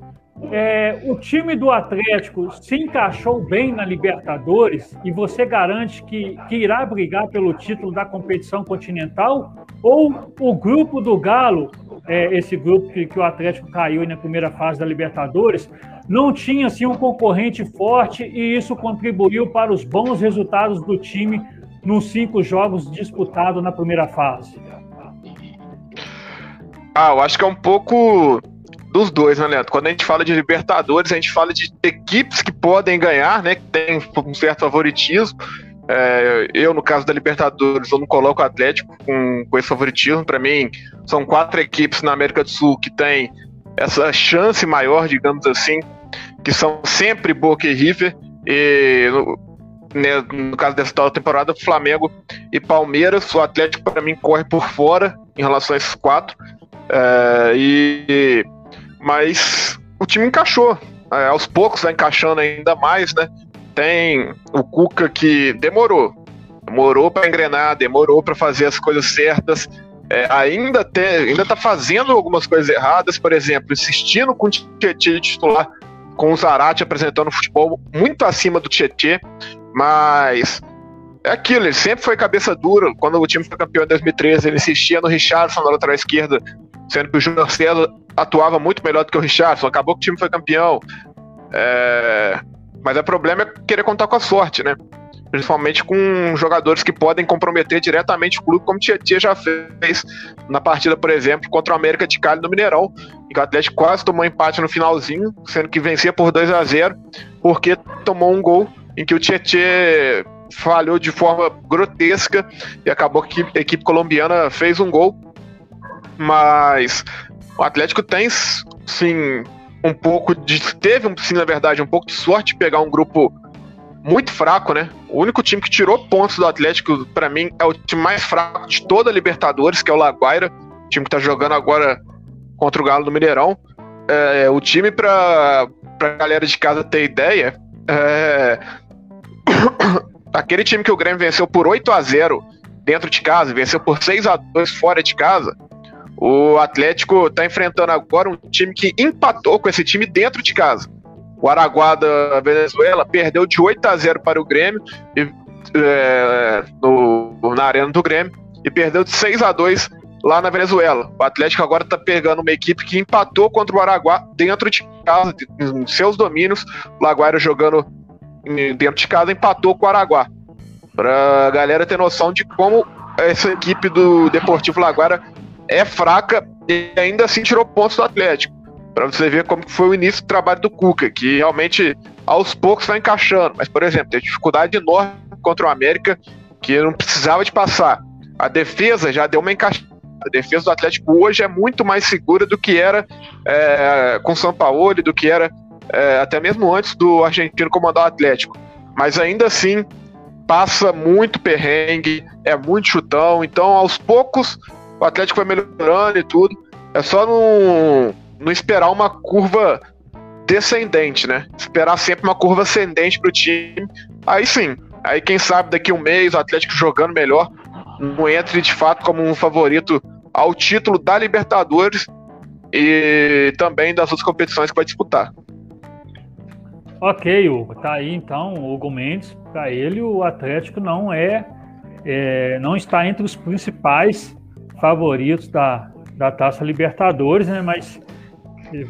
é, o time do Atlético se encaixou bem na Libertadores e você garante que, que irá brigar pelo título da competição continental? Ou o grupo do Galo, é, esse grupo que, que, o Atlético caiu na primeira fase da Libertadores, não tinha assim, um concorrente forte e isso contribuiu para os bons resultados do time nos cinco jogos disputados na primeira fase? Ah, eu acho que é um pouco dos dois, né, Leandro? Quando a gente fala de Libertadores, a gente fala de equipes que podem ganhar, né? Que tem um certo favoritismo. É, eu, no caso da Libertadores, eu não coloco o Atlético com, com esse favoritismo. Para mim, são quatro equipes na América do Sul que têm essa chance maior, digamos assim, que são sempre Boca e River. E no, né, no caso dessa tal temporada, Flamengo e Palmeiras. O Atlético, para mim, corre por fora em relação a esses quatro. É, e mas o time encaixou. É, aos poucos vai encaixando ainda mais, né? Tem o Cuca que demorou. Demorou para engrenar, demorou para fazer as coisas certas. É, ainda, te, ainda tá fazendo algumas coisas erradas, por exemplo, insistindo com o Tietchan titular, com o Zarate apresentando futebol muito acima do Tietchan, mas é aquilo, ele sempre foi cabeça dura. Quando o time foi campeão em 2013, ele insistia no Richardson na lateral esquerda, sendo que o Júnior César atuava muito melhor do que o Richardson, acabou que o time foi campeão. É... Mas o problema é querer contar com a sorte, né? Principalmente com jogadores que podem comprometer diretamente o clube, como o Tietchan já fez na partida, por exemplo, contra o América de Cali no Mineirão, em que o Atlético quase tomou empate no finalzinho, sendo que vencia por 2 a 0 porque tomou um gol em que o Tietchan falhou de forma grotesca e acabou que a equipe colombiana fez um gol. Mas o Atlético tem, sim, um pouco de. Teve, sim, na verdade, um pouco de sorte pegar um grupo muito fraco, né? O único time que tirou pontos do Atlético, para mim, é o time mais fraco de toda a Libertadores, que é o Laguaira, time que tá jogando agora contra o Galo do Mineirão. É, o time, pra, pra galera de casa ter ideia, é... aquele time que o Grêmio venceu por 8 a 0 dentro de casa, venceu por 6 a 2 fora de casa, o Atlético está enfrentando agora um time que empatou com esse time dentro de casa. O Araguá da Venezuela perdeu de 8 a 0 para o Grêmio e, é, no, na arena do Grêmio e perdeu de 6 a 2 lá na Venezuela. O Atlético agora está pegando uma equipe que empatou contra o Araguá dentro de casa, em seus domínios. O Laguaira jogando dentro de casa empatou com o Araguá. Para a galera ter noção de como essa equipe do Deportivo Laguaira é fraca e ainda assim tirou pontos do Atlético. Para você ver como foi o início do trabalho do Cuca, que realmente aos poucos vai encaixando. Mas, por exemplo, tem dificuldade enorme contra o América, que não precisava de passar. A defesa já deu uma encaixada. A defesa do Atlético hoje é muito mais segura do que era é, com o São Paulo, do que era é, até mesmo antes do argentino comandar o Atlético. Mas ainda assim, passa muito perrengue, é muito chutão. Então, aos poucos, o Atlético vai melhorando e tudo. É só não, esperar uma curva descendente, né? Esperar sempre uma curva ascendente pro time. Aí sim, aí quem sabe daqui um mês o Atlético jogando melhor não entre de fato como um favorito ao título da Libertadores e também das outras competições que vai disputar. Ok, Hugo. Tá aí então o Hugo Mendes. Para ele, o Atlético não é, é, não está entre os principais favoritos da, da Taça Libertadores, né? Mas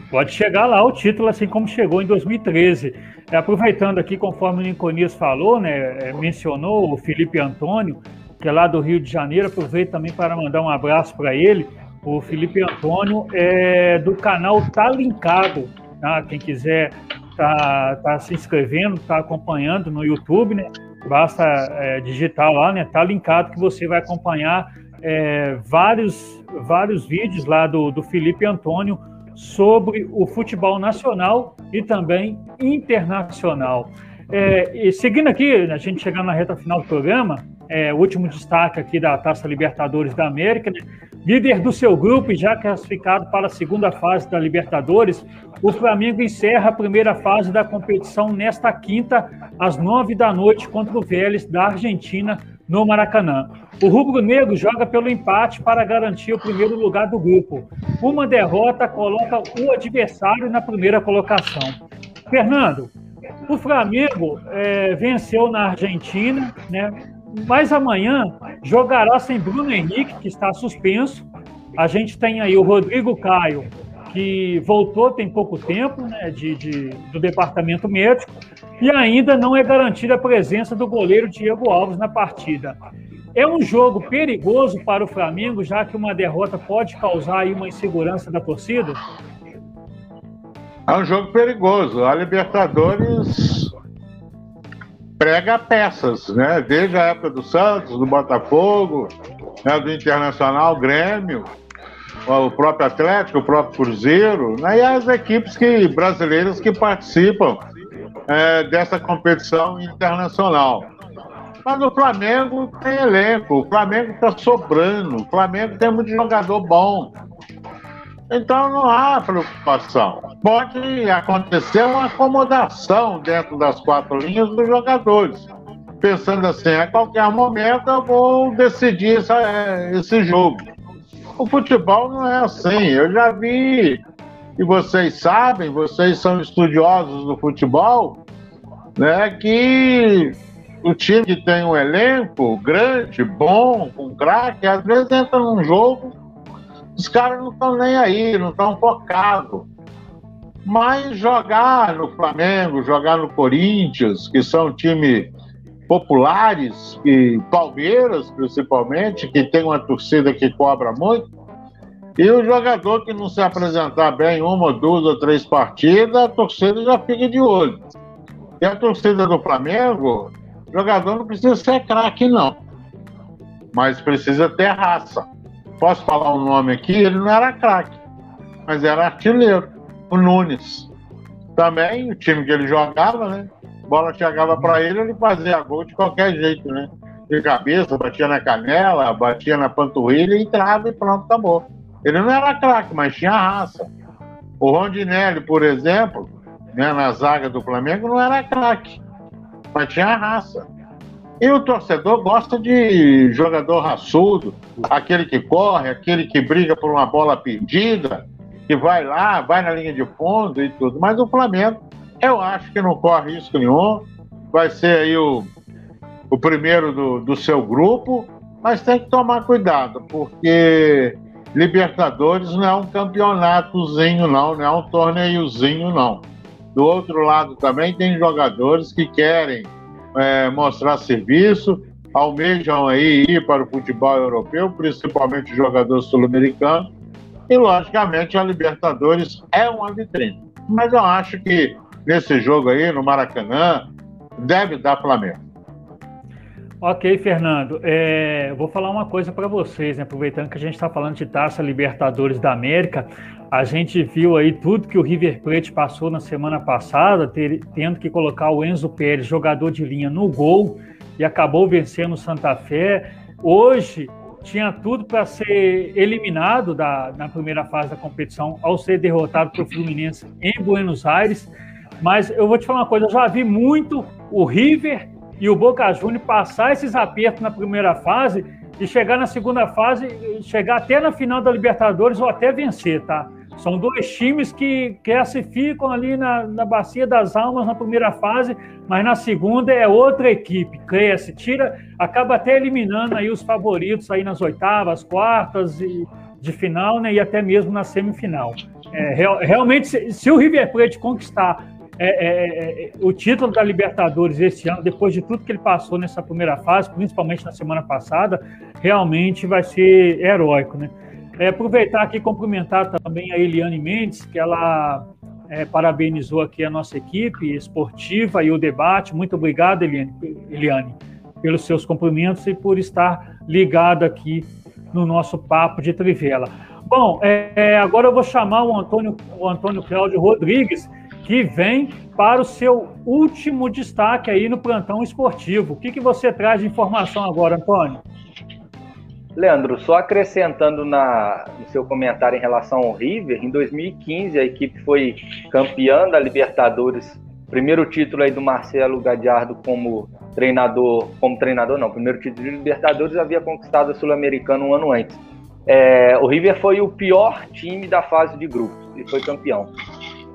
pode chegar lá o título, assim como chegou em 2013. É, aproveitando aqui, conforme o Niconias falou, né? É, mencionou o Felipe Antônio, que é lá do Rio de Janeiro. Aproveito também para mandar um abraço para ele. O Felipe Antônio é do canal Tá Linkado, tá? Quem quiser tá, tá se inscrevendo, tá acompanhando no YouTube, né? Basta é, digitar lá, né? Tá linkado que você vai acompanhar é, vários, vários vídeos lá do, do Felipe Antônio sobre o futebol nacional e também internacional. É, e seguindo aqui, a gente chegando na reta final do programa, é, o último destaque aqui da Taça Libertadores da América, né? Líder do seu grupo e já classificado para a segunda fase da Libertadores, o Flamengo encerra a primeira fase da competição nesta quinta, às nove da noite, contra o Vélez da Argentina, no Maracanã. O Rubro Negro joga pelo empate para garantir o primeiro lugar do grupo. Uma derrota coloca o adversário na primeira colocação. Fernando, o Flamengo é, venceu na Argentina, né? Mas amanhã jogará sem Bruno Henrique, que está suspenso. A gente tem aí o Rodrigo Caio, que voltou tem pouco tempo né, de, de, do departamento médico, e ainda não é garantida a presença do goleiro Diego Alves na partida. É um jogo perigoso para o Flamengo, já que uma derrota pode causar aí uma insegurança da torcida? É um jogo perigoso. A Libertadores prega peças, né? Desde a época do Santos, do Botafogo, né? do Internacional, Grêmio, o próprio Atlético, o próprio Cruzeiro, né? e as equipes que, brasileiras que participam é, dessa competição internacional. Mas o Flamengo tem elenco, o Flamengo está sobrando, o Flamengo tem muito jogador bom. Então não há preocupação. Pode acontecer uma acomodação dentro das quatro linhas dos jogadores. Pensando assim, a qualquer momento eu vou decidir essa, esse jogo. O futebol não é assim. Eu já vi, e vocês sabem, vocês são estudiosos do futebol, né, que o time que tem um elenco grande, bom, com craque, às vezes entra num jogo os caras não estão nem aí, não estão focados. Mas jogar no Flamengo, jogar no Corinthians, que são times populares, e Palmeiras principalmente, que tem uma torcida que cobra muito, e o jogador que não se apresentar bem uma, duas ou três partidas, a torcida já fica de olho. E a torcida do Flamengo, o jogador não precisa ser craque, não. Mas precisa ter raça posso falar um nome aqui, ele não era craque, mas era artilheiro, o Nunes. Também, o time que ele jogava, né? Bola chegava para ele, ele fazia gol de qualquer jeito, né? De cabeça, batia na canela, batia na panturrilha, entrava e pronto, acabou. Ele não era craque, mas tinha raça. O Rondinelli, por exemplo, né, na zaga do Flamengo, não era craque, mas tinha raça. E o torcedor gosta de jogador raçudo, aquele que corre, aquele que briga por uma bola perdida, que vai lá, vai na linha de fundo e tudo. Mas o Flamengo, eu acho que não corre risco nenhum. Vai ser aí o, o primeiro do, do seu grupo, mas tem que tomar cuidado, porque Libertadores não é um campeonatozinho, não, não é um torneiozinho, não. Do outro lado também tem jogadores que querem é, mostrar serviço, almejam aí ir para o futebol europeu, principalmente jogadores sul-americanos, e logicamente a Libertadores é uma vitrine. Mas eu acho que nesse jogo aí, no Maracanã, deve dar Flamengo. Ok, Fernando. É, vou falar uma coisa para vocês, né? aproveitando que a gente está falando de Taça Libertadores da América, a gente viu aí tudo que o River Plate passou na semana passada, ter, tendo que colocar o Enzo Pérez, jogador de linha, no gol e acabou vencendo o Santa Fé. Hoje tinha tudo para ser eliminado da, na primeira fase da competição ao ser derrotado pelo Fluminense em Buenos Aires. Mas eu vou te falar uma coisa, eu já vi muito o River e o Boca Juniors passar esses apertos na primeira fase e chegar na segunda fase, chegar até na final da Libertadores ou até vencer, tá? São dois times que classificam ali na, na Bacia das Almas na primeira fase, mas na segunda é outra equipe, cresce, tira, acaba até eliminando aí os favoritos aí nas oitavas, quartas e de final, né, e até mesmo na semifinal. É, real, realmente, se, se, o River Plate conquistar é, é, é, é, o título da Libertadores esse ano, depois de tudo que ele passou nessa primeira fase, principalmente na semana passada, realmente vai ser heróico, né? É, aproveitar aqui e cumprimentar também a Eliane Mendes, que ela é, parabenizou aqui a nossa equipe esportiva e o debate. Muito obrigado, Eliane, Eliane, pelos seus cumprimentos e por estar ligada aqui no nosso papo de Trivela. Bom, é, agora eu vou chamar o Antônio, o Antônio Cláudio Rodrigues, que vem para o seu último destaque aí no plantão esportivo. O que, que você traz de informação agora, Antônio? Leandro, só acrescentando na, no seu comentário em relação ao River, em 2015 a equipe foi campeã da Libertadores, primeiro título aí do Marcelo Gadiardo como treinador, como treinador não, primeiro título de Libertadores havia conquistado a Sul-Americana um ano antes. É, o River foi o pior time da fase de grupos e foi campeão.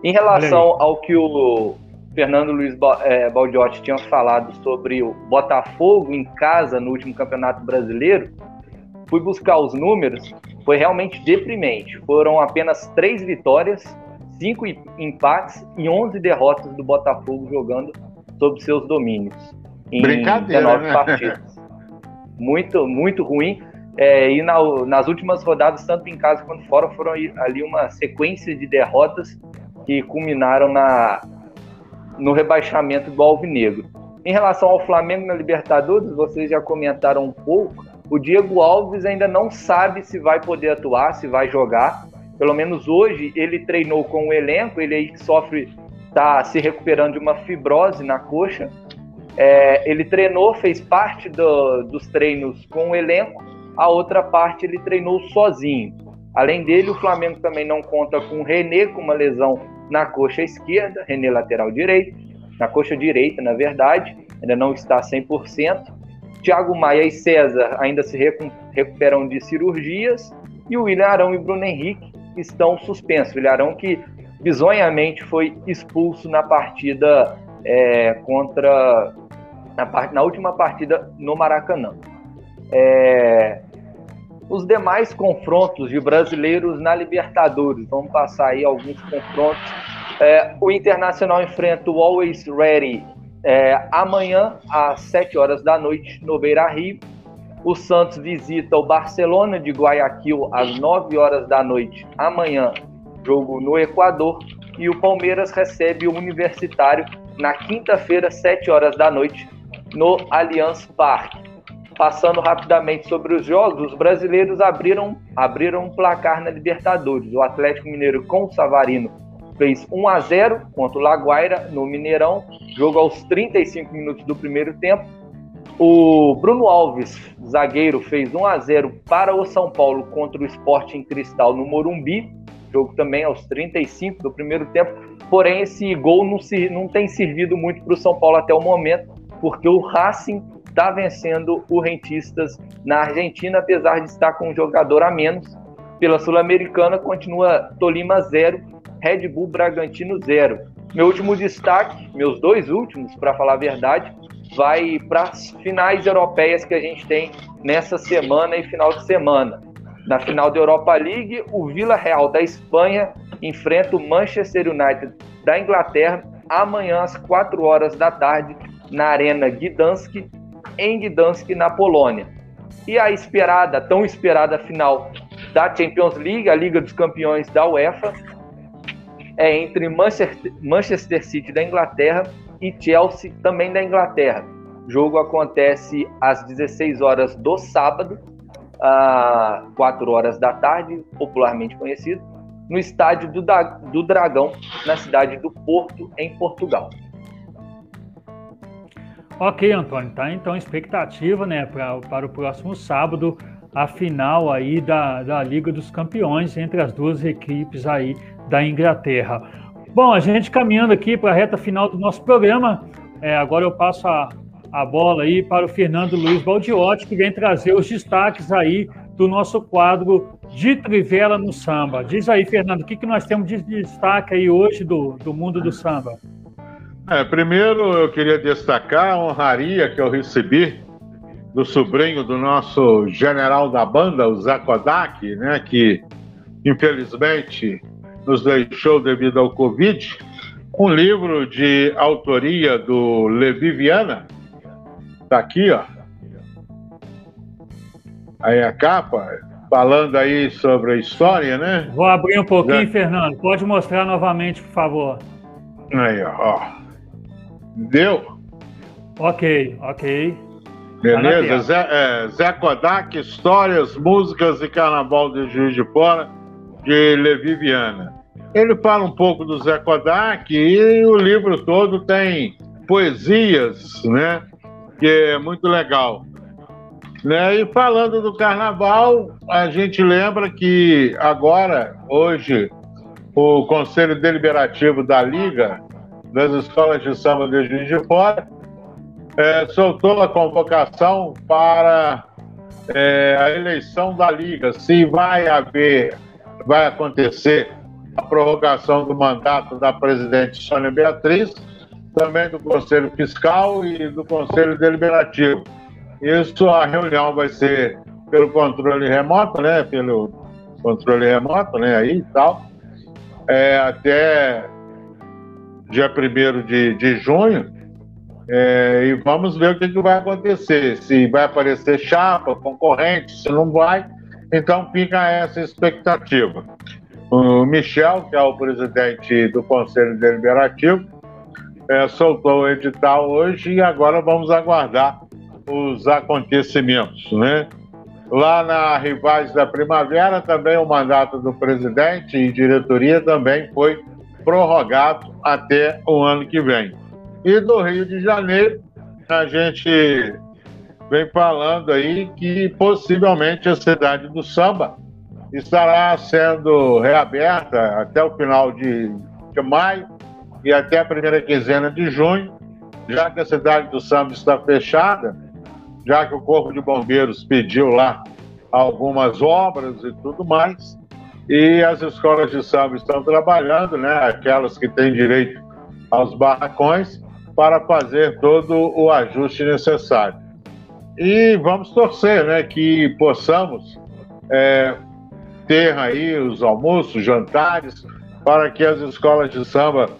Em relação ao que o Fernando Luiz é, Baldiotti tinha falado sobre o Botafogo em casa no último Campeonato Brasileiro, fui buscar os números, foi realmente deprimente. Foram apenas três vitórias, cinco empates e 11 derrotas do Botafogo jogando sob seus domínios. Em Brincadeira, 19 né? partidas. Muito, muito ruim. É, e na, nas últimas rodadas, tanto em casa quanto fora, foram ali uma sequência de derrotas que culminaram na, no rebaixamento do Alvinegro. Em relação ao Flamengo na Libertadores, vocês já comentaram um pouco. O Diego Alves ainda não sabe se vai poder atuar, se vai jogar. Pelo menos hoje ele treinou com o elenco, ele aí sofre, está se recuperando de uma fibrose na coxa. É, ele treinou, fez parte do, dos treinos com o elenco, a outra parte ele treinou sozinho. Além dele, o Flamengo também não conta com o René, com uma lesão na coxa esquerda, René lateral direito, na coxa direita, na verdade, ainda não está 100%. Thiago Maia e César ainda se recuperam de cirurgias e o William Arão e Bruno Henrique estão suspensos. O William Arão que bizonhamente foi expulso na partida é, contra na, na, última partida no Maracanã. É, os demais confrontos de brasileiros na Libertadores. Vamos passar aí alguns confrontos. É, o Internacional enfrenta o Always Ready é, amanhã, às 7 horas da noite, no Beira Rio. O Santos visita o Barcelona de Guayaquil às 9 horas da noite, amanhã, jogo no Equador. E o Palmeiras recebe o Universitário na quinta-feira, 7 horas da noite, no Allianz Parque. Passando rapidamente sobre os jogos, os brasileiros abriram, abriram um placar na Libertadores. O Atlético Mineiro com o Savarino fez 1 a 0 contra o Laguaira no Mineirão, jogo aos 35 minutos do primeiro tempo. O Bruno Alves, zagueiro, fez 1 a 0 para o São Paulo contra o Sporting Cristal no Morumbi, jogo também aos 35 do primeiro tempo. Porém, esse gol não, se, não tem servido muito para o São Paulo até o momento, porque o Racing está vencendo o Rentistas na Argentina, apesar de estar com um jogador a menos. Pela Sul-Americana, continua Tolima 0, Red Bull Bragantino 0. Meu último destaque, meus dois últimos, para falar a verdade, vai para as finais europeias que a gente tem nessa semana e final de semana. Na final da Europa League, o Vila Real da Espanha enfrenta o Manchester United da Inglaterra amanhã às 4 horas da tarde na Arena Gdansk em Gdansk, na Polônia. E a esperada, tão esperada final da Champions League, a Liga dos Campeões da UEFA, é entre Manchester City da Inglaterra e Chelsea também da Inglaterra. O jogo acontece às 16 horas do sábado, às 4 horas da tarde, popularmente conhecido, no estádio do, do Dragão, na cidade do Porto, em Portugal. Ok, Antônio, tá? Então, expectativa, né, pra, para o próximo sábado, a final aí da, da Liga dos Campeões entre as duas equipes aí da Inglaterra. Bom, a gente caminhando aqui para a reta final do nosso programa, é, agora eu passo a, a bola aí para o Fernando Luiz Baldiotti, que vem trazer os destaques aí do nosso quadro de Trivela no Samba. Diz aí, Fernando, o que, que nós temos de destaque aí hoje do, do mundo do samba? É, primeiro eu queria destacar a honraria que eu recebi do sobrinho do nosso general da banda, o Zé Kodak, né, que infelizmente nos deixou devido ao Covid, um livro de autoria do Levi Viana, tá aqui, ó. Aí a capa, falando aí sobre a história, né? Vou abrir um pouquinho, Fernando. Pode mostrar novamente, por favor. Aí, ó. Deu? Ok, ok. Beleza, Zé, é, Zé Kodak, Histórias, Músicas e Carnaval de Juiz de Fora, de Levi Viana. Ele fala um pouco do Zé Kodak e o livro todo tem poesias, né? Que é muito legal. Né? E falando do carnaval, a gente lembra que agora, hoje, o Conselho Deliberativo da Liga das escolas de samba de Juiz de Fora, é, soltou a convocação para é, a eleição da Liga, se vai haver, vai acontecer a prorrogação do mandato da presidente Sônia Beatriz, também do Conselho Fiscal e do Conselho Deliberativo. Isso, a reunião vai ser pelo controle remoto, né? Pelo controle remoto, né? Aí e tal. É, até dia 1 de, de junho. É, e vamos ver o que, que vai acontecer. Se vai aparecer chapa, concorrente, se não vai. Então fica essa expectativa. O Michel, que é o presidente do Conselho Deliberativo, é, soltou o edital hoje e agora vamos aguardar os acontecimentos, né? Lá na Rivais da Primavera, também o mandato do presidente e diretoria também foi prorrogado até o ano que vem. E do Rio de Janeiro, a gente vem falando aí que possivelmente a cidade do samba estará sendo reaberta até o final de, de maio e até a primeira quinzena de junho, já que a cidade do samba está fechada, já que o Corpo de Bombeiros pediu lá algumas obras e tudo mais, e as escolas de samba estão trabalhando, né, aquelas que têm direito aos barracões, para fazer todo o ajuste necessário. E vamos torcer né, que possamos é, ter aí os almoços, jantares, para que as escolas de samba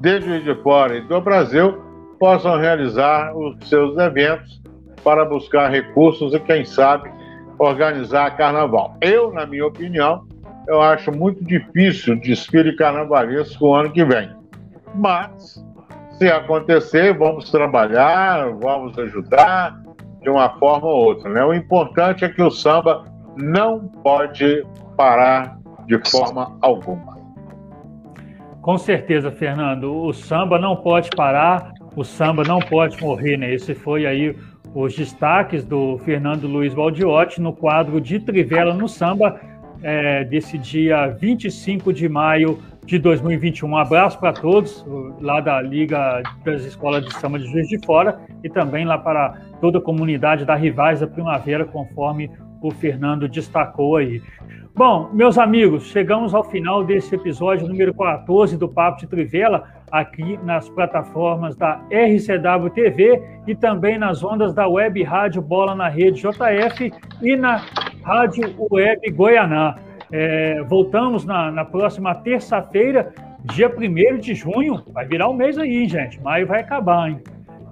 de Juiz de Fora e do Brasil possam realizar os seus eventos para buscar recursos e, quem sabe, organizar carnaval. Eu, na minha opinião, eu acho muito difícil desfile carnavalesco o ano que vem. Mas, se acontecer, vamos trabalhar, vamos ajudar de uma forma ou outra. Né? O importante é que o samba não pode parar de forma alguma. Com certeza, Fernando. O samba não pode parar, o samba não pode morrer, né? Esse foi aí os destaques do Fernando Luiz Baldiotti no quadro de Trivela no Samba, é, desse dia 25 de maio de 2021. Um abraço para todos lá da Liga das Escolas de Samba de Juiz de Fora e também lá para toda a comunidade da Rivais da Primavera, conforme o Fernando destacou aí. Bom, meus amigos, chegamos ao final desse episódio número 14 do Papo de Trivela, aqui nas plataformas da RCW TV e também nas ondas da Web Rádio Bola na Rede JF e na Rádio Web Goianá. É, voltamos na, na próxima terça-feira, dia 1 de junho. Vai virar um mês aí, gente. Maio vai acabar, hein?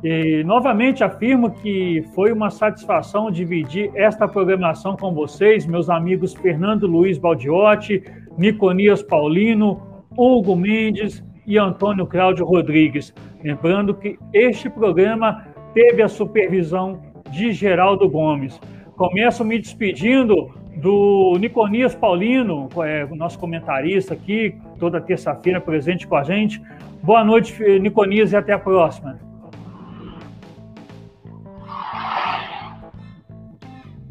E, novamente afirmo que foi uma satisfação dividir esta programação com vocês, meus amigos Fernando Luiz Baldiotti, Niconias Paulino, Hugo Mendes e Antônio Cláudio Rodrigues. Lembrando que este programa teve a supervisão de Geraldo Gomes. Começo me despedindo do Niconias Paulino, é, nosso comentarista aqui, toda terça-feira presente com a gente. Boa noite, Niconias, e até a próxima.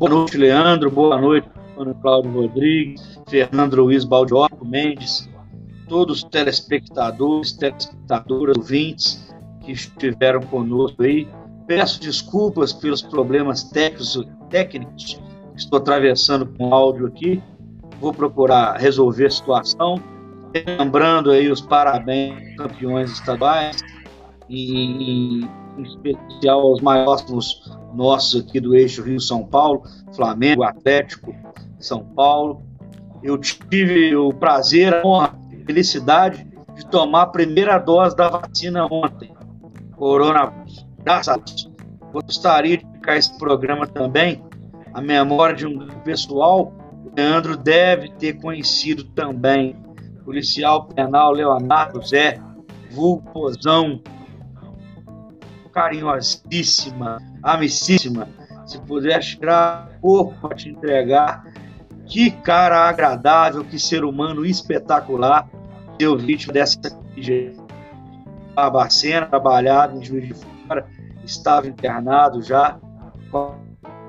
Boa noite, Leandro. Boa noite, Antônio Cláudio Rodrigues, Fernando Luiz Baldiotto Mendes, todos os telespectadores, telespectadoras, ouvintes que estiveram conosco aí. Peço desculpas pelos problemas técnicos, que estou atravessando com áudio aqui. Vou procurar resolver a situação. Lembrando aí os parabéns aos campeões estaduais e, em especial aos maiores nossos aqui do eixo Rio-São Paulo, Flamengo, Atlético, São Paulo. Eu tive o prazer, a honra, a felicidade de tomar a primeira dose da vacina ontem, coronavírus. Graças a Deus. Gostaria de ficar esse programa também, a memória de um pessoal, Leandro deve ter conhecido também, policial penal Leonardo Zé, vulgo Pozão, carinhosíssima, amicíssima. Se puder tirar corpo para te entregar, que cara agradável, que ser humano espetacular. Seu vítima dessa Barbacena, trabalhado em Juiz de Fora, estava internado já, com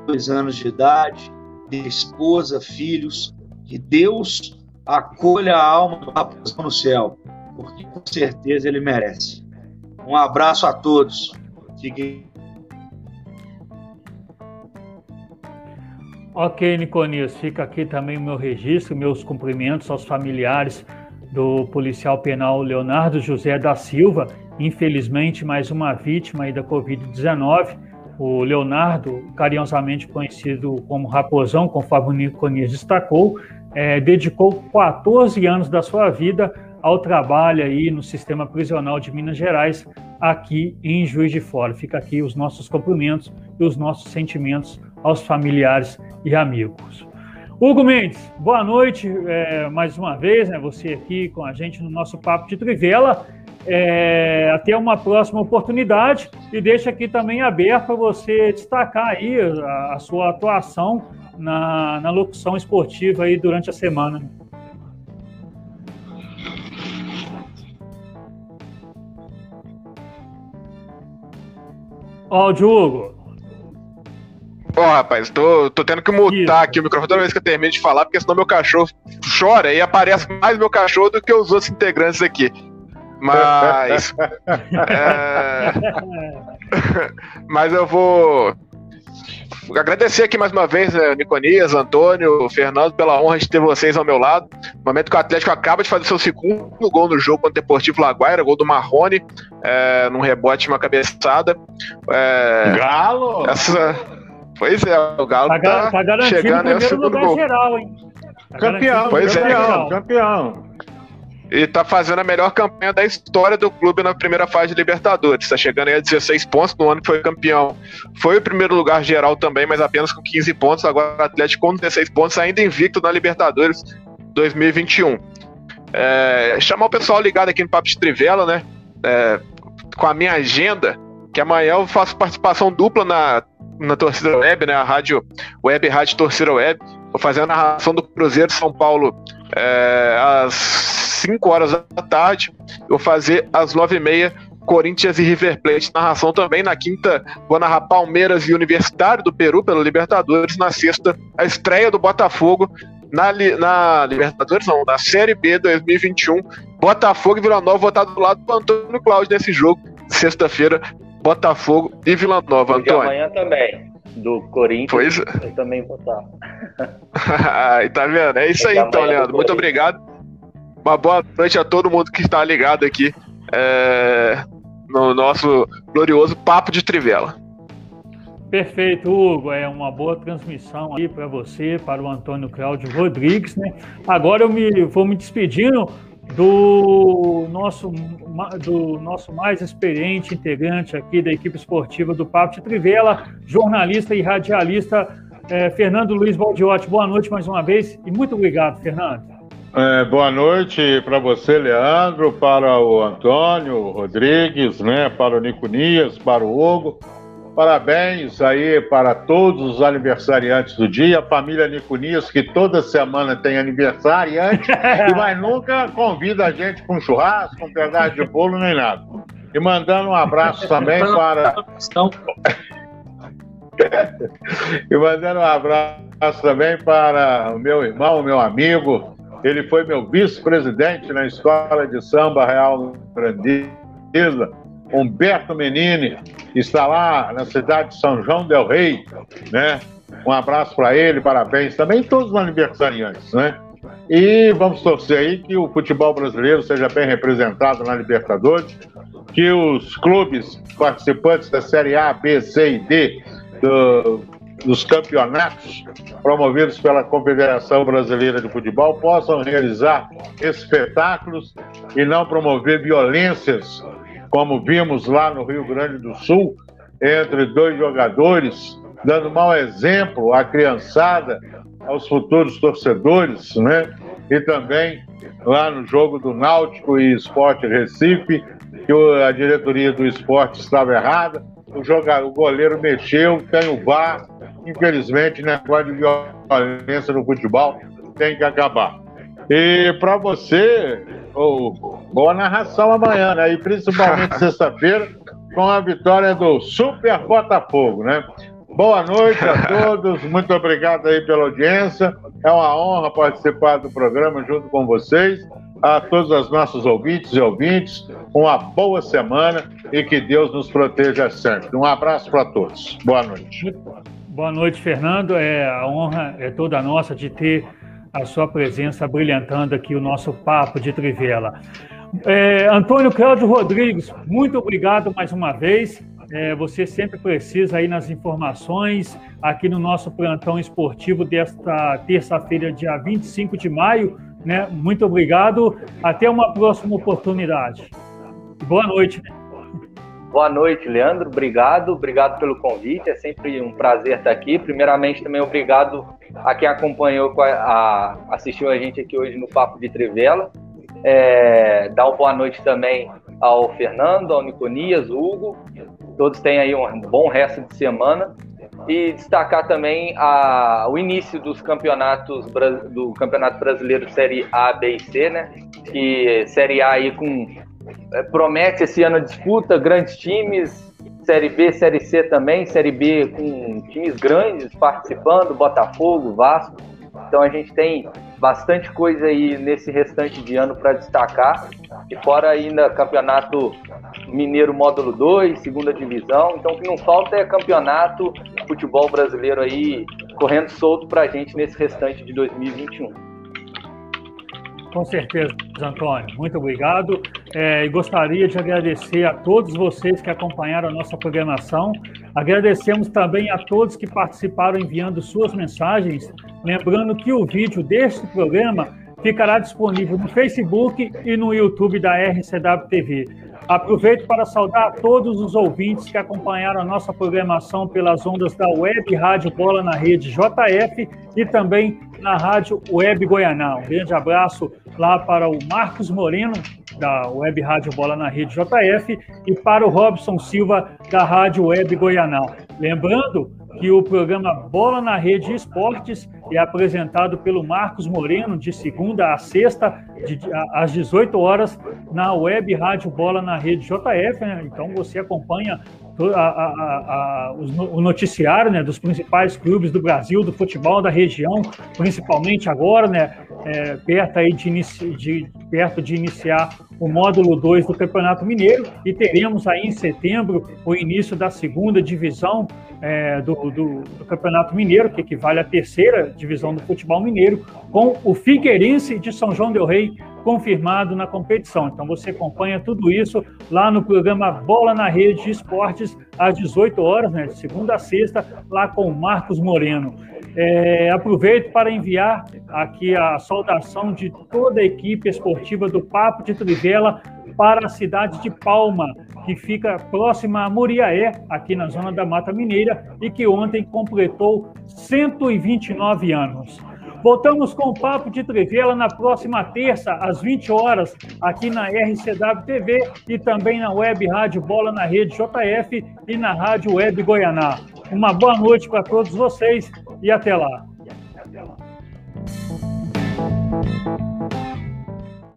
dois anos de idade, de esposa, filhos. Que Deus acolha a alma do rapaz no céu, porque com certeza ele merece. Um abraço a todos. Ok, Niconias, fica aqui também o meu registro, meus cumprimentos aos familiares do policial penal Leonardo José da Silva, infelizmente mais uma vítima da Covid-19. O Leonardo, carinhosamente conhecido como Raposão, conforme o Niconias destacou, é, dedicou 14 anos da sua vida ao trabalho aí no sistema prisional de Minas Gerais, aqui em Juiz de Fora. Fica aqui os nossos cumprimentos e os nossos sentimentos aos familiares e amigos. Hugo Mendes, boa noite é, mais uma vez, né, você aqui com a gente no nosso Papo de Trivela. É, até uma próxima oportunidade e deixa aqui também aberto para você destacar aí a, a sua atuação na, na, locução esportiva aí durante a semana. Ó, Hugo. Ó, oh, rapaz, tô, tô tendo que mutar Isso. aqui o microfone toda vez que eu termino de falar, porque senão meu cachorro chora e aparece mais meu cachorro do que os outros integrantes aqui. Mas. é, mas eu vou agradecer aqui mais uma vez, né, Niconias, Antônio, Fernando, pela honra de ter vocês ao meu lado. No momento que o Atlético acaba de fazer seu segundo gol no jogo contra o Deportivo Laguaira, gol do Marrone, é, num rebote, uma cabeçada. É, Galo! Essa, Pois é, o Galo tá, tá, tá chegando aí o segundo gol. Geral, hein? Tá campeão, pois campeão, é. campeão. E tá fazendo a melhor campanha da história do clube na primeira fase de Libertadores. Tá chegando aí a 16 pontos no ano que foi campeão. Foi o primeiro lugar geral também, mas apenas com 15 pontos. Agora o Atlético com 16 pontos, ainda invicto na Libertadores 2021. É, chamar o pessoal ligado aqui no Papo de Trivela, né? É, com a minha agenda, que amanhã eu faço participação dupla na na torcida web, né? A rádio web, rádio torcida web. Vou fazer a narração do Cruzeiro de São Paulo é, às 5 horas da tarde. Vou fazer às 9 e meia Corinthians e River Plate. Narração também na quinta, vou narrar Palmeiras e Universitário do Peru pela Libertadores. Na sexta, a estreia do Botafogo na, na Libertadores, não, na Série B 2021. Botafogo e Vila Nova vou estar do lado do Antônio Cláudio nesse jogo. Sexta-feira, Botafogo e Vila Nova, Antônio. amanhã também, do Corinthians. Pois é. Eu também vou estar. tá vendo? É isso aí então, Leandro. Muito obrigado. Uma boa noite a todo mundo que está ligado aqui é, no nosso glorioso Papo de Trivela. Perfeito, Hugo. É uma boa transmissão aí para você, para o Antônio Cláudio Rodrigues, né? Agora eu me, vou me despedindo do nosso, do nosso mais experiente integrante aqui da equipe esportiva do Papo de Trivela, jornalista e radialista é, Fernando Luiz Baldiotti. Boa noite mais uma vez e muito obrigado, Fernando. É, boa noite para você, Leandro, para o Antônio Rodrigues, né, para o Nico Nias, para o Hugo Parabéns aí para todos os aniversariantes do dia, família Niconias, que toda semana tem aniversariante, e mas nunca convida a gente com churrasco, com pedaço de bolo, nem nada. E mandando um abraço também para. e mandando um abraço também para o meu irmão, meu amigo. Ele foi meu vice-presidente na Escola de Samba Real Grandeza Humberto Menini, está lá na cidade de São João del Rei, né? Um abraço para ele, parabéns também todos os aniversariantes, né? E vamos torcer aí que o futebol brasileiro seja bem representado na Libertadores, que os clubes participantes da Série A, B, C e D do, dos campeonatos promovidos pela Confederação Brasileira de Futebol possam realizar espetáculos e não promover violências como vimos lá no Rio Grande do Sul, entre dois jogadores, dando mau exemplo à criançada, aos futuros torcedores, né? E também lá no jogo do Náutico e Esporte Recife, que a diretoria do esporte estava errada, o, jogador, o goleiro mexeu, tem o VAR, infelizmente, negócio de violência no futebol tem que acabar. E para você, oh, boa narração amanhã, né? E principalmente sexta-feira, com a vitória do Super Botafogo, né? Boa noite a todos, muito obrigado aí pela audiência. É uma honra participar do programa junto com vocês. A todos os nossos ouvintes e ouvintes, uma boa semana e que Deus nos proteja sempre. Um abraço para todos. Boa noite. Boa noite, Fernando. É, a honra é toda nossa de ter a sua presença brilhantando aqui o nosso papo de Trivela. É, Antônio Cláudio Rodrigues, muito obrigado mais uma vez. É, você sempre precisa aí nas informações aqui no nosso plantão esportivo desta terça-feira, dia 25 de maio. Né? Muito obrigado. Até uma próxima oportunidade. Boa noite. Boa noite, Leandro. Obrigado, obrigado pelo convite. É sempre um prazer estar aqui. Primeiramente, também obrigado a quem acompanhou, a, assistiu a gente aqui hoje no Papo de Trivela. É, dar uma boa noite também ao Fernando, ao Niconias, Hugo. Todos tenham aí um bom resto de semana. E destacar também a, o início dos campeonatos do Campeonato Brasileiro Série A, B e C, né? Que Série A aí com promete esse ano a disputa, grandes times, Série B, Série C também, Série B com times grandes participando, Botafogo, Vasco. Então a gente tem bastante coisa aí nesse restante de ano para destacar. E fora ainda Campeonato Mineiro Módulo 2, segunda divisão. Então o que não falta é campeonato futebol brasileiro aí correndo solto para a gente nesse restante de 2021. Com certeza, Antônio. Muito obrigado. É, e gostaria de agradecer a todos vocês que acompanharam a nossa programação. Agradecemos também a todos que participaram enviando suas mensagens. Lembrando que o vídeo deste programa ficará disponível no Facebook e no YouTube da RCW TV. Aproveito para saudar todos os ouvintes que acompanharam a nossa programação pelas ondas da Web Rádio Bola na Rede JF e também na Rádio Web Goianã. Um grande abraço lá para o Marcos Moreno, da Web Rádio Bola na Rede JF, e para o Robson Silva, da Rádio Web Goianã. Lembrando que o programa Bola na Rede Esportes é apresentado pelo Marcos Moreno de segunda a sexta, de, às 18 horas, na web Rádio Bola na Rede JF. Né? Então você acompanha a, a, a, o noticiário né, dos principais clubes do Brasil, do futebol da região, principalmente agora, né, é, perto, aí de, inici, de, perto de iniciar o módulo 2 do Campeonato Mineiro e teremos aí em setembro o início da segunda divisão é, do, do, do, Campeonato Mineiro, que equivale à terceira divisão do futebol mineiro, com o Figueirense de São João del Rei confirmado na competição. Então você acompanha tudo isso lá no programa Bola na Rede de Esportes, às 18 horas, né, de segunda a sexta, lá com o Marcos Moreno. É, aproveito para enviar aqui a saudação de toda a equipe esportiva do Papo de Trivela para a cidade de Palma, que fica próxima a Muriaé, aqui na zona da Mata Mineira, e que ontem completou 129 anos. Voltamos com o Papo de Trivela na próxima terça, às 20 horas, aqui na RCW TV e também na Web Rádio Bola na Rede JF e na Rádio Web Goianá. Uma boa noite para todos vocês e até lá. E até lá.